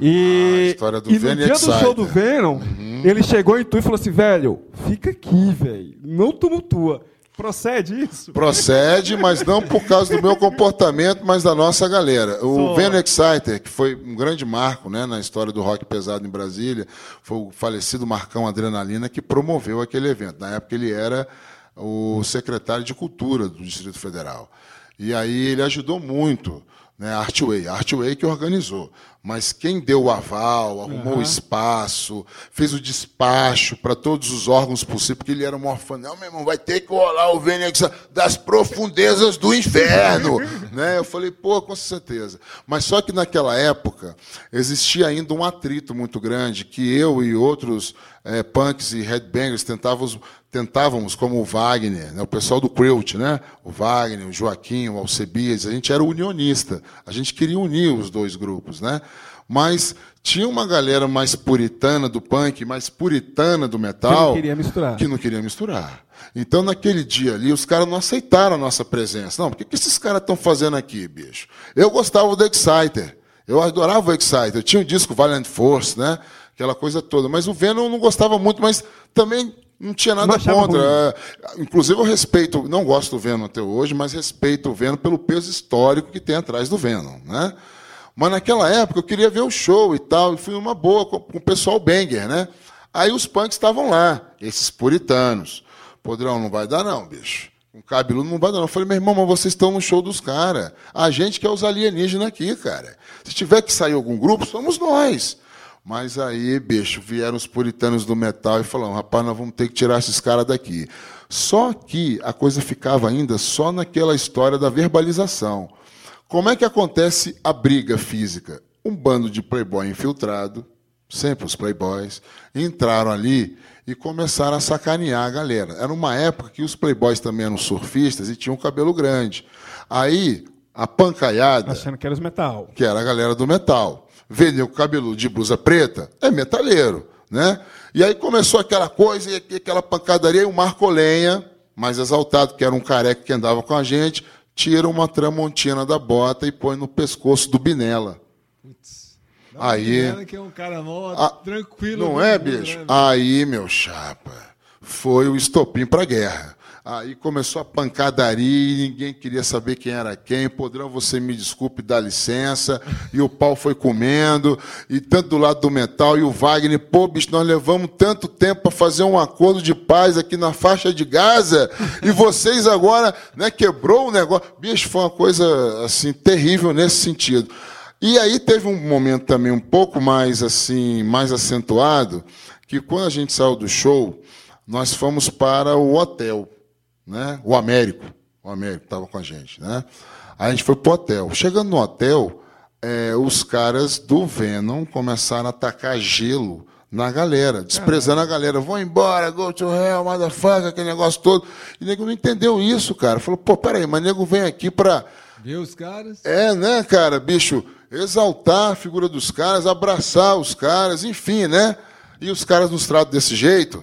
E, Ah, história do e no Venom e dia do show do Venom, ele chegou em tu e falou assim, velho, fica aqui, velho, não tumultua. Procede isso? Procede, mas não por causa do meu comportamento, mas da nossa galera. O Só. Venom Exciter, que foi um grande marco né, na história do rock pesado em Brasília, foi o falecido Marcão Adrenalina que promoveu aquele evento. Na época ele era o secretário de Cultura do Distrito Federal. E aí ele ajudou muito. Né, a Artway, a Artway que organizou. Mas quem deu o aval, arrumou o espaço, fez o despacho para todos os órgãos possíveis, porque ele era um. Não, meu irmão, vai ter que rolar o Venex das profundezas do inferno. né? Eu falei, pô, com certeza. Mas só que naquela época existia ainda um atrito muito grande que eu e outros eh, punks e headbangers tentávamos, tentávamos como o Wagner, né? o pessoal do Quilt, né? o Wagner, o Joaquim, o Alcebiades, a gente era unionista. A gente queria unir os dois grupos, né? Mas tinha uma galera mais puritana do punk, mais puritana do metal. Que não queria misturar. Que não queria misturar. Então, naquele dia ali, os caras não aceitaram a nossa presença. Não, o que, que esses caras estão fazendo aqui, bicho? Eu gostava do Exciter. Eu adorava o Exciter. Eu tinha um disco Valiant Force, né? Aquela coisa toda. Mas o Venom não gostava muito, mas também não tinha nada Não contra. É, inclusive, eu respeito, não gosto do Venom até hoje, mas respeito o Venom pelo peso histórico que tem atrás do Venom, né? Mas naquela época eu queria ver o show e tal, e fui numa boa com, com o pessoal banger, né? Aí os punks estavam lá, esses puritanos. Podrão, não vai dar não, bicho. Um cabeludo não vai dar não. Eu falei, meu irmão, mas vocês estão no show dos caras. A gente que é os alienígenas aqui, cara. Se tiver que sair algum grupo, somos nós. Mas aí, bicho, vieram os puritanos do metal e falaram, rapaz, nós vamos ter que tirar esses caras daqui. Só que a coisa ficava ainda só naquela história da verbalização. Como é que acontece a briga física? Um bando de playboy infiltrado, sempre os playboys, entraram ali e começaram a sacanear a galera. Era uma época que os playboys também eram surfistas e tinham cabelo grande. Aí, a pancaiada Achando que era os metal. que era a galera do metal. Vendeu cabelo de blusa preta, é metaleiro, né? E aí começou aquela coisa e aqu- aquela pancadaria, e o Marco Lenha, mais exaltado, que era um careca que andava com a gente, tira uma tramontina da bota e põe no pescoço do Binela. Aí, Ela que é um cara mó Ah, tranquilo. não do é, mundo, bicho? né? Aí, meu chapa, foi o estopim pra guerra. Aí começou a pancadaria ninguém queria saber quem era quem. Podrão, você me desculpe, dá licença. E o pau foi comendo, e tanto do lado do metal, e o Wagner, pô, bicho, nós levamos tanto tempo para fazer um acordo de paz aqui na faixa de Gaza, e vocês agora, né, quebrou o negócio. Bicho, foi uma coisa, assim, terrível nesse sentido. E aí teve um momento também um pouco mais assim, mais acentuado, que quando a gente saiu do show, nós fomos para o hotel, né? O Américo, o Américo estava com a gente, né? Aí a gente foi para o hotel. Chegando no hotel, eh, os caras do Venom começaram a atacar gelo na galera, desprezando a galera. Vão embora, go to hell, motherfucker, aquele negócio todo. E o nego não entendeu isso, cara. Falou, pô, peraí, mas o nego vem aqui para Vê os caras. é, né, cara, bicho, exaltar a figura dos caras, abraçar os caras, enfim, né? E os caras nos tratam desse jeito.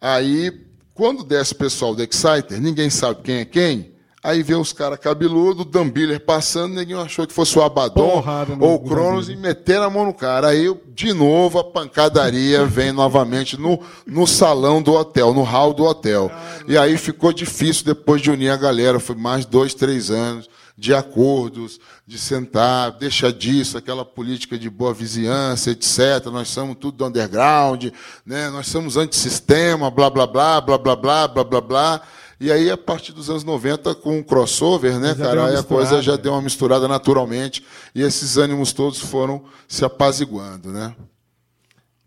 Aí, quando desce o pessoal do Exciter, ninguém sabe quem é quem. Aí vê os caras cabeludos, o Dumbiller passando, ninguém achou que fosse o Abaddon Porrada ou o Cronos e meteram a mão no cara. Aí, de novo, a pancadaria vem novamente no, no salão do hotel, no hall do hotel. E aí ficou difícil depois de unir a galera. Foi mais dois, três anos. De acordos, de sentar, deixa disso, aquela política de boa vizinhança, etc. Nós somos tudo do underground, né? nós somos antissistema, blá, blá, blá, blá, blá, blá, blá, blá, blá. E aí, a partir dos anos 90, com o crossover, né, cara, aí a coisa já deu uma misturada naturalmente e esses ânimos todos foram se apaziguando, né?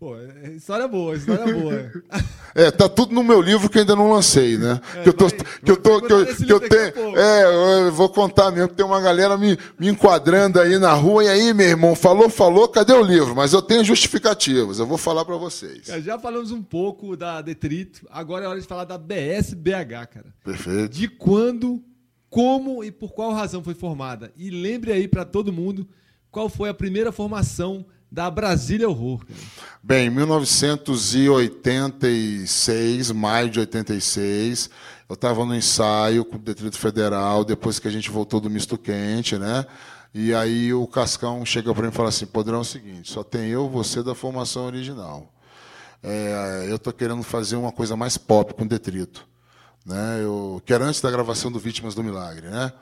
Pô, é história boa, história boa. É, tá tudo no meu livro que eu ainda não lancei, né? que eu tô, vai- que eu tô, que eu, que eu tenho, é, eu vou contar mesmo que tem uma galera me, me enquadrando aí na rua e aí, meu irmão, falou, falou, cadê o livro? Mas eu tenho justificativas, eu vou falar para vocês. Já falamos um pouco da Detrito, agora é hora de falar da BSBH, cara. Perfeito. De quando, como e por qual razão foi formada. E lembre aí pra todo mundo qual foi a primeira formação da Brasília Horror. cara. Bem, em 1986, maio de 86, eu estava no ensaio com o Detrito Federal, depois que a gente voltou do misto quente, né? E aí o Cascão chega para mim e fala assim, Podrão, é o seguinte, só tem eu, você da formação original. É, eu estou querendo fazer uma coisa mais pop com Detrito. Né? Eu, que era antes da gravação do Vítimas do Milagre, né?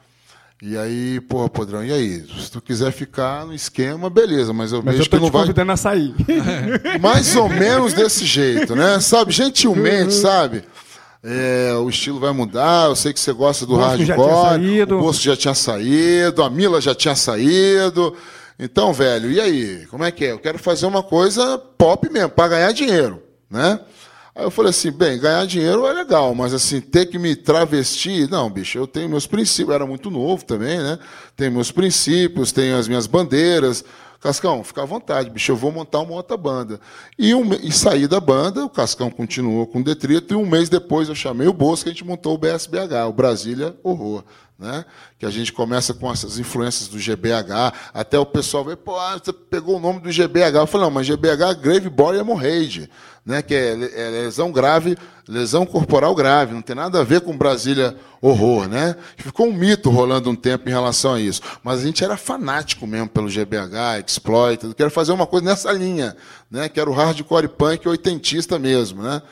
E aí, porra, Podrão, e aí? Se tu quiser ficar no esquema, beleza, mas eu Mas vejo eu tô que não te vai. convidando a sair. Mais ou menos desse jeito, né? Sabe, gentilmente, sabe? É, o estilo vai mudar, eu sei que você gosta do hardcore, o Bosco já tinha saído, a Mila já tinha saído. Então, velho, e aí? Como é que é? Eu quero fazer uma coisa pop mesmo, para ganhar dinheiro, né? Aí eu falei assim, bem, ganhar dinheiro é legal, mas assim, ter que me travestir, não, bicho, eu tenho meus princípios, eu era muito novo também, né? Tenho meus princípios, tenho as minhas bandeiras. Cascão, fica à vontade, bicho, eu vou montar uma outra banda. E, um, e saí da banda, o Cascão continuou com o Detrito, e um mês depois eu chamei o Bosco a gente montou o BSBH, o Brasília Horror. Né? Que a gente começa com essas influências do GBH, até o pessoal vê, pô, ah, você pegou o nome do GBH. Eu falei, não, mas GBH é Grave Body Hemorrhage, né? que é, é lesão grave, lesão corporal grave, não tem nada a ver com Brasília Horror. Né? Ficou um mito rolando um tempo em relação a isso. Mas a gente era fanático mesmo pelo GBH, Exploit, quero fazer uma coisa nessa linha, né? que era o hardcore punk oitentista mesmo. Né?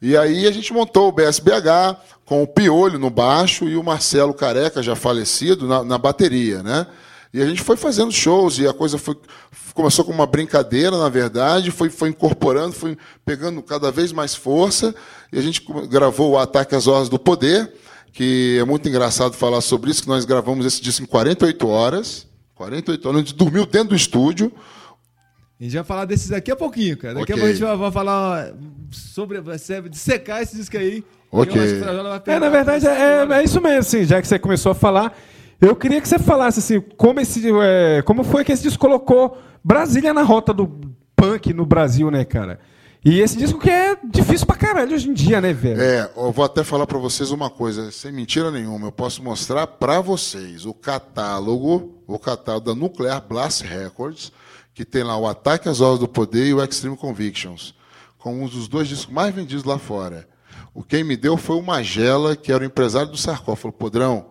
E aí a gente montou o BSBH com o Piolho no baixo e o Marcelo Careca, já falecido, na, na bateria, né? E a gente foi fazendo shows e a coisa foi, começou com uma brincadeira, na verdade, foi, foi incorporando, foi pegando cada vez mais força. E a gente gravou o Ataque às Horas do Poder, que é muito engraçado falar sobre isso, que nós gravamos esse disco em 48 horas. 48 horas, a gente dormiu dentro do estúdio. A gente vai falar desses daqui a pouquinho, cara. Daqui a Ok. pouco a gente vai, vai falar sobre. Vai ser- dissecar esse disco aí. Ok. É, na verdade, é, agora. é isso mesmo, assim, já que você começou a falar. Eu queria que você falasse assim, como, esse, é, como foi que esse disco colocou Brasília na rota do punk no Brasil, né, cara? E esse disco que é difícil pra caralho hoje em dia, né, velho? É, eu vou até falar para vocês uma coisa, sem mentira nenhuma, eu posso mostrar para vocês o catálogo, o catálogo da Nuclear Blast Records, que tem lá o Ataque às Horas do Poder e o Extreme Convictions, com um dos dois discos mais vendidos lá fora. O quem me deu foi o Magela, que era o empresário do Sarcó. Falou, Podrão,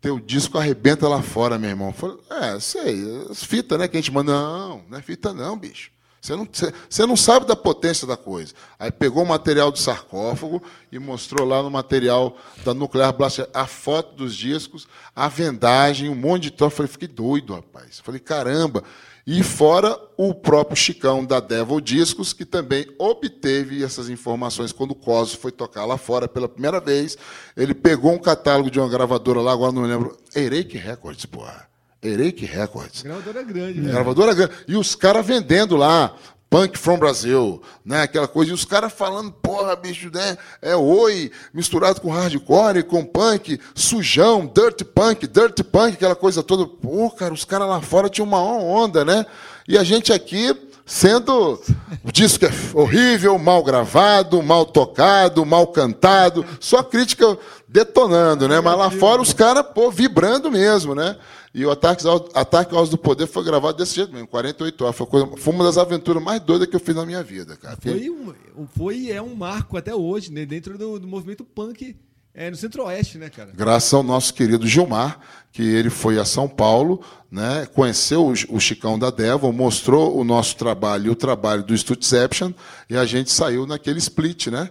teu disco arrebenta lá fora, meu irmão. Falei, é, sei, as fitas, né, que a gente manda. Não, não é fita não, bicho. Você não, você- não sabe da potência da coisa. Aí pegou o material do sarcófago e mostrou lá no material da Nuclear Blast a foto dos discos, a vendagem, um monte de troço. Falei, fiquei doido, rapaz. Falei, caramba. E fora o próprio Chicão da Devil Discos, que também obteve essas informações quando o Coso foi tocar lá fora pela primeira vez. Ele pegou um catálogo de uma gravadora lá, agora não me lembro. Ereik Records, porra. Ereik Records. Gravadora grande, né? Gravadora grande. E os caras vendendo lá. Punk from Brasil, né? Aquela coisa. E os caras falando, porra, bicho, né? É oi, misturado com hardcore, com punk, sujão, dirt punk, dirt punk, aquela coisa toda. Pô, cara, os caras lá fora tinham uma onda, né? E a gente aqui sendo. O disco é horrível, mal gravado, mal tocado, mal cantado, só crítica detonando, né? Mas lá fora os caras, pô, vibrando mesmo, né? E o Ataque ao, Ataque ao House do Poder foi gravado desse jeito mesmo, 48 horas. Foi, coisa- foi uma das aventuras mais doidas que eu fiz na minha vida, cara. Foi, um, foi é um marco até hoje, né? Dentro do, do movimento punk é, no Centro-Oeste, né, cara? Graças ao nosso querido Gilmar, que ele foi a São Paulo, né, conheceu o, o Chicão da Devil, mostrou o nosso trabalho e o trabalho do Stutception, e a gente saiu naquele split, né?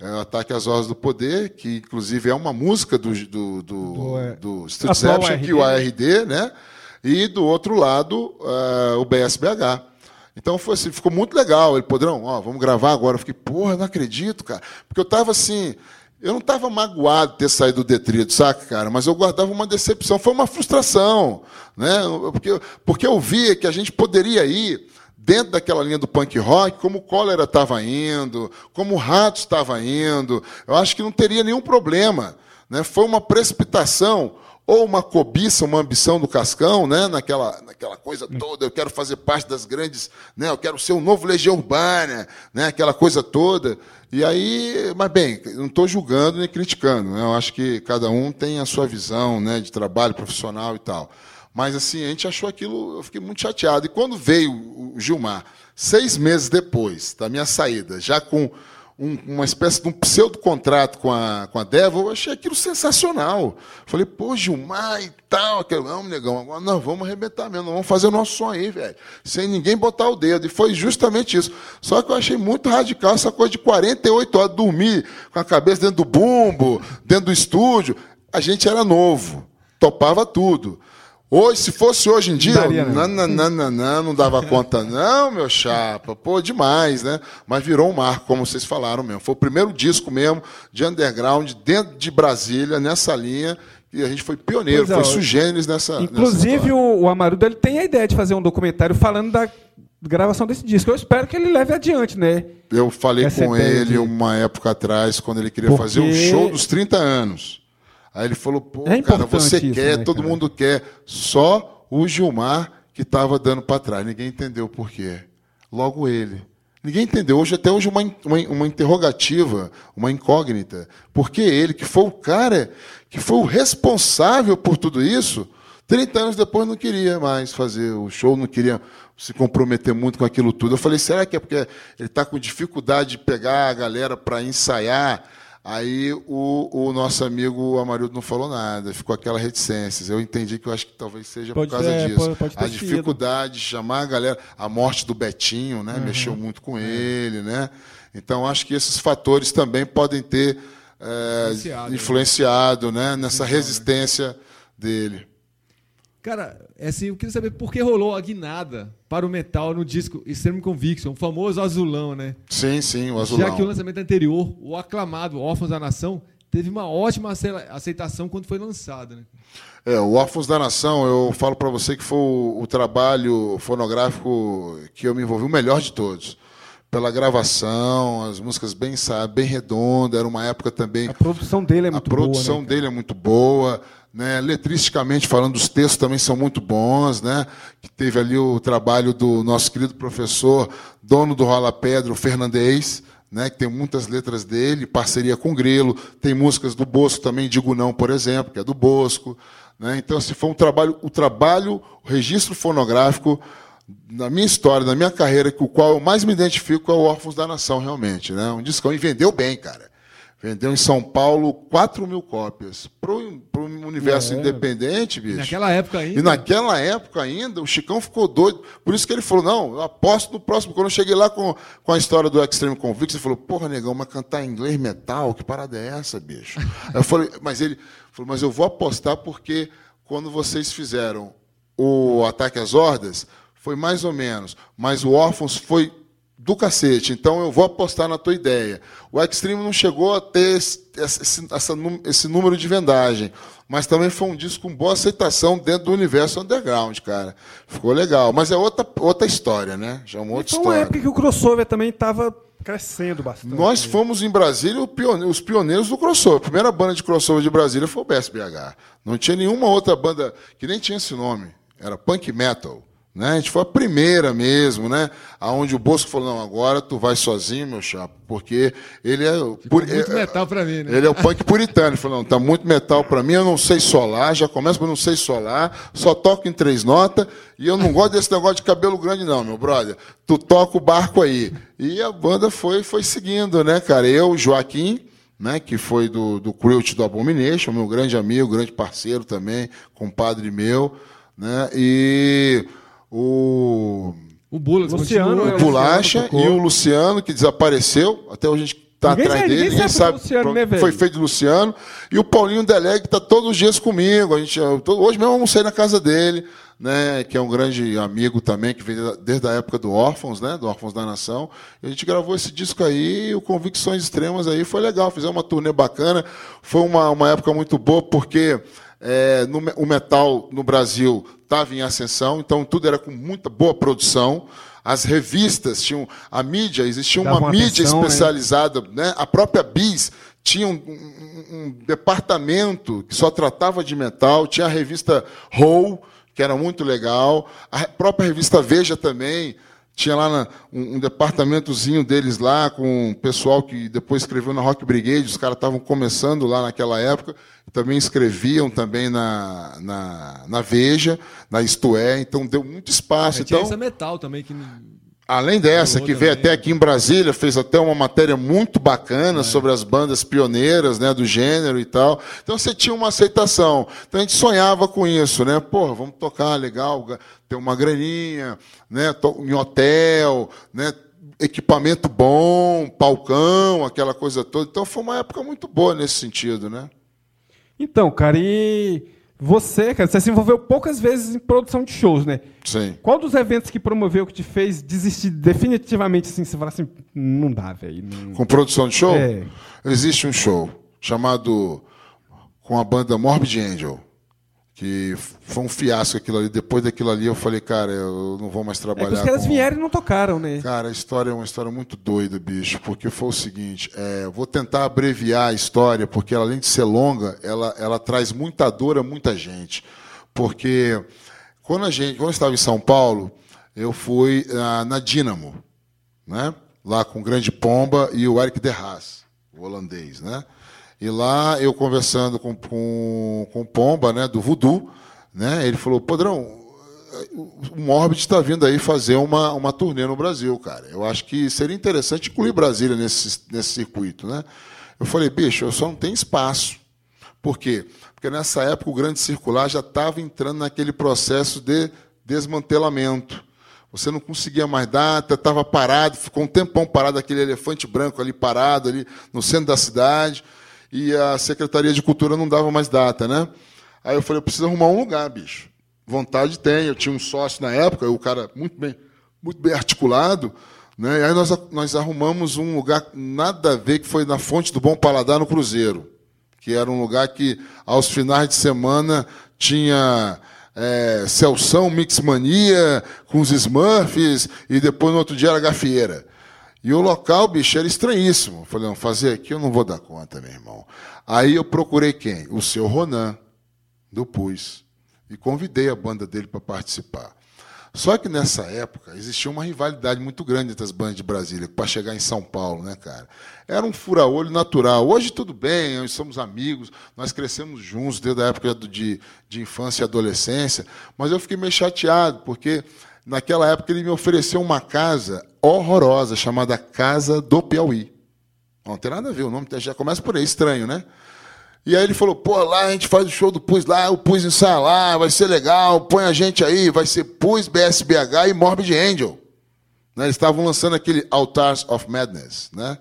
É o Ataque às Horas do Poder, que inclusive é uma música do, do, do, Do, é, do atual Stutception, que o ARD, né? E do outro lado, eh, o BSBH. Então foi assim, ficou muito legal. Ele, Podrão, ó, vamos gravar agora. Eu fiquei, porra, não acredito, cara. Porque eu tava assim, eu não estava magoado de ter saído do detrito, saca, cara? Mas eu guardava uma decepção, foi uma frustração, né? Porque, porque eu via que a gente poderia ir dentro daquela linha do punk rock, como o Cólera estava indo, como o Ratos estava indo. Eu acho que não teria nenhum problema. Né? Foi uma precipitação ou uma cobiça, uma ambição do Cascão, né? naquela, naquela coisa toda, eu quero fazer parte das grandes, né? eu quero ser um novo Legião Urbana, né? aquela coisa toda. E aí, mas bem, não estou julgando nem criticando, né? eu acho que cada um tem a sua visão né? de trabalho profissional e tal. Mas assim, a gente achou aquilo, eu fiquei muito chateado. E quando veio o Gilmar, seis meses depois da minha saída, já com um- uma espécie de um pseudo-contrato com a, com a Devil, eu achei aquilo sensacional. Falei, pô, Gilmar e tal, aquele, vamos, negão, agora nós vamos arrebentar mesmo, nós vamos fazer o nosso som aí, velho. Sem ninguém botar o dedo. E foi justamente isso. Só que eu achei muito radical essa coisa de 48 horas, dormir com a cabeça dentro do bumbo, dentro do estúdio. A gente era novo, topava tudo. Hoje, se fosse hoje em dia, Daria, né? não, não, não, não, não, não dava conta, não, meu chapa. Pô, demais, né? Mas virou um marco, como vocês falaram mesmo. Foi o primeiro disco mesmo de underground dentro de Brasília, nessa linha. E a gente foi pioneiro, Pois é, foi sugêneres nessa. Inclusive, nessa o, o Amarudo ele tem a ideia de fazer um documentário falando da gravação desse disco. Eu espero que ele leve adiante, né? Eu falei essa com ele de- uma época atrás, quando ele queria Porque- fazer o show dos 30 anos. Aí ele falou: pô, É cara, você isso, quer, né, todo cara? mundo quer. Só o Gilmar que estava dando para trás. Ninguém entendeu por quê. Logo ele. Ninguém entendeu. Hoje, até hoje, uma, uma, uma interrogativa, uma incógnita. Por que ele, que foi o cara que foi o responsável por tudo isso, 30 anos depois não queria mais fazer o show, não queria se comprometer muito com aquilo tudo. Eu falei, será que é porque ele está com dificuldade de pegar a galera para ensaiar? Aí o, o nosso amigo Amarildo não falou nada, ficou aquela reticência. Eu entendi que eu acho que talvez seja Pode por causa ser, disso. pode- pode a sido. dificuldade de chamar a galera, a morte do Betinho, né? Mexeu muito com ele, né? Então acho que esses fatores também podem ter é, Influenciado, né? nessa resistência dele. Cara, é assim, eu queria saber por que rolou a guinada para o metal no disco Extreme Conviction, o famoso azulão, né? Sim, sim, o azulão. Já que o lançamento anterior, o aclamado Órfãos da Nação, teve uma ótima ace- aceitação quando foi lançado, né? É, o Órfãos da Nação, eu falo para você que foi o, o trabalho fonográfico que eu me envolvi o melhor de todos. Pela gravação, as músicas bem ensaiadas, bem redondas, era uma época também A produção dele é a muito produção boa. né, dele é muito boa, né? Letristicamente falando, os textos também são muito bons, né? Que teve ali o trabalho do nosso querido professor, dono do Rola Pedra, o Fernandez, né? Que tem muitas letras dele, parceria com o Grilo, tem músicas do Bosco também, Digo Não, por exemplo, que é do Bosco, né? Então, se foi um trabalho, o trabalho, o registro fonográfico na minha história, na minha carreira, com o qual eu mais me identifico é o Órfãos da Nação, realmente, né? Um discão e vendeu bem, cara. Vendeu em São Paulo 4 mil cópias. Para o universo É. independente, bicho. Naquela época ainda. E naquela época ainda, o Chicão ficou doido. Por isso que ele falou: não, eu aposto no próximo. Quando eu cheguei lá com, com a história do Extreme Convict, ele falou: porra, negão, mas cantar em inglês metal? Que parada é essa, bicho? Eu falei: mas ele falou: mas eu vou apostar porque quando vocês fizeram o Ataque às Hordas, foi mais ou menos. Mas o Órfãos foi do cacete. Então eu vou apostar na tua ideia. O Extreme não chegou a ter esse, esse, essa esse número de vendagem, mas também foi um disco com boa aceitação dentro do universo underground, cara. Ficou legal. Mas é outra, outra história, né? Já é uma outra Foi uma história. época que o crossover também estava crescendo bastante. Nós fomos em Brasília os pioneiros do crossover. A primeira banda de crossover de Brasília foi o BSBH. Não tinha nenhuma outra banda que nem tinha esse nome. Era punk metal. Né? A gente foi a primeira mesmo, né? Aonde o Bosco falou: não, agora tu vai sozinho, meu chapa, porque ele é. puri- Muito é- metal pra mim, né? Ele é o punk puritano. Ele falou: não, tá muito metal pra mim, eu não sei solar, já começa, mas não sei solar, só toco em três notas, e eu não gosto desse negócio de cabelo grande, não, meu brother. Tu toca o barco aí. E a banda foi, foi seguindo, né, cara? Eu, Joaquim, né, que foi do, do Quilt do Abomination, meu grande amigo, grande parceiro também, compadre meu, né? E o O Bullets Luciano, continua. né? o Bolacha tocou. e o Luciano, que desapareceu. Até hoje a gente tá Ninguém atrás sabe- dele, ninguém ninguém sabe do Luciano, né, velho? foi feito de Luciano. E o Paulinho Deleg tá todos os dias comigo. A gente, eu tô- hoje mesmo eu almocei na casa dele, né? Que é um grande amigo também, que vem desde a época do Órfãos, né? Do Órfãos da Nação. E a gente gravou esse disco aí, o Convicções Extremas aí, foi legal. Fizemos uma turnê bacana. Foi uma, uma época muito boa, porque é, no o metal no Brasil estava em ascensão, então tudo era com muita boa produção. As revistas tinham. A mídia, existia uma Davam mídia atenção, né? especializada, né? A própria Bis tinha um, um- um departamento que só tratava de metal, tinha a revista Roll, que era muito legal, a própria revista Veja também. Tinha lá na- um, um departamentozinho deles lá, com o pessoal que depois escreveu na Rock Brigade, os caras estavam começando lá naquela época, também escreviam também na, na, na Veja, na Isto É, então deu muito espaço. É, tinha Então, essa metal também que. Além dessa, que veio até aqui em Brasília, fez até uma matéria muito bacana sobre as bandas pioneiras né, do gênero e tal. Então você tinha uma aceitação. Então a gente sonhava com isso, né? Pô, vamos tocar, legal, ga- ter uma graninha, né? em hotel, né? equipamento bom, palcão, aquela coisa toda. Então foi uma época muito boa nesse sentido, né? Então, cara, e você, cara, você se envolveu poucas vezes em produção de shows, né? Sim. Qual dos eventos que promoveu que te fez desistir definitivamente assim? Você fala assim, não dá, velho. não- Com produção de show? É. Existe um show chamado com a banda Morbid Angel, que foi um fiasco aquilo ali. Depois daquilo ali eu falei, cara, eu não vou mais É trabalhar que os caras com... vieram e não tocaram, né? Cara, a história é uma história muito doida, bicho, porque foi o seguinte, é, vou tentar abreviar a história, porque ela, além de ser longa, ela, ela traz muita dor a muita gente. Porque quando a gente, quando eu estava em São Paulo, eu fui ah, na Dynamo, né? lá com o Grande Pomba e o Eric de Haas, o holandês. Né? E lá eu conversando com, com, com o Pomba, né, do Voodoo, né, ele falou, Podrão, o Morbid está vindo aí fazer uma, uma turnê no Brasil, cara. Eu acho que seria interessante incluir Brasília nesse, nesse circuito, né? Eu falei, bicho, eu só não tenho espaço. Por quê? Porque nessa época o Grande Circular já estava entrando naquele processo de desmantelamento. Você não conseguia mais data, estava parado, ficou um tempão parado aquele elefante branco ali parado ali no centro da cidade e a Secretaria de Cultura não dava mais data, né? Aí eu falei, eu preciso arrumar um lugar, bicho. Vontade tem, eu tinha um sócio na época, o cara muito bem, muito bem articulado, né? E aí nós, nós arrumamos um lugar nada a ver que foi na Fonte do Bom Paladar no Cruzeiro, que era um lugar que aos finais de semana tinha é, Celção Mixmania com os Smurfs e depois no outro dia era Gafieira. E o local, bicho, era estranhíssimo. Falei, não, fazer aqui eu não vou dar conta, meu irmão. Aí eu procurei quem? O seu Ronan, do PUS. E convidei a banda dele para participar. Só que nessa época existia uma rivalidade muito grande entre as bandas de Brasília para chegar em São Paulo, né, cara? Era um fura-olho natural. Hoje tudo bem, nós somos amigos, nós crescemos juntos desde a época de, de infância e adolescência, mas eu fiquei meio chateado, porque naquela época ele me ofereceu uma casa horrorosa chamada Casa do Piauí. Não tem nada a ver, o nome já começa por aí, estranho, né? E aí ele falou, pô, lá a gente faz o show do Pus lá, o Pus ensaia lá, vai ser legal, põe a gente aí, vai ser Pus, BSBH e Morbid Angel. Né, Eles estavam lançando aquele Altars of Madness, né?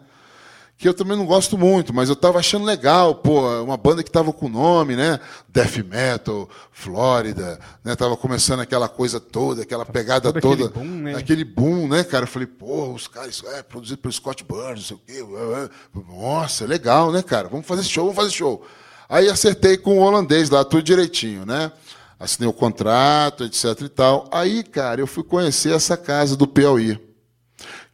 Que eu também não gosto muito, mas eu estava achando legal, pô, uma banda que estava com nome, né? Death Metal, Flórida, né? Tava começando aquela coisa toda, aquela pegada todo aquele toda. boom, né? Aquele boom, né, cara? Eu falei, pô, os caras, é produzido pelo Scott Burns, não sei o quê. Nossa, legal, né, cara? Vamos fazer show, vamos fazer show. Aí acertei com o holandês lá, tudo direitinho, né? Assinei o contrato, etc e tal. Aí, cara, eu fui conhecer essa casa do Piauí,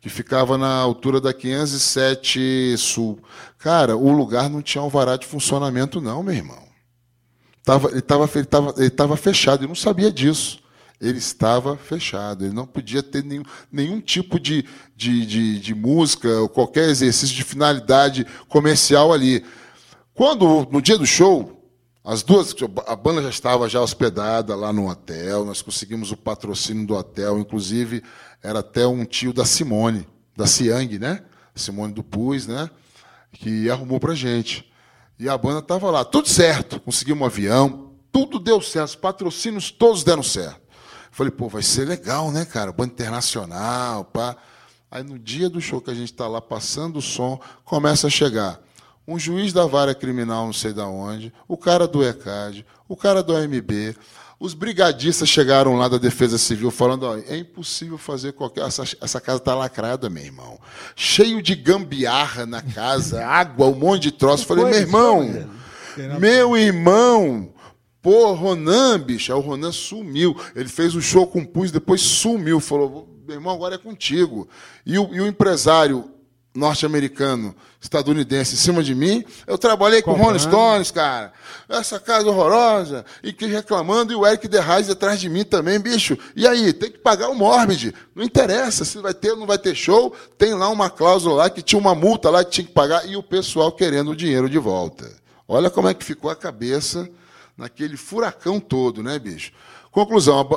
que ficava na altura da 507 Sul. Cara, o lugar não tinha alvará de funcionamento, não, meu irmão. Tava, ele estava ele tava, ele tava fechado, eu não sabia disso. Ele estava fechado, ele não podia ter nenhum, nenhum tipo de, de, de, de música ou qualquer exercício de finalidade comercial ali. Quando, no dia do show, as duas, a banda já estava já hospedada lá no hotel, nós conseguimos o patrocínio do hotel, inclusive era até um tio da Simone, da Siang, né? Simone do Pus, né? Que arrumou pra gente. E a banda estava lá, tudo certo, conseguimos um avião, tudo deu certo, os patrocínios todos deram certo. Falei, pô, vai ser legal, né, cara? Banda internacional, pá. Aí no dia do show que a gente está lá passando o som, começa a chegar um juiz da vara criminal não sei da onde, o cara do ECAD, o cara do AMB, os brigadistas chegaram lá da Defesa Civil falando: ó, é impossível fazer qualquer. Essa, essa casa está lacrada, meu irmão. Cheio de gambiarra na casa, água, um monte de troço. Falei, meu irmão, meu irmão, pô, Ronan, bicho. Aí o Ronan sumiu. Ele fez o show com o Pus, depois sumiu. Falou, meu irmão, agora é contigo. E o, e o empresário norte-americano, estadunidense em cima de mim. Eu trabalhei com Comprando. Rolling Stones, cara. Essa casa horrorosa. E que reclamando, e o Eric DeRais atrás de mim também, bicho. E aí, tem que pagar o Morbid. Não interessa se vai ter ou não vai ter show. Tem lá uma cláusula lá que tinha uma multa lá que tinha que pagar e o pessoal querendo o dinheiro de volta. Olha como é que ficou a cabeça naquele furacão todo, né, bicho? Conclusão,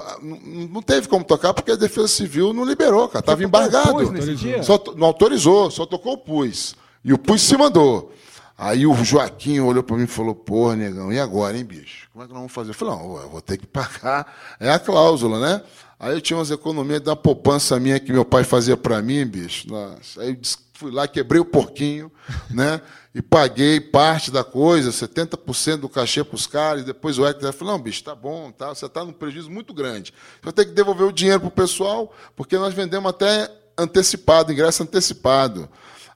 não teve como tocar porque a Defesa Civil não liberou, cara. Estava embargado. Pus nesse dia? Só não autorizou, só tocou o pus. E o pus se mandou. Aí o Joaquim olhou para mim e falou: Porra, negão, e agora, hein, bicho? Como é que nós vamos fazer? Eu falei: Não, eu vou ter que pagar. É a cláusula, né? Aí eu tinha umas economias da poupança minha que meu pai fazia para mim, bicho. Nossa. Aí eu fui lá, quebrei o porquinho, né? E paguei parte da coisa, 70% do cachê para os caras. E depois o Hector falou: Não, bicho, tá bom, tá, você está num prejuízo muito grande. Você vai ter que devolver o dinheiro para o pessoal, porque nós vendemos até antecipado, ingresso antecipado.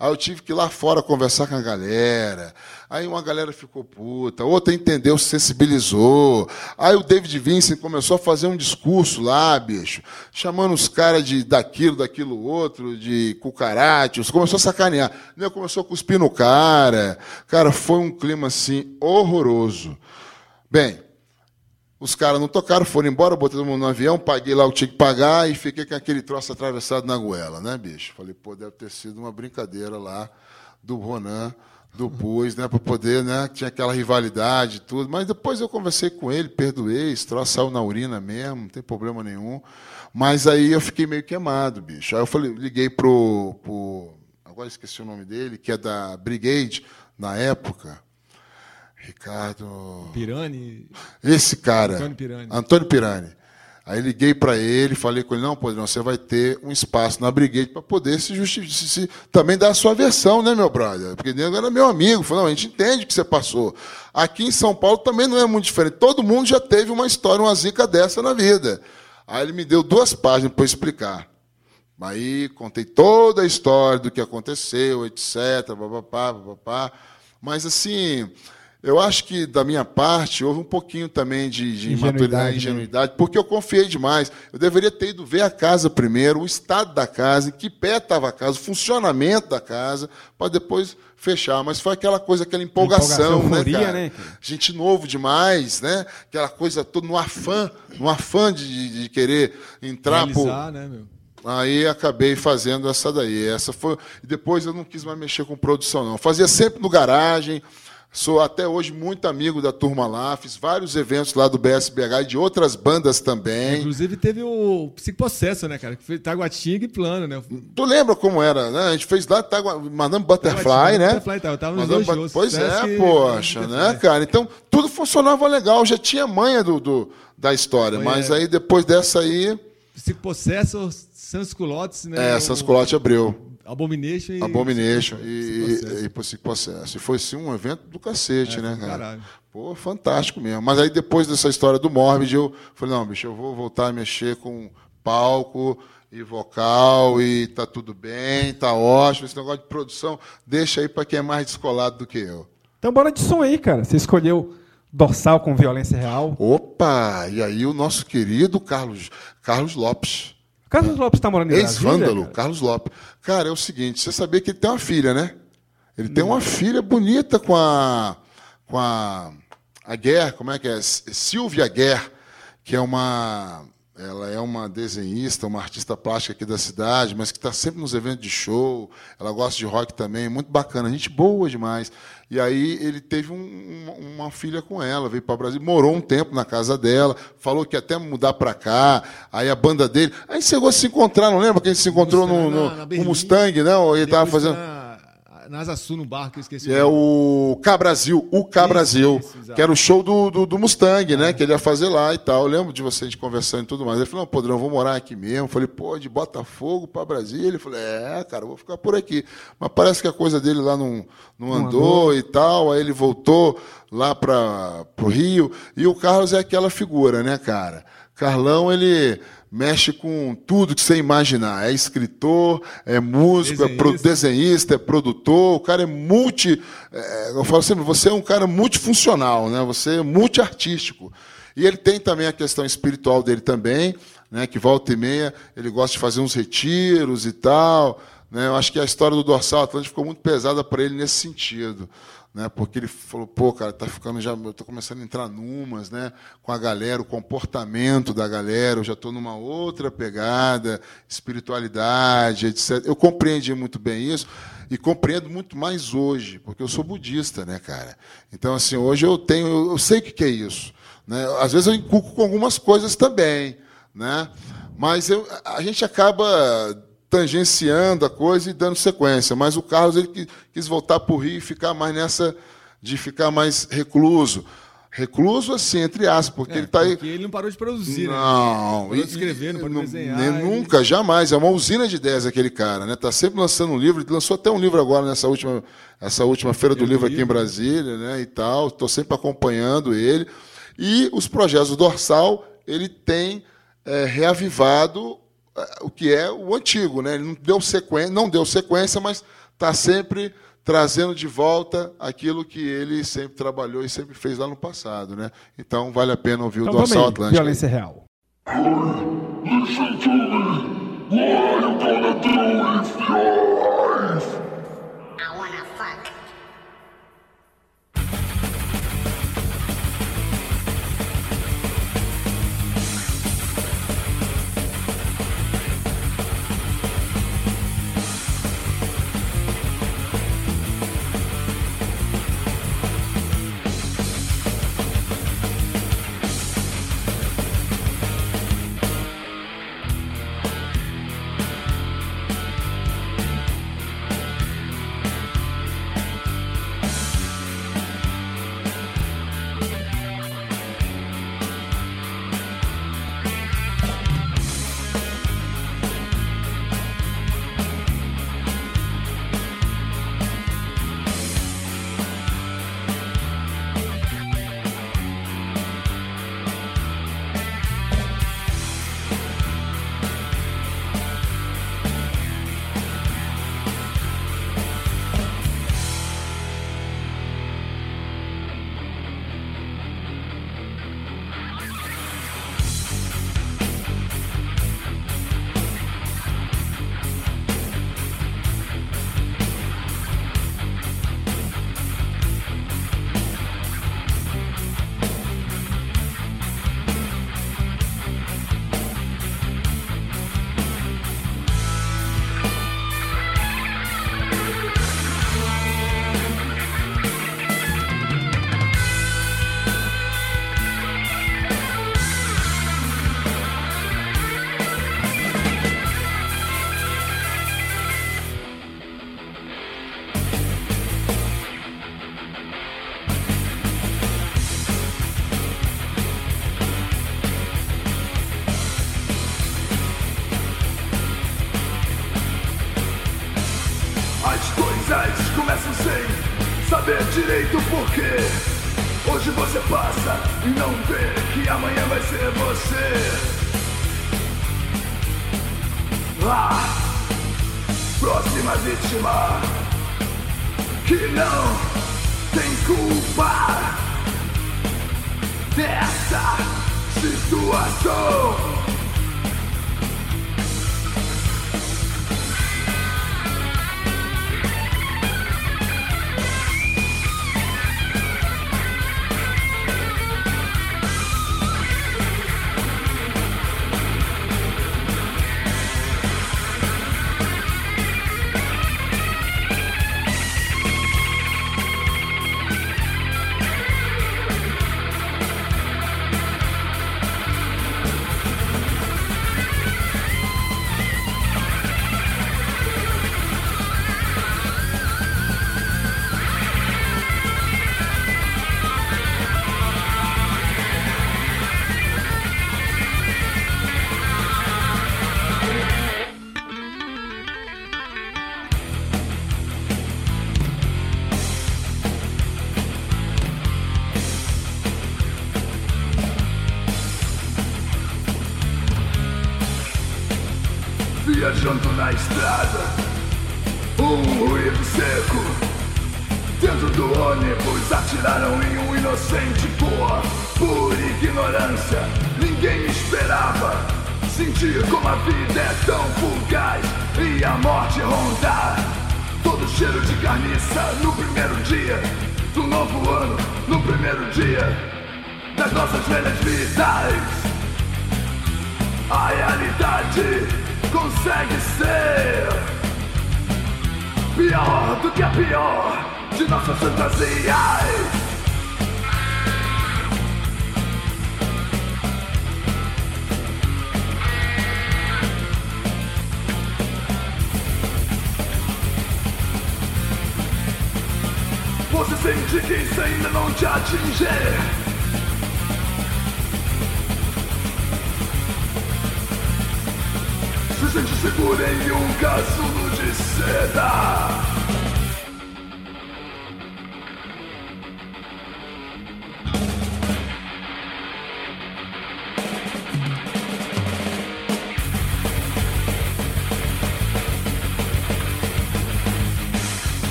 Aí eu tive que ir lá fora conversar com a galera. Aí uma galera ficou puta, outra entendeu, se sensibilizou. Aí o David Vincent começou a fazer um discurso lá, bicho, chamando os caras de daquilo, daquilo outro, de cucarachos. Começou a sacanear. Né, Começou a cuspir no cara. Cara, foi um clima assim horroroso. Bem, os caras não tocaram, foram embora, botei todo mundo no avião, paguei lá o que tinha que pagar e fiquei com aquele troço atravessado na goela, né, bicho? Falei, pô, deve ter sido uma brincadeira lá do Ronan, do Puz, né, para poder, né, tinha aquela rivalidade e tudo. Mas depois eu conversei com ele, perdoei, esse troço saiu na urina mesmo, não tem problema nenhum. Mas aí eu fiquei meio queimado, bicho. Aí eu falei, liguei pro, pro agora esqueci o nome dele, que é da Brigade, na época. Ricardo. Pirani. Esse cara. Antônio Pirani. Antônio Pirani. Aí liguei para ele, falei com ele, não, Podrão, você vai ter um espaço na Brigade para poder se justificar, também dar a sua versão, né, meu brother? Porque ele era meu amigo, falou, não, a gente entende o que você passou. Aqui em São Paulo também não é muito diferente. Todo mundo já teve uma história, uma zica dessa na vida. Aí ele me deu duas páginas para explicar. Aí contei toda a história do que aconteceu, etc, papapá, papapá. Mas assim, eu acho que da minha parte houve um pouquinho também de, de Ingenuidade, imaturidade, né? ingenuidade, porque eu confiei demais. Eu deveria ter ido ver a casa primeiro, o estado da casa, em que pé estava a casa, o funcionamento da casa, para depois fechar. Mas foi aquela coisa, aquela empolgação, Empolgação, né, cara? né? Gente novo demais, né? Aquela coisa toda no afã, no afã de, de- querer entrar por, Realizar, né, meu? Aí acabei fazendo essa daí. Essa foi. E depois eu não quis mais mexer com produção, não. Fazia sempre no garagem. Sou até hoje muito amigo da turma lá. Fiz vários eventos lá do BSBH e de outras bandas também. Inclusive teve o Psicoprocesso, né, cara? Que foi Taguatinga e Plano, né? Tu lembra como era, né? A gente fez lá, tá, mandando Butterfly, Taguatinga, né? Butterfly, tá, eu tava nos dois shows. Pois é, Sesc, poxa, né, cara? Então, tudo funcionava legal. Já tinha manha do, do- da história. Foi, mas é. aí, depois dessa aí, Psicoprocesso, Sans Culottes, né? é, essas colotes abriu. Abomination e. Abomination e, e, e Psicoprocesso. E foi assim um evento do cacete, É, né, cara? caralho. Pô, fantástico mesmo. Mas aí depois dessa história do Morbid, eu falei, não, bicho, eu vou voltar a mexer com palco e vocal e tá tudo bem, tá ótimo. Esse negócio de produção, deixa aí para quem é mais descolado do que eu. Então bora de som aí, cara. Você escolheu Dorsal com violência real. Opa! E aí o nosso querido Carlos, Carlos Lopes. Carlos Lopes tá morando em Brasília, Ex-vândalo? Carlos Lopes. Cara, é o seguinte, você sabia que ele tem uma filha, né? Ele tem uma filha bonita com a com a, a Guerre, como é que é? Silvia Guerre, que é uma ela é uma desenhista, uma artista plástica aqui da cidade, mas que está sempre nos eventos de show. Ela gosta de rock também, muito bacana, gente boa demais. E aí ele teve um- uma, uma filha com ela, veio para o Brasil, morou um tempo na casa dela, falou que ia até mudar para cá. Aí a banda dele, aí chegou a se encontrar, não lembra que a gente se encontrou no, Mustang, no, na- na no. Mustang, né? Ou Ele estava fazendo na- na Asa Sul, no bar que eu esqueci. É o K-Brasil, o K-Brasil, Isso, isso, exato. que era o show do, do, do Mustang, né? Que ele ia fazer lá e tal. Eu lembro de vocês conversando e tudo mais. Ele falou, não, Podrão, eu vou morar aqui mesmo. Eu falei, pô, de Botafogo para Brasília. Ele falou, é, cara, eu vou ficar por aqui. Mas parece que a coisa dele lá não, não, andou, e tal. Aí ele voltou lá para o Rio. E o Carlos é aquela figura, né, cara? Carlão, ele mexe com tudo que você imaginar. É escritor, é músico, é pro- Desenhista. desenhista, é produtor, o cara é multi. é, eu falo sempre, você é um cara multifuncional, né? Você é multiartístico. E ele tem também a questão espiritual dele também, né? Que volta e meia, ele gosta de fazer uns retiros e tal. Né? Eu acho que a história do dorsal Atlântico ficou muito pesada para ele nesse sentido. Né? Porque ele falou, pô, cara, tá ficando já. Eu tô começando a entrar numas, né? Com a galera, o comportamento da galera, eu já estou numa outra pegada, espiritualidade, etc. Eu compreendi muito bem isso e compreendo muito mais hoje, porque eu sou budista, né, cara? Então, assim, hoje eu tenho, eu, sei o que, que é isso. Né? Às vezes eu inculco com algumas coisas também, né? Mas eu, a gente acaba tangenciando a coisa e dando sequência. Mas o Carlos ele qui- quis voltar para o Rio e ficar mais nessa de ficar mais recluso. Recluso, assim, entre aspas, porque ele está aí. Porque ele não parou de produzir, né? Não, Parou de escrever, não parou de desenhar. nem ele- nunca, jamais. É uma usina de ideias aquele cara, né? Tá sempre lançando um livro. Ele lançou até um livro agora nessa última, essa última feira do do livro aqui em Livro. Brasília, né? E tal. Estou sempre acompanhando ele. E os projetos do Dorsal, ele tem é, reavivado é, o que é o antigo, né? Ele não deu sequência, não deu sequência, mas está sempre trazendo de volta aquilo que ele sempre trabalhou e sempre fez lá no passado, né? Então vale a pena ouvir Então o Dorsal aí, Atlântico. violência real. Listen to me. What are you gonna do with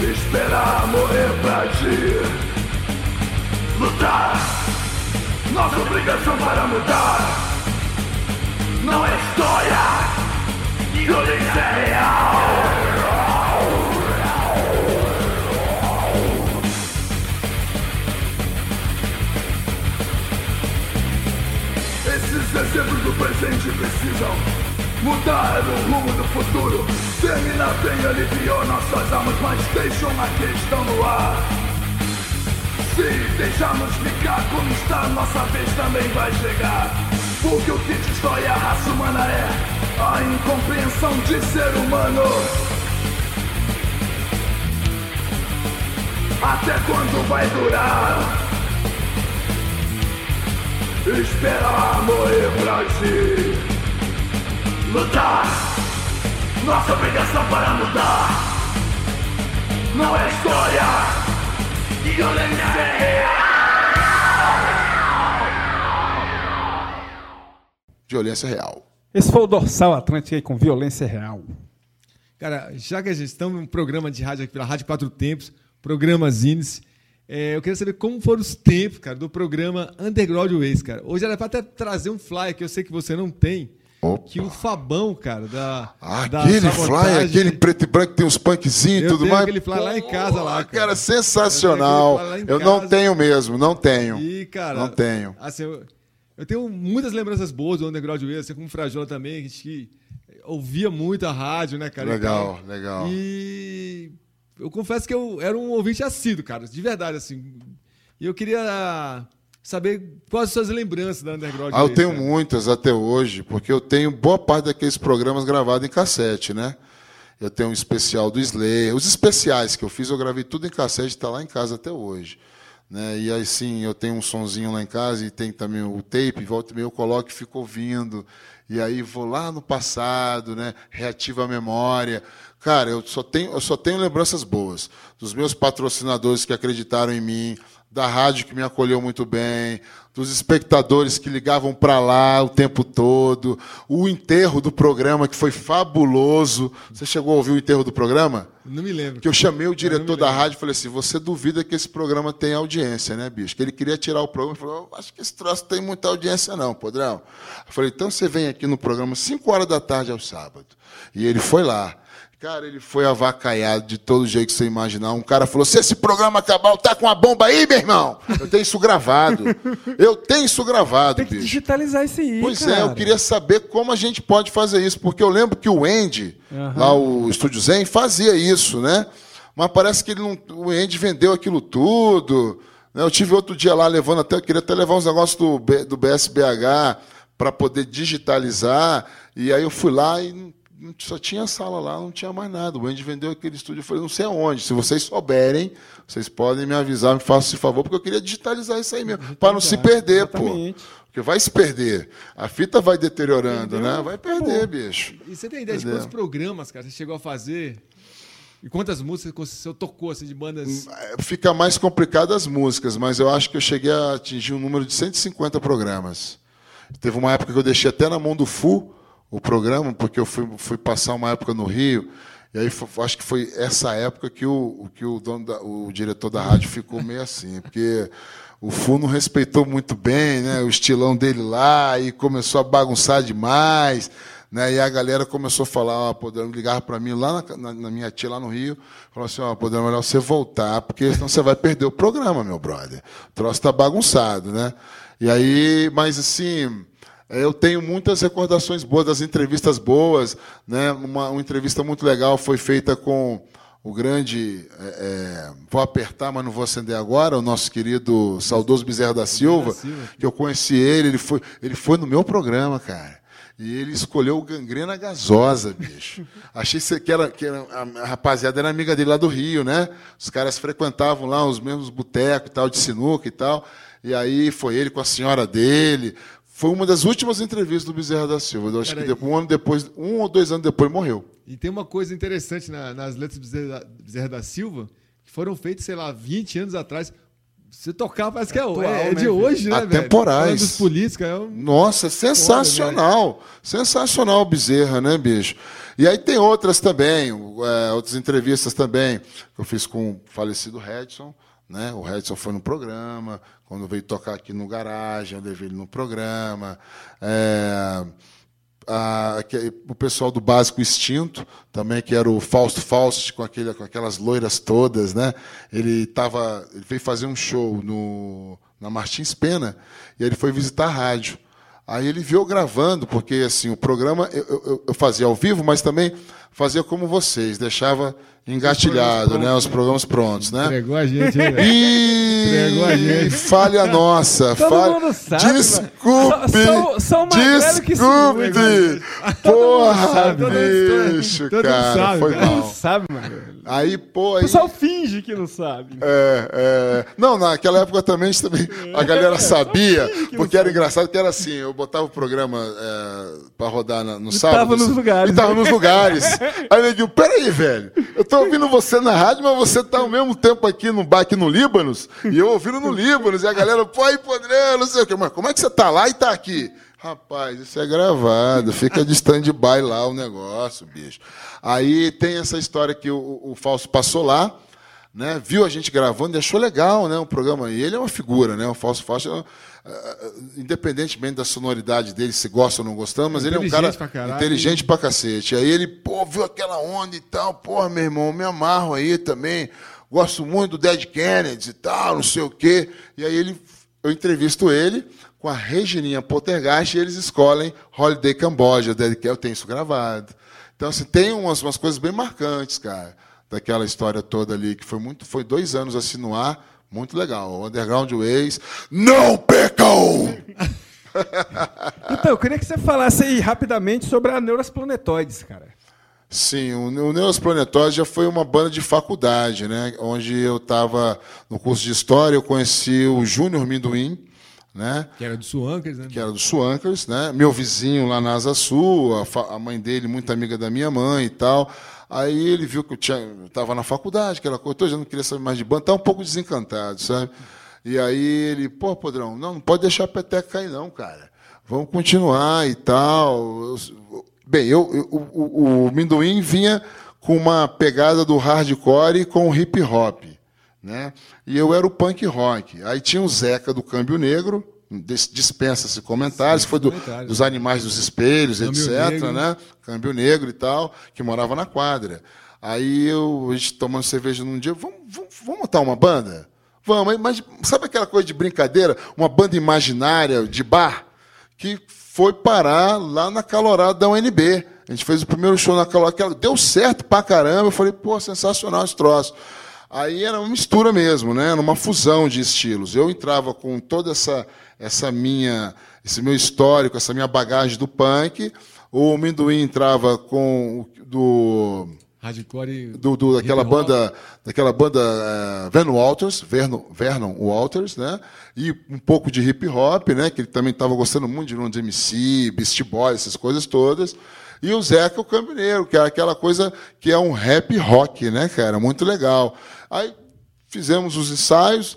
Esperar morrer pra ti Lutar. Nossa obrigação para mudar. Não é história. Violência é real. Esses exemplos do presente precisam Mudar o rumo do futuro. Terminar bem aliviou nossas almas Mas deixam uma questão no ar. Se deixarmos ficar como está Nossa vez também vai chegar. Porque o que destrói a raça humana é A incompreensão de ser humano. Até quando vai durar? Esperar morrer pra ti Lutar Nossa obrigação para mudar Não é história Violência é Violência real. Esse foi o Dorsal Atlântico aí com violência real. Cara, já que a gente estamos num programa de rádio aqui pela Rádio Quatro Tempos, programa Zines, é, eu queria saber como foram os tempos, cara, do programa Underground Ways, cara. Hoje era para até trazer um flyer que eu sei que você não tem, que o Fabão, cara, da. da Aquele sabotagem- flyer, aquele preto e branco que tem uns punkzinhos e tudo mais. aquele flyer lá em casa, lá, cara. Cara, sensacional. Eu Eu não tenho mesmo, não tenho. E, cara. Não tenho. Assim, eu, eu tenho muitas lembranças boas do Underground Ways, assim como o Frajola também, a gente ouvia muito a rádio, né, cara? Legal, tal. legal. E eu confesso que eu era um ouvinte assíduo, cara, de verdade, assim. E eu queria saber quais as suas lembranças da Underground Ah, eu tenho muitas até hoje, porque eu tenho boa parte daqueles programas gravados em cassete, né? Eu tenho um especial do Slayer. Os especiais que eu fiz, eu gravei tudo em cassete, está lá em casa até hoje. Né? E aí sim, eu tenho um sonzinho lá em casa e tem também o tape, volta e meia eu coloco e fico ouvindo. E aí vou lá no passado, né? reativo a memória. Cara, eu só tenho, eu só tenho lembranças boas. Dos meus patrocinadores que acreditaram em mim, da rádio que me acolheu muito bem, dos espectadores que ligavam para lá o tempo todo, o enterro do programa que foi fabuloso. Você chegou a ouvir o enterro do programa? Não me lembro. Que eu chamei o diretor da rádio e falei assim: você duvida que esse programa tem audiência, né, bicho? Que ele queria tirar o programa e falou: acho que esse troço tem muita audiência, não, Podrão. Eu falei: então você vem aqui no programa 5 horas da tarde ao sábado. E ele foi lá. Cara, ele foi avacaiado de todo jeito que você imaginar. Um cara falou: se esse programa acabar, tá com uma bomba aí, meu irmão? Eu tenho isso gravado. Eu tenho isso gravado, Tem que bicho. digitalizar isso aí, Pois cara. é, eu queria saber como a gente pode fazer isso, porque eu lembro que o Andy, Aham. lá o Estúdio Zen, fazia isso, né? Mas parece que ele não, o Andy vendeu aquilo tudo, né? Eu tive outro dia lá levando até, queria até levar uns negócios do, do BSBH para poder digitalizar. E aí eu fui lá e só tinha sala lá, não tinha mais nada. O Andy vendeu aquele estúdio, eu falei, não sei aonde. Se vocês souberem, vocês podem me avisar, me façam esse favor, porque eu queria digitalizar isso aí mesmo, para não se perder, pô. Exatamente. Porque vai se perder. A fita vai deteriorando, né? Vai perder, bicho. E você tem ideia de Entendeu? quantos programas, cara, você chegou a fazer? E quantas músicas você tocou, assim, de bandas... Fica mais complicado as músicas, mas eu acho que eu cheguei a atingir um número de 150 programas. Teve uma época que eu deixei até na mão do FU o programa, porque eu fui, fui passar uma época no Rio. E aí acho que foi essa época que o, que o, dono da- o diretor da rádio ficou meio assim, porque o FU não respeitou muito bem né, o estilão dele lá e começou a bagunçar demais. Né, e a galera começou a falar, ó, Podrão, ligava para mim lá na, na- na minha tia lá no Rio, falou assim, ó, Podrão, é melhor você voltar, porque senão você vai perder o programa, meu brother. O troço tá bagunçado, né? E aí, mas assim, eu tenho muitas recordações boas das entrevistas boas, né? Uma, uma entrevista muito legal foi feita com o grande, é, é, vou apertar, mas não vou acender agora, o nosso querido saudoso Bezerra da Silva, que eu conheci ele, ele foi, ele foi no meu programa, cara. E ele escolheu o gangrena gasosa, bicho. Achei que, era, que era, a rapaziada era amiga dele lá do Rio, né? Os caras frequentavam lá os mesmos botecos e tal, de sinuca e tal. E aí foi ele com a senhora dele. Foi uma das últimas entrevistas do Bezerra da Silva. Eu acho que Peraí. depois, um ano depois, um ou dois anos depois, morreu. E tem uma coisa interessante na- nas letras do Bezerra, Bezerra da Silva, que foram feitas, sei lá, 20 anos atrás. Você tocar, parece que é, Atual, é, é de né, hoje, né, velho? Atemporais. Falando dos políticos, é um... Nossa, sensacional. Sensacional o Bezerra, né, bicho? E aí tem outras também, é, outras entrevistas também, que eu fiz com o falecido Redson. Né? O Redson foi no programa, quando veio tocar aqui no garagem, eu levei ele no programa. É, a- que- o pessoal do Básico Instinto, também, que era o Fausto Faust, com, aquele, com aquelas loiras todas, né? Ele, tava, ele veio fazer um show no, na Martins Pena e ele foi visitar a rádio. Aí ele viu gravando, porque assim, o programa eu, eu- eu fazia ao vivo, mas também fazia como vocês, deixava engatilhado, né? Os programas prontos, né? Entregou a gente, hein, velho? Entregou a E gente. falha nossa, Todo falha. mundo sabe. Desculpe, Só- só- só o Magrelo que se desculpe. Porra, sabe, todo mundo- bicho, todo mundo cara, sabe, foi velho. mal. Não sabe, mano. Aí, pô, O aí. pessoal finge que não sabe. É, é. Não, naquela época também, também a galera sabia, porque era engraçado que era assim, eu botava o programa é, pra rodar no sábado. tava nos lugares. E tava nos lugares. Aí eu digo, peraí, velho, eu tô ouvindo você na rádio, mas você tá ao mesmo tempo aqui no bar, aqui no Líbanos, e eu ouvindo no Líbanos, e a galera, pô, aí, não sei o quê, mas como é que você tá lá e tá aqui? Rapaz, isso é gravado, fica de stand-by lá o negócio, bicho. Aí tem essa história que o, o Falso passou lá, né, viu a gente gravando e achou legal né, o programa. E ele é uma figura, né, o Falso Fausto, é, independentemente da sonoridade dele, se gosta ou não gostamos, mas ele é um cara Inteligente pra caralho. inteligente pra cacete. Aí ele, pô, viu aquela onda e tal, porra, meu irmão, me amarro aí também, gosto muito do Dead Kennedy e tal, não sei o quê. E aí ele, eu entrevisto ele com a Regininha Poltergeist e eles escolhem Holiday Cambodia, Dead Kennedy, eu tenho isso gravado. Então, assim, tem umas, umas coisas bem marcantes, cara, daquela história toda ali, que foi muito, foi dois anos assim no ar, muito legal. O Underground Ways, não percam! Então, eu queria que você falasse aí rapidamente sobre a Neuras Planetoides, cara. Sim, o, Neos Planetórios já foi uma banda de faculdade, né? Onde eu estava no curso de História, eu conheci o Júnior Minduim, né? Que era do Suancas, né? que era do Suancas, né? Meu vizinho lá na Asa Sul, a, a mãe dele, muito amiga da minha mãe e tal. Aí ele viu que eu estava na faculdade, aquela coisa, toda, já não queria saber mais de banda, estava um pouco desencantado, sabe? E aí ele, pô, Podrão, não, não pode deixar a peteca cair, não, cara. Vamos continuar e tal. Bem, eu, eu- o, o, Minduim vinha com uma pegada do hardcore com o hip hop né? E eu era o punk rock. Aí tinha o Zeca do Câmbio Negro, dispensa-se comentários, que foi do- comentários. dos animais dos espelhos, Câmbio etc, Negro. né? Câmbio Negro e tal, que morava na quadra. Aí eu, a gente tomando cerveja num dia, vamos, vamos, vamos montar uma banda? Vamos, mas sabe aquela coisa de brincadeira? Uma banda imaginária de bar? Que foi parar lá na calorada da UNB. A gente fez o primeiro show na calorada, deu certo pra caramba. Eu falei, pô, sensacional esse troço. Aí era uma mistura mesmo, né? Era uma fusão de estilos. Eu entrava com toda essa, essa minha, esse meu histórico, essa minha bagagem do punk. O Minduim entrava com do Hardcore do, do- daquela banda daquela banda eh, Van Walters, Vernon, Vernon Walters, né? E um pouco de hip hop, né? Que ele também estava gostando muito de Run MC, Beast Boy, essas coisas todas. E o Zeca o Cambineiro, que é aquela coisa que é um rap rock, né, cara? Muito legal. Aí fizemos os ensaios,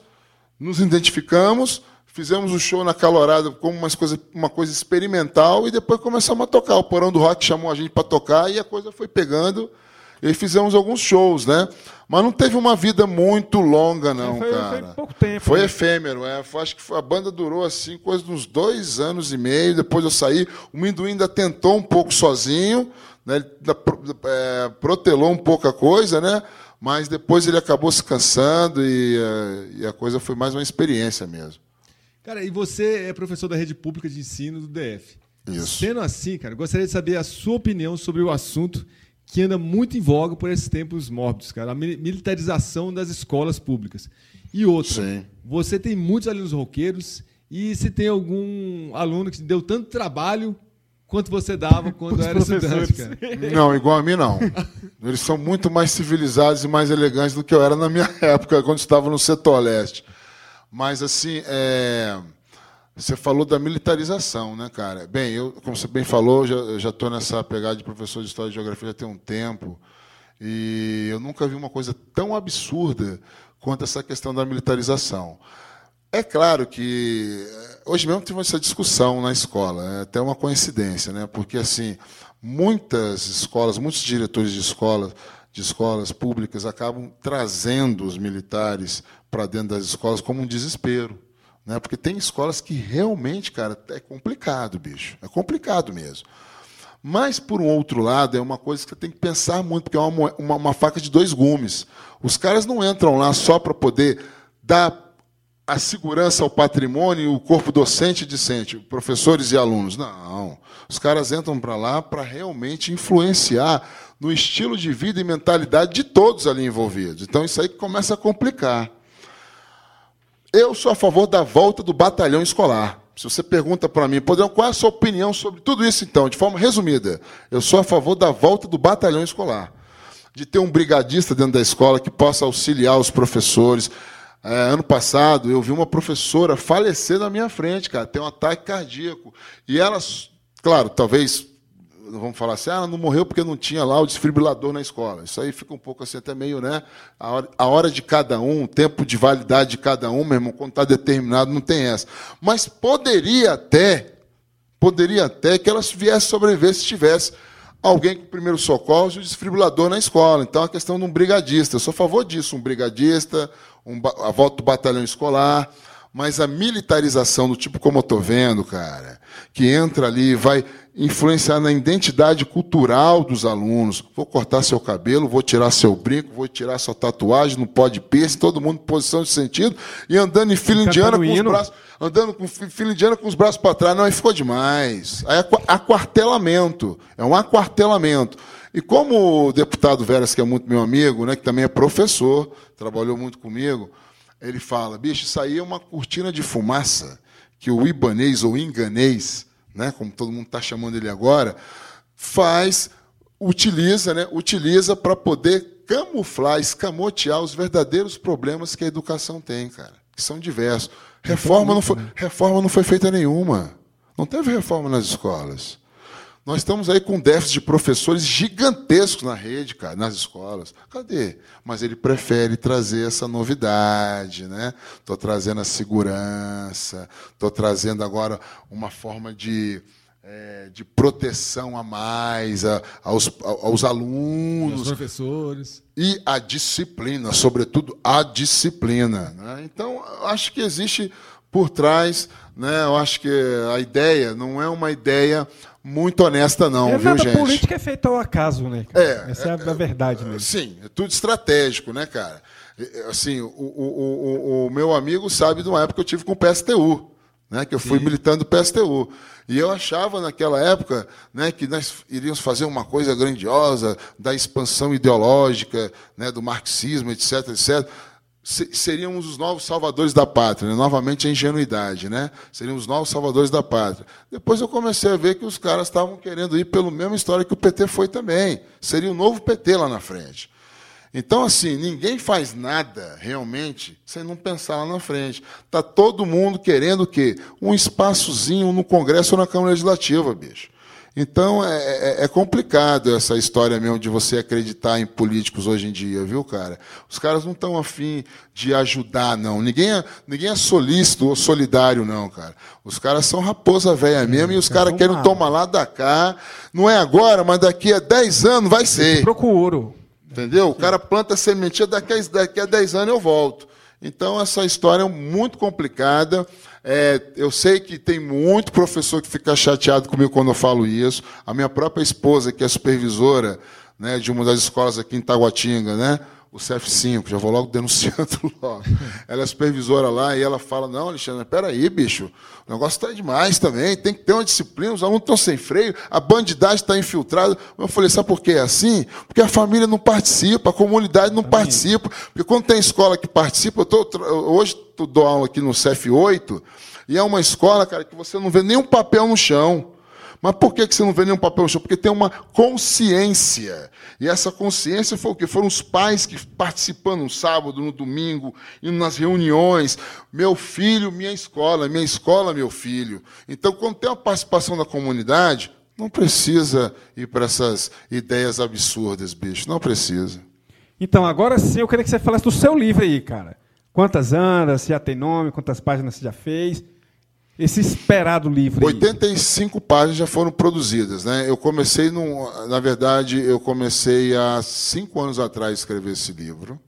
nos identificamos, fizemos o show na Calorada como umas coisa, uma coisa experimental e depois começamos a tocar. O Porão do Rock chamou a gente para tocar e a coisa foi pegando. E fizemos alguns shows, né? Mas não teve uma vida muito longa, não, Foi- foi cara. pouco tempo, Foi né? efêmero, é. Foi- Acho que foi- a banda durou assim, coisa de uns dois anos e meio. Depois eu saí. O Minduim ainda tentou um pouco sozinho, né? Ele é, protelou um pouco a coisa, né? Mas depois ele acabou se cansando e, é, e a coisa foi mais uma experiência mesmo. Cara, e você é professor da rede pública de ensino do DF. Isso. Sendo assim, cara, gostaria de saber a sua opinião sobre o assunto que anda muito em voga por esses tempos mórbidos, cara, a mi- militarização das escolas públicas. E outra, Sim. você tem muitos alunos roqueiros e se tem algum aluno que deu tanto trabalho quanto você dava quando era estudante, cara. Não, igual a mim, não. Eles são muito mais civilizados e mais elegantes do que eu era na minha época, quando estava no setor leste. Mas, assim, é, você falou da militarização, né, cara? Bem, eu, como você bem falou, já estou nessa pegada de professor de História e Geografia já tem um tempo. E eu nunca vi uma coisa tão absurda quanto essa questão da militarização. É claro que eh, hoje mesmo tive essa discussão na escola, é até uma coincidência, né? Porque assim, muitas escolas, muitos diretores de escolas, de escolas públicas acabam trazendo os militares para dentro das escolas como um desespero, né? Porque tem escolas que realmente, cara, é complicado, bicho, é complicado mesmo. Mas, por um outro lado, é uma coisa que você tem que pensar muito, porque é uma, uma, uma faca de dois gumes. Os caras não entram lá só para poder dar a segurança ao patrimônio o corpo docente e discente, professores e alunos. Não. Os caras entram para lá para realmente influenciar no estilo de vida e mentalidade de todos ali envolvidos. Então, isso aí começa a complicar. Eu sou a favor da volta do batalhão escolar. Se você pergunta para mim, Podrão, qual é a sua opinião sobre tudo isso, então, de forma resumida? Eu sou a favor da volta do batalhão escolar. De ter um brigadista dentro da escola que possa auxiliar os professores. É, ano passado, eu vi uma professora falecer na minha frente, cara, ter um ataque cardíaco. E ela, claro, talvez vamos falar assim, ah, ela não morreu porque não tinha lá o desfibrilador na escola. Isso aí fica um pouco assim, até meio, né? A hora, a hora de cada um, o tempo de validade de cada um, meu irmão, quando está determinado, não tem essa. Mas poderia até, poderia até que ela viesse sobreviver se tivesse alguém com primeiro socorro e o desfibrilador na escola. Então, a questão de um brigadista. Eu sou a favor disso, um brigadista, um, a volta do batalhão escolar, mas a militarização do tipo como eu estou vendo, cara, que entra ali e vai influenciar na identidade cultural dos alunos. Vou cortar seu cabelo, vou tirar seu brinco, vou tirar sua tatuagem, não pode piercing, todo mundo em posição de sentido, e andando em fila indiana com os braços andando com fi- fila indiana com os braços para trás. Não, aí ficou demais. Aí é aqua- aquartelamento. É um aquartelamento. E como o deputado Veras, que é muito meu amigo, né, que também é professor, trabalhou muito comigo, ele fala, bicho, isso aí é uma cortina de fumaça que o ibanês ou inganês, né, como todo mundo está chamando ele agora, faz, utiliza, né, utiliza para poder camuflar, escamotear os verdadeiros problemas que a educação tem, cara, que são diversos. Reforma não foi, reforma não foi feita nenhuma. Não teve reforma nas escolas. Nós estamos aí com déficit de professores gigantescos na rede, cara, nas escolas. Cadê? Mas ele prefere trazer essa novidade, né? Estou trazendo a segurança, estou trazendo agora uma forma de, eh, de proteção a mais a- aos, a- aos Os alunos professores. e a disciplina, sobretudo a disciplina. né? Então, eu acho que existe por trás, né? eu acho que a ideia não é uma ideia muito honesta, não, é viu, nada gente? política é feita ao acaso, né? cara? É, Essa é, a verdade mesmo. Sim, é tudo estratégico, né, cara? É, é, Assim, o, o, o, o meu amigo sabe de uma época que eu tive com o PSTU. Né, que eu fui militante do PSTU. E eu achava naquela época né, que nós iríamos fazer uma coisa grandiosa da expansão ideológica, né, do marxismo, etc, etc. Se- Seríamos os novos salvadores da pátria, né? novamente a ingenuidade, né? Seríamos os novos salvadores da pátria. Depois eu comecei a ver que os caras estavam querendo ir pela mesma história que o PT foi também. Seria o novo PT lá na frente. Então, assim, ninguém faz nada realmente sem não pensar lá na frente. Está todo mundo querendo o quê? Um espaçozinho no Congresso ou na Câmara Legislativa, bicho. Então, é, é- é complicado essa história mesmo de você acreditar em políticos hoje em dia, viu, cara? Os caras não estão afim de ajudar, não. Ninguém é, ninguém é solícito ou solidário, não, cara. Os caras são raposa velha mesmo e os caras querem tomar lá da cá. Não é agora, mas daqui a 10 anos vai ser. Procuro. Entendeu? O cara planta sementinha, daqui a, daqui a 10 anos eu volto. Então, essa história é muito complicada. É, eu sei que tem muito professor que fica chateado comigo quando eu falo isso. A minha própria esposa, que é supervisora né, de uma das escolas aqui em Taguatinga, né? O CF5, já vou logo denunciando logo. Ela é supervisora lá e ela fala: Não, Alexandre, peraí, bicho, o negócio está demais também, tem que ter uma disciplina, os alunos estão sem freio, a bandidagem está infiltrada. Eu falei: Sabe por que é assim? Porque a família não participa, a comunidade não participa. Porque quando tem escola que participa, eu tô, hoje eu dou aula aqui no CF8, e é uma escola, cara, que você não vê nenhum papel no chão. Mas por que você não vê nenhum papel no chão? Porque tem uma consciência. E essa consciência foi o quê? Foram os pais que participando no sábado, no domingo, indo nas reuniões. Meu filho, minha escola, minha escola, meu filho. Então, quando tem a participação da comunidade, não precisa ir para essas ideias absurdas, bicho. Não precisa. Então, agora sim, eu queria que você falasse do seu livro aí, cara. Quantas andas, se já tem nome, quantas páginas você já fez. Esse esperado livro aí. 85 páginas já foram produzidas. Né? Eu comecei, num, na verdade, eu comecei há cinco anos atrás a escrever esse livro.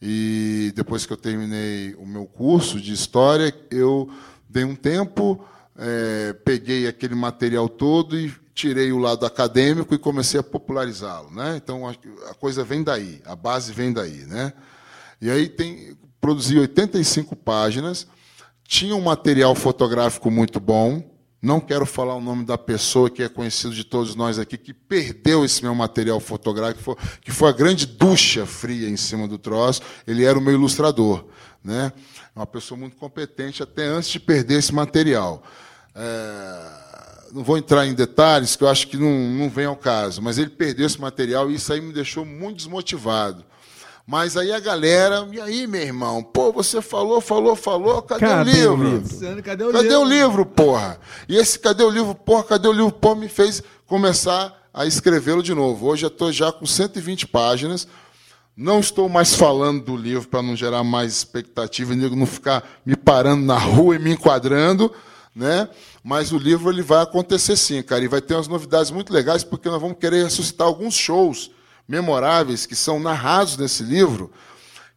E depois que eu terminei o meu curso de história, eu dei um tempo, eh, peguei aquele material todo e tirei o lado acadêmico e comecei a popularizá-lo. Né? Então a, a coisa vem daí, a base vem daí. Né? E aí tem, produzi 85 páginas, tinha um material fotográfico muito bom. Não quero falar o nome da pessoa que é conhecido de todos nós aqui, que perdeu esse meu material fotográfico, que foi a grande ducha fria em cima do troço. Ele era o meu ilustrador. Né? Uma pessoa muito competente até antes de perder esse material. É, não vou entrar em detalhes, que eu acho que não, não vem ao caso, mas ele perdeu esse material e isso aí me deixou muito desmotivado. Mas aí a galera, e aí, meu irmão? Pô, você falou, falou, falou, cadê, Cadê o o livro? livro? Luciano, cadê o Cadê livro? o livro, porra? E esse cadê o livro, porra, cadê o livro, porra, me fez começar a escrevê-lo de novo. Hoje eu estou já com 120 páginas. Não estou mais falando do livro para não gerar mais expectativa e nego não ficar me parando na rua e me enquadrando, né? Mas o livro ele vai acontecer sim, cara, e vai ter umas novidades muito legais porque nós vamos querer ressuscitar alguns shows memoráveis que são narrados nesse livro,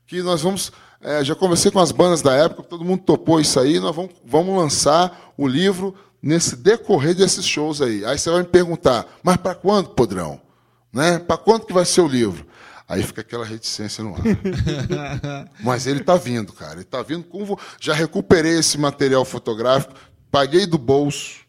que nós vamos é, já conversei com as bandas da época, todo mundo topou isso aí, nós vamos, vamos lançar o livro nesse decorrer desses shows aí. Aí você vai me perguntar, mas para quando, Podrão? Né? Para quando que vai ser o livro? Aí fica aquela reticência no ar. Mas ele está vindo, cara. Ele está vindo com. Já recuperei esse material fotográfico, paguei do bolso,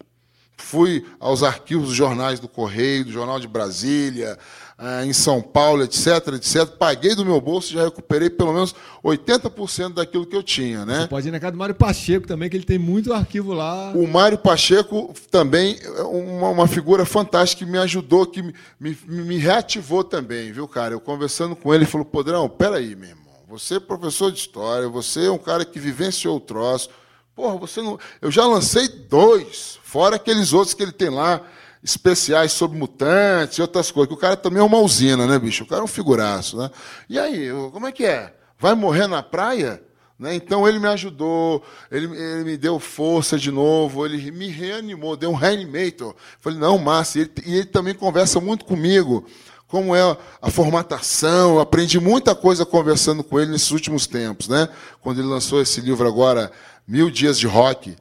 fui aos arquivos dos jornais do Correio, do Jornal de Brasília, ah, em São Paulo, etc, etc. Paguei do meu bolso e já recuperei pelo menos 80% daquilo que eu tinha, né? Você pode ir na casa do Mário Pacheco também, que ele tem muito arquivo lá. O Mário Pacheco também é uma, uma figura fantástica que me ajudou, que me, me, me reativou também, viu, cara? Eu conversando com ele, ele falou, Podrão, peraí, meu irmão, você é professor de história, você é um cara que vivenciou o troço. Porra, você não. Eu já lancei dois, fora aqueles outros que ele tem lá, especiais sobre mutantes e outras coisas, que o cara também é uma usina, né, bicho? O cara é um figuraço, né? E aí, como é que é? Vai morrer na praia? Né? Então ele me ajudou, ele, ele me deu força de novo, ele me reanimou, deu um reanimator. Falei, não, Márcio, e ele, e ele também conversa muito comigo, como é a formatação, eu aprendi muita coisa conversando com ele nesses últimos tempos, né? Quando ele lançou esse livro agora, Mil Dias de Rock,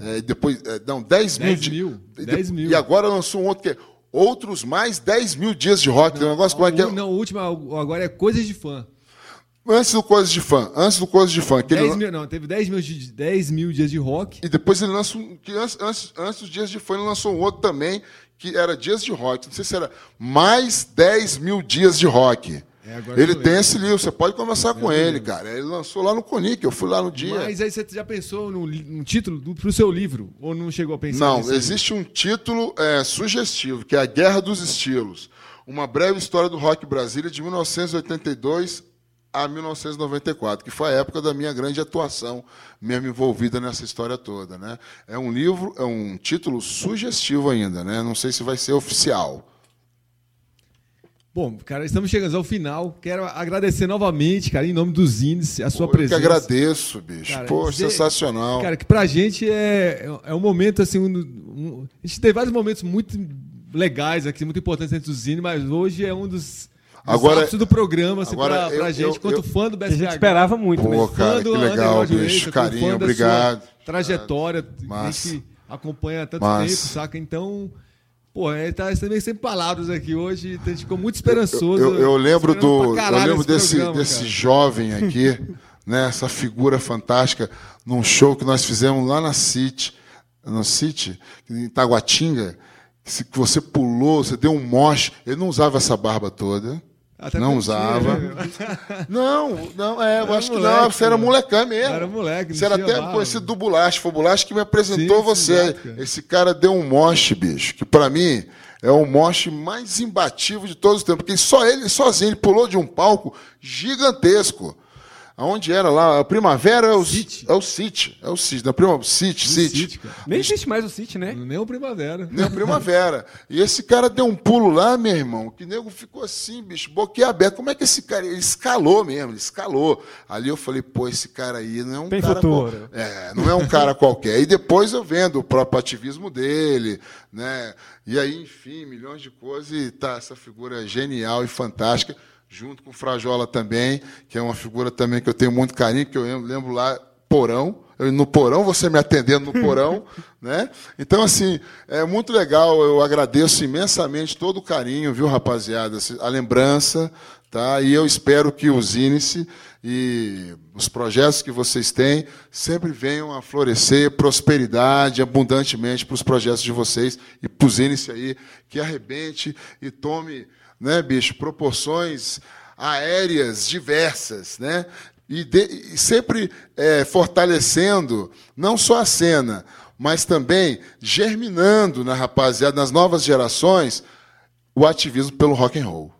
é, depois, é, não, 10 mil. 10 di- mil, e 10 de- mil. E agora lançou um outro que é Outros mais 10 mil dias de rock. Tem um negócio como é que é? Não, o último agora é Coisas de Fã. Antes do Coisa de Fã. Antes do Coisa de Fã. Que ele 10 mil, não, teve 10 mil, de- 10 mil dias de rock. E depois ele lança um. Que antes, antes, antes dos Dias de Fã, ele lançou um outro também, que era Dias de Rock. Não sei se era mais 10 mil dias de rock. É, ele tem esse livro, você pode conversar com ele, cara. Ele lançou lá no Conic, eu fui lá no dia. Mas aí você já pensou no, no título do, pro seu livro? Ou não chegou a pensar Não, existe um título é, sugestivo, que é A Guerra dos Estilos. Uma breve história do rock Brasília de 1982 a 1994, que foi a época da minha grande atuação, mesmo envolvida nessa história toda. Né? É um livro, é um título sugestivo ainda, né? não sei se vai ser oficial. Bom, cara, estamos chegando ao final. Quero agradecer novamente, cara, em nome dos índices, a sua Pô, eu que presença. agradeço, bicho. Cara, Pô, dizer- sensacional. Cara, que pra gente é, é um momento assim. Um, um- a gente teve vários momentos muito legais aqui, muito importantes dentro do Zine, mas hoje é um dos. Agora- do programa, assim, agora pra, pra eu- gente, eu- quanto eu- fã do A gente BSH. esperava muito Pô, mesmo. cara, que do legal, Underground bicho. Carinho, fã da obrigado. sua Trajetória, Massa. a gente acompanha há tanto Massa. tempo, saca? Então, pô, é, tá também sem palavras aqui hoje, a gente ficou muito esperançoso. Eu, eu lembro esperando do, eu lembro esse desse, programa, desse cara. jovem aqui, né, essa figura fantástica, num show que nós fizemos lá na City, no City, em Taguatinga, que se- que você pulou, você deu um moche, ele não usava essa barba toda. Até não usava. Não, não, é, eu acho que moleque, não, você era né? molecão mesmo. Era moleque, Você era até barba. conhecido do Bulacho, foi o Bulacho que me apresentou Sim, você. Esse cara deu um moche, bicho, que pra mim é o moche mais imbatível de todos os tempos, porque só ele, sozinho, ele pulou de um palco gigantesco. Aonde era lá? A Primavera é o City. É o City. É o City. Na prima, City, City. City. Nem existe mais o City, né? Nem o Primavera. Nem a Primavera. E esse cara deu um pulo lá, meu irmão, que nego ficou assim, bicho, boquiaberto. Como é que esse cara. Ele escalou mesmo, ele escalou. Ali eu falei, pô, esse cara aí não é um Tem cara. futuro. qual- É, não é um cara qualquer. E depois eu vendo o próprio ativismo dele, né? E aí, enfim, milhões de coisas. E tá essa figura genial e fantástica, junto com o Frajola também, que é uma figura também que eu tenho muito carinho, que eu lembro, lá, Porão. Eu, no porão, você me atendendo no porão, né? Então, assim, é muito legal. Eu agradeço imensamente todo o carinho, viu, rapaziada? A lembrança, tá? E eu espero que o Zinice e os projetos que vocês têm sempre venham a florescer prosperidade abundantemente para os projetos de vocês e para o Zinice aí, que arrebente e tome, né, bicho, proporções aéreas diversas, né? E, de- e sempre é, fortalecendo não só a cena, mas também germinando na rapaziada, nas novas gerações, o ativismo pelo rock and roll.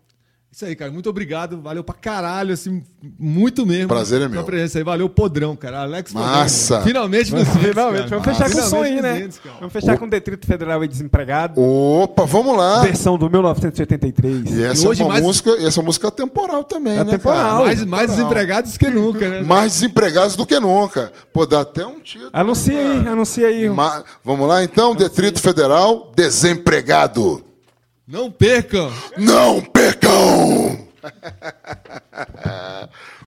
Isso aí, cara. Muito obrigado. Valeu pra caralho, assim, muito mesmo. Prazer é meu. presença aí. Valeu, Podrão, cara. Alex Podrão, Massa. cara. Finalmente nos índices, Finalmente, cara. vamos fechar com o som aí, né? cara. Vamos fechar com o Detrito Federal aí desempregado. Opa, vamos lá! Versão do 1983. E essa, E hoje é uma mais- música, e essa música é temporal também, É né, temporal. cara? Mais, mais desempregados que nunca, né? Mais desempregados do que nunca. Pô, dá até um título. Anuncia aí, anuncia aí. Ma- Vamos lá, então? Detrito Federal, desempregado. Não percam! Não percam!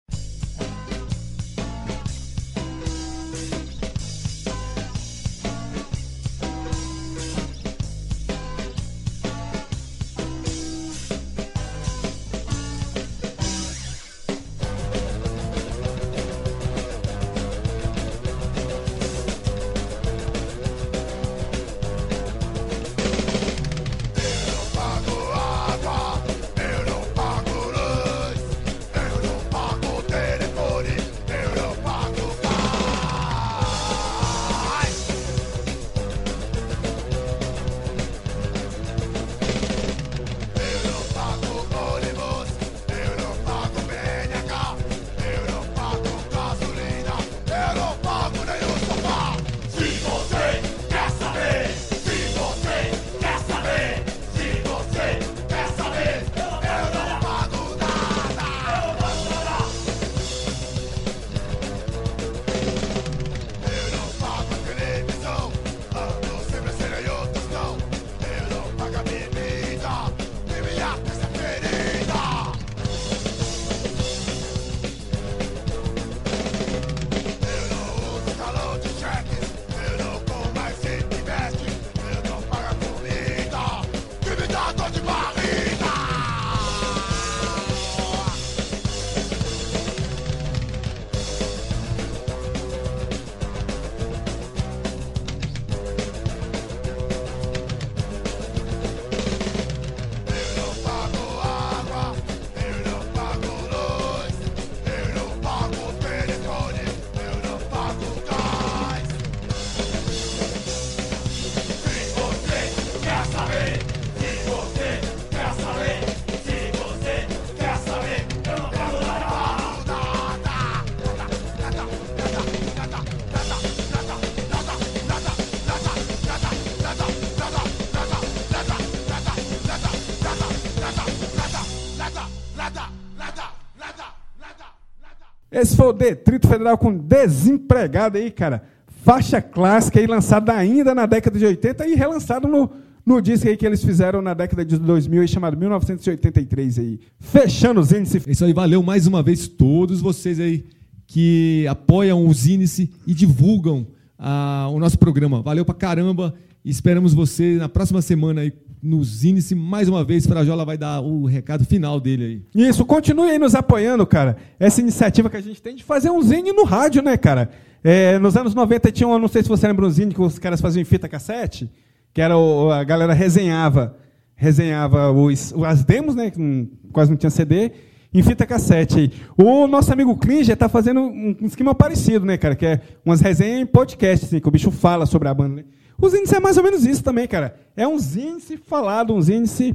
Esse foi o Detrito Federal com Desempregado aí, cara. Faixa clássica aí, lançada ainda na década de 80 e relançada no, no disco aí que eles fizeram na década de 2000, aí, chamado 1983 aí. Fechando os índices. É isso aí, valeu mais uma vez todos vocês aí que apoiam os índices e divulgam ah, o nosso programa. Valeu pra caramba. Esperamos você na próxima semana aí nos índices mais uma vez. Frajola vai dar o recado final dele aí. Isso, continue aí nos apoiando, cara. Essa iniciativa que a gente tem de fazer um zine no rádio, né, cara? É, nos anos 90 tinha um, não sei se você lembra um zine que os caras faziam em fita cassete, que era o, a galera resenhava, resenhava os, as demos, né, que quase não tinha CD, em fita cassete. O nosso amigo Klinger está fazendo um esquema parecido, né, cara, que é umas resenhas em podcast, assim, que o bicho fala sobre a banda, né? Os índices é mais ou menos isso também, cara. É uns índices falado, uns índices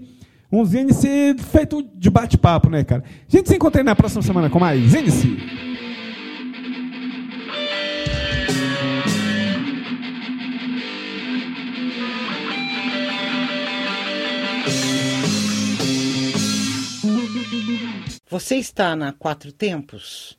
uns índices feito de bate-papo, né, cara? A gente se encontra na próxima semana com mais índice. Você está na Quatro Tempos?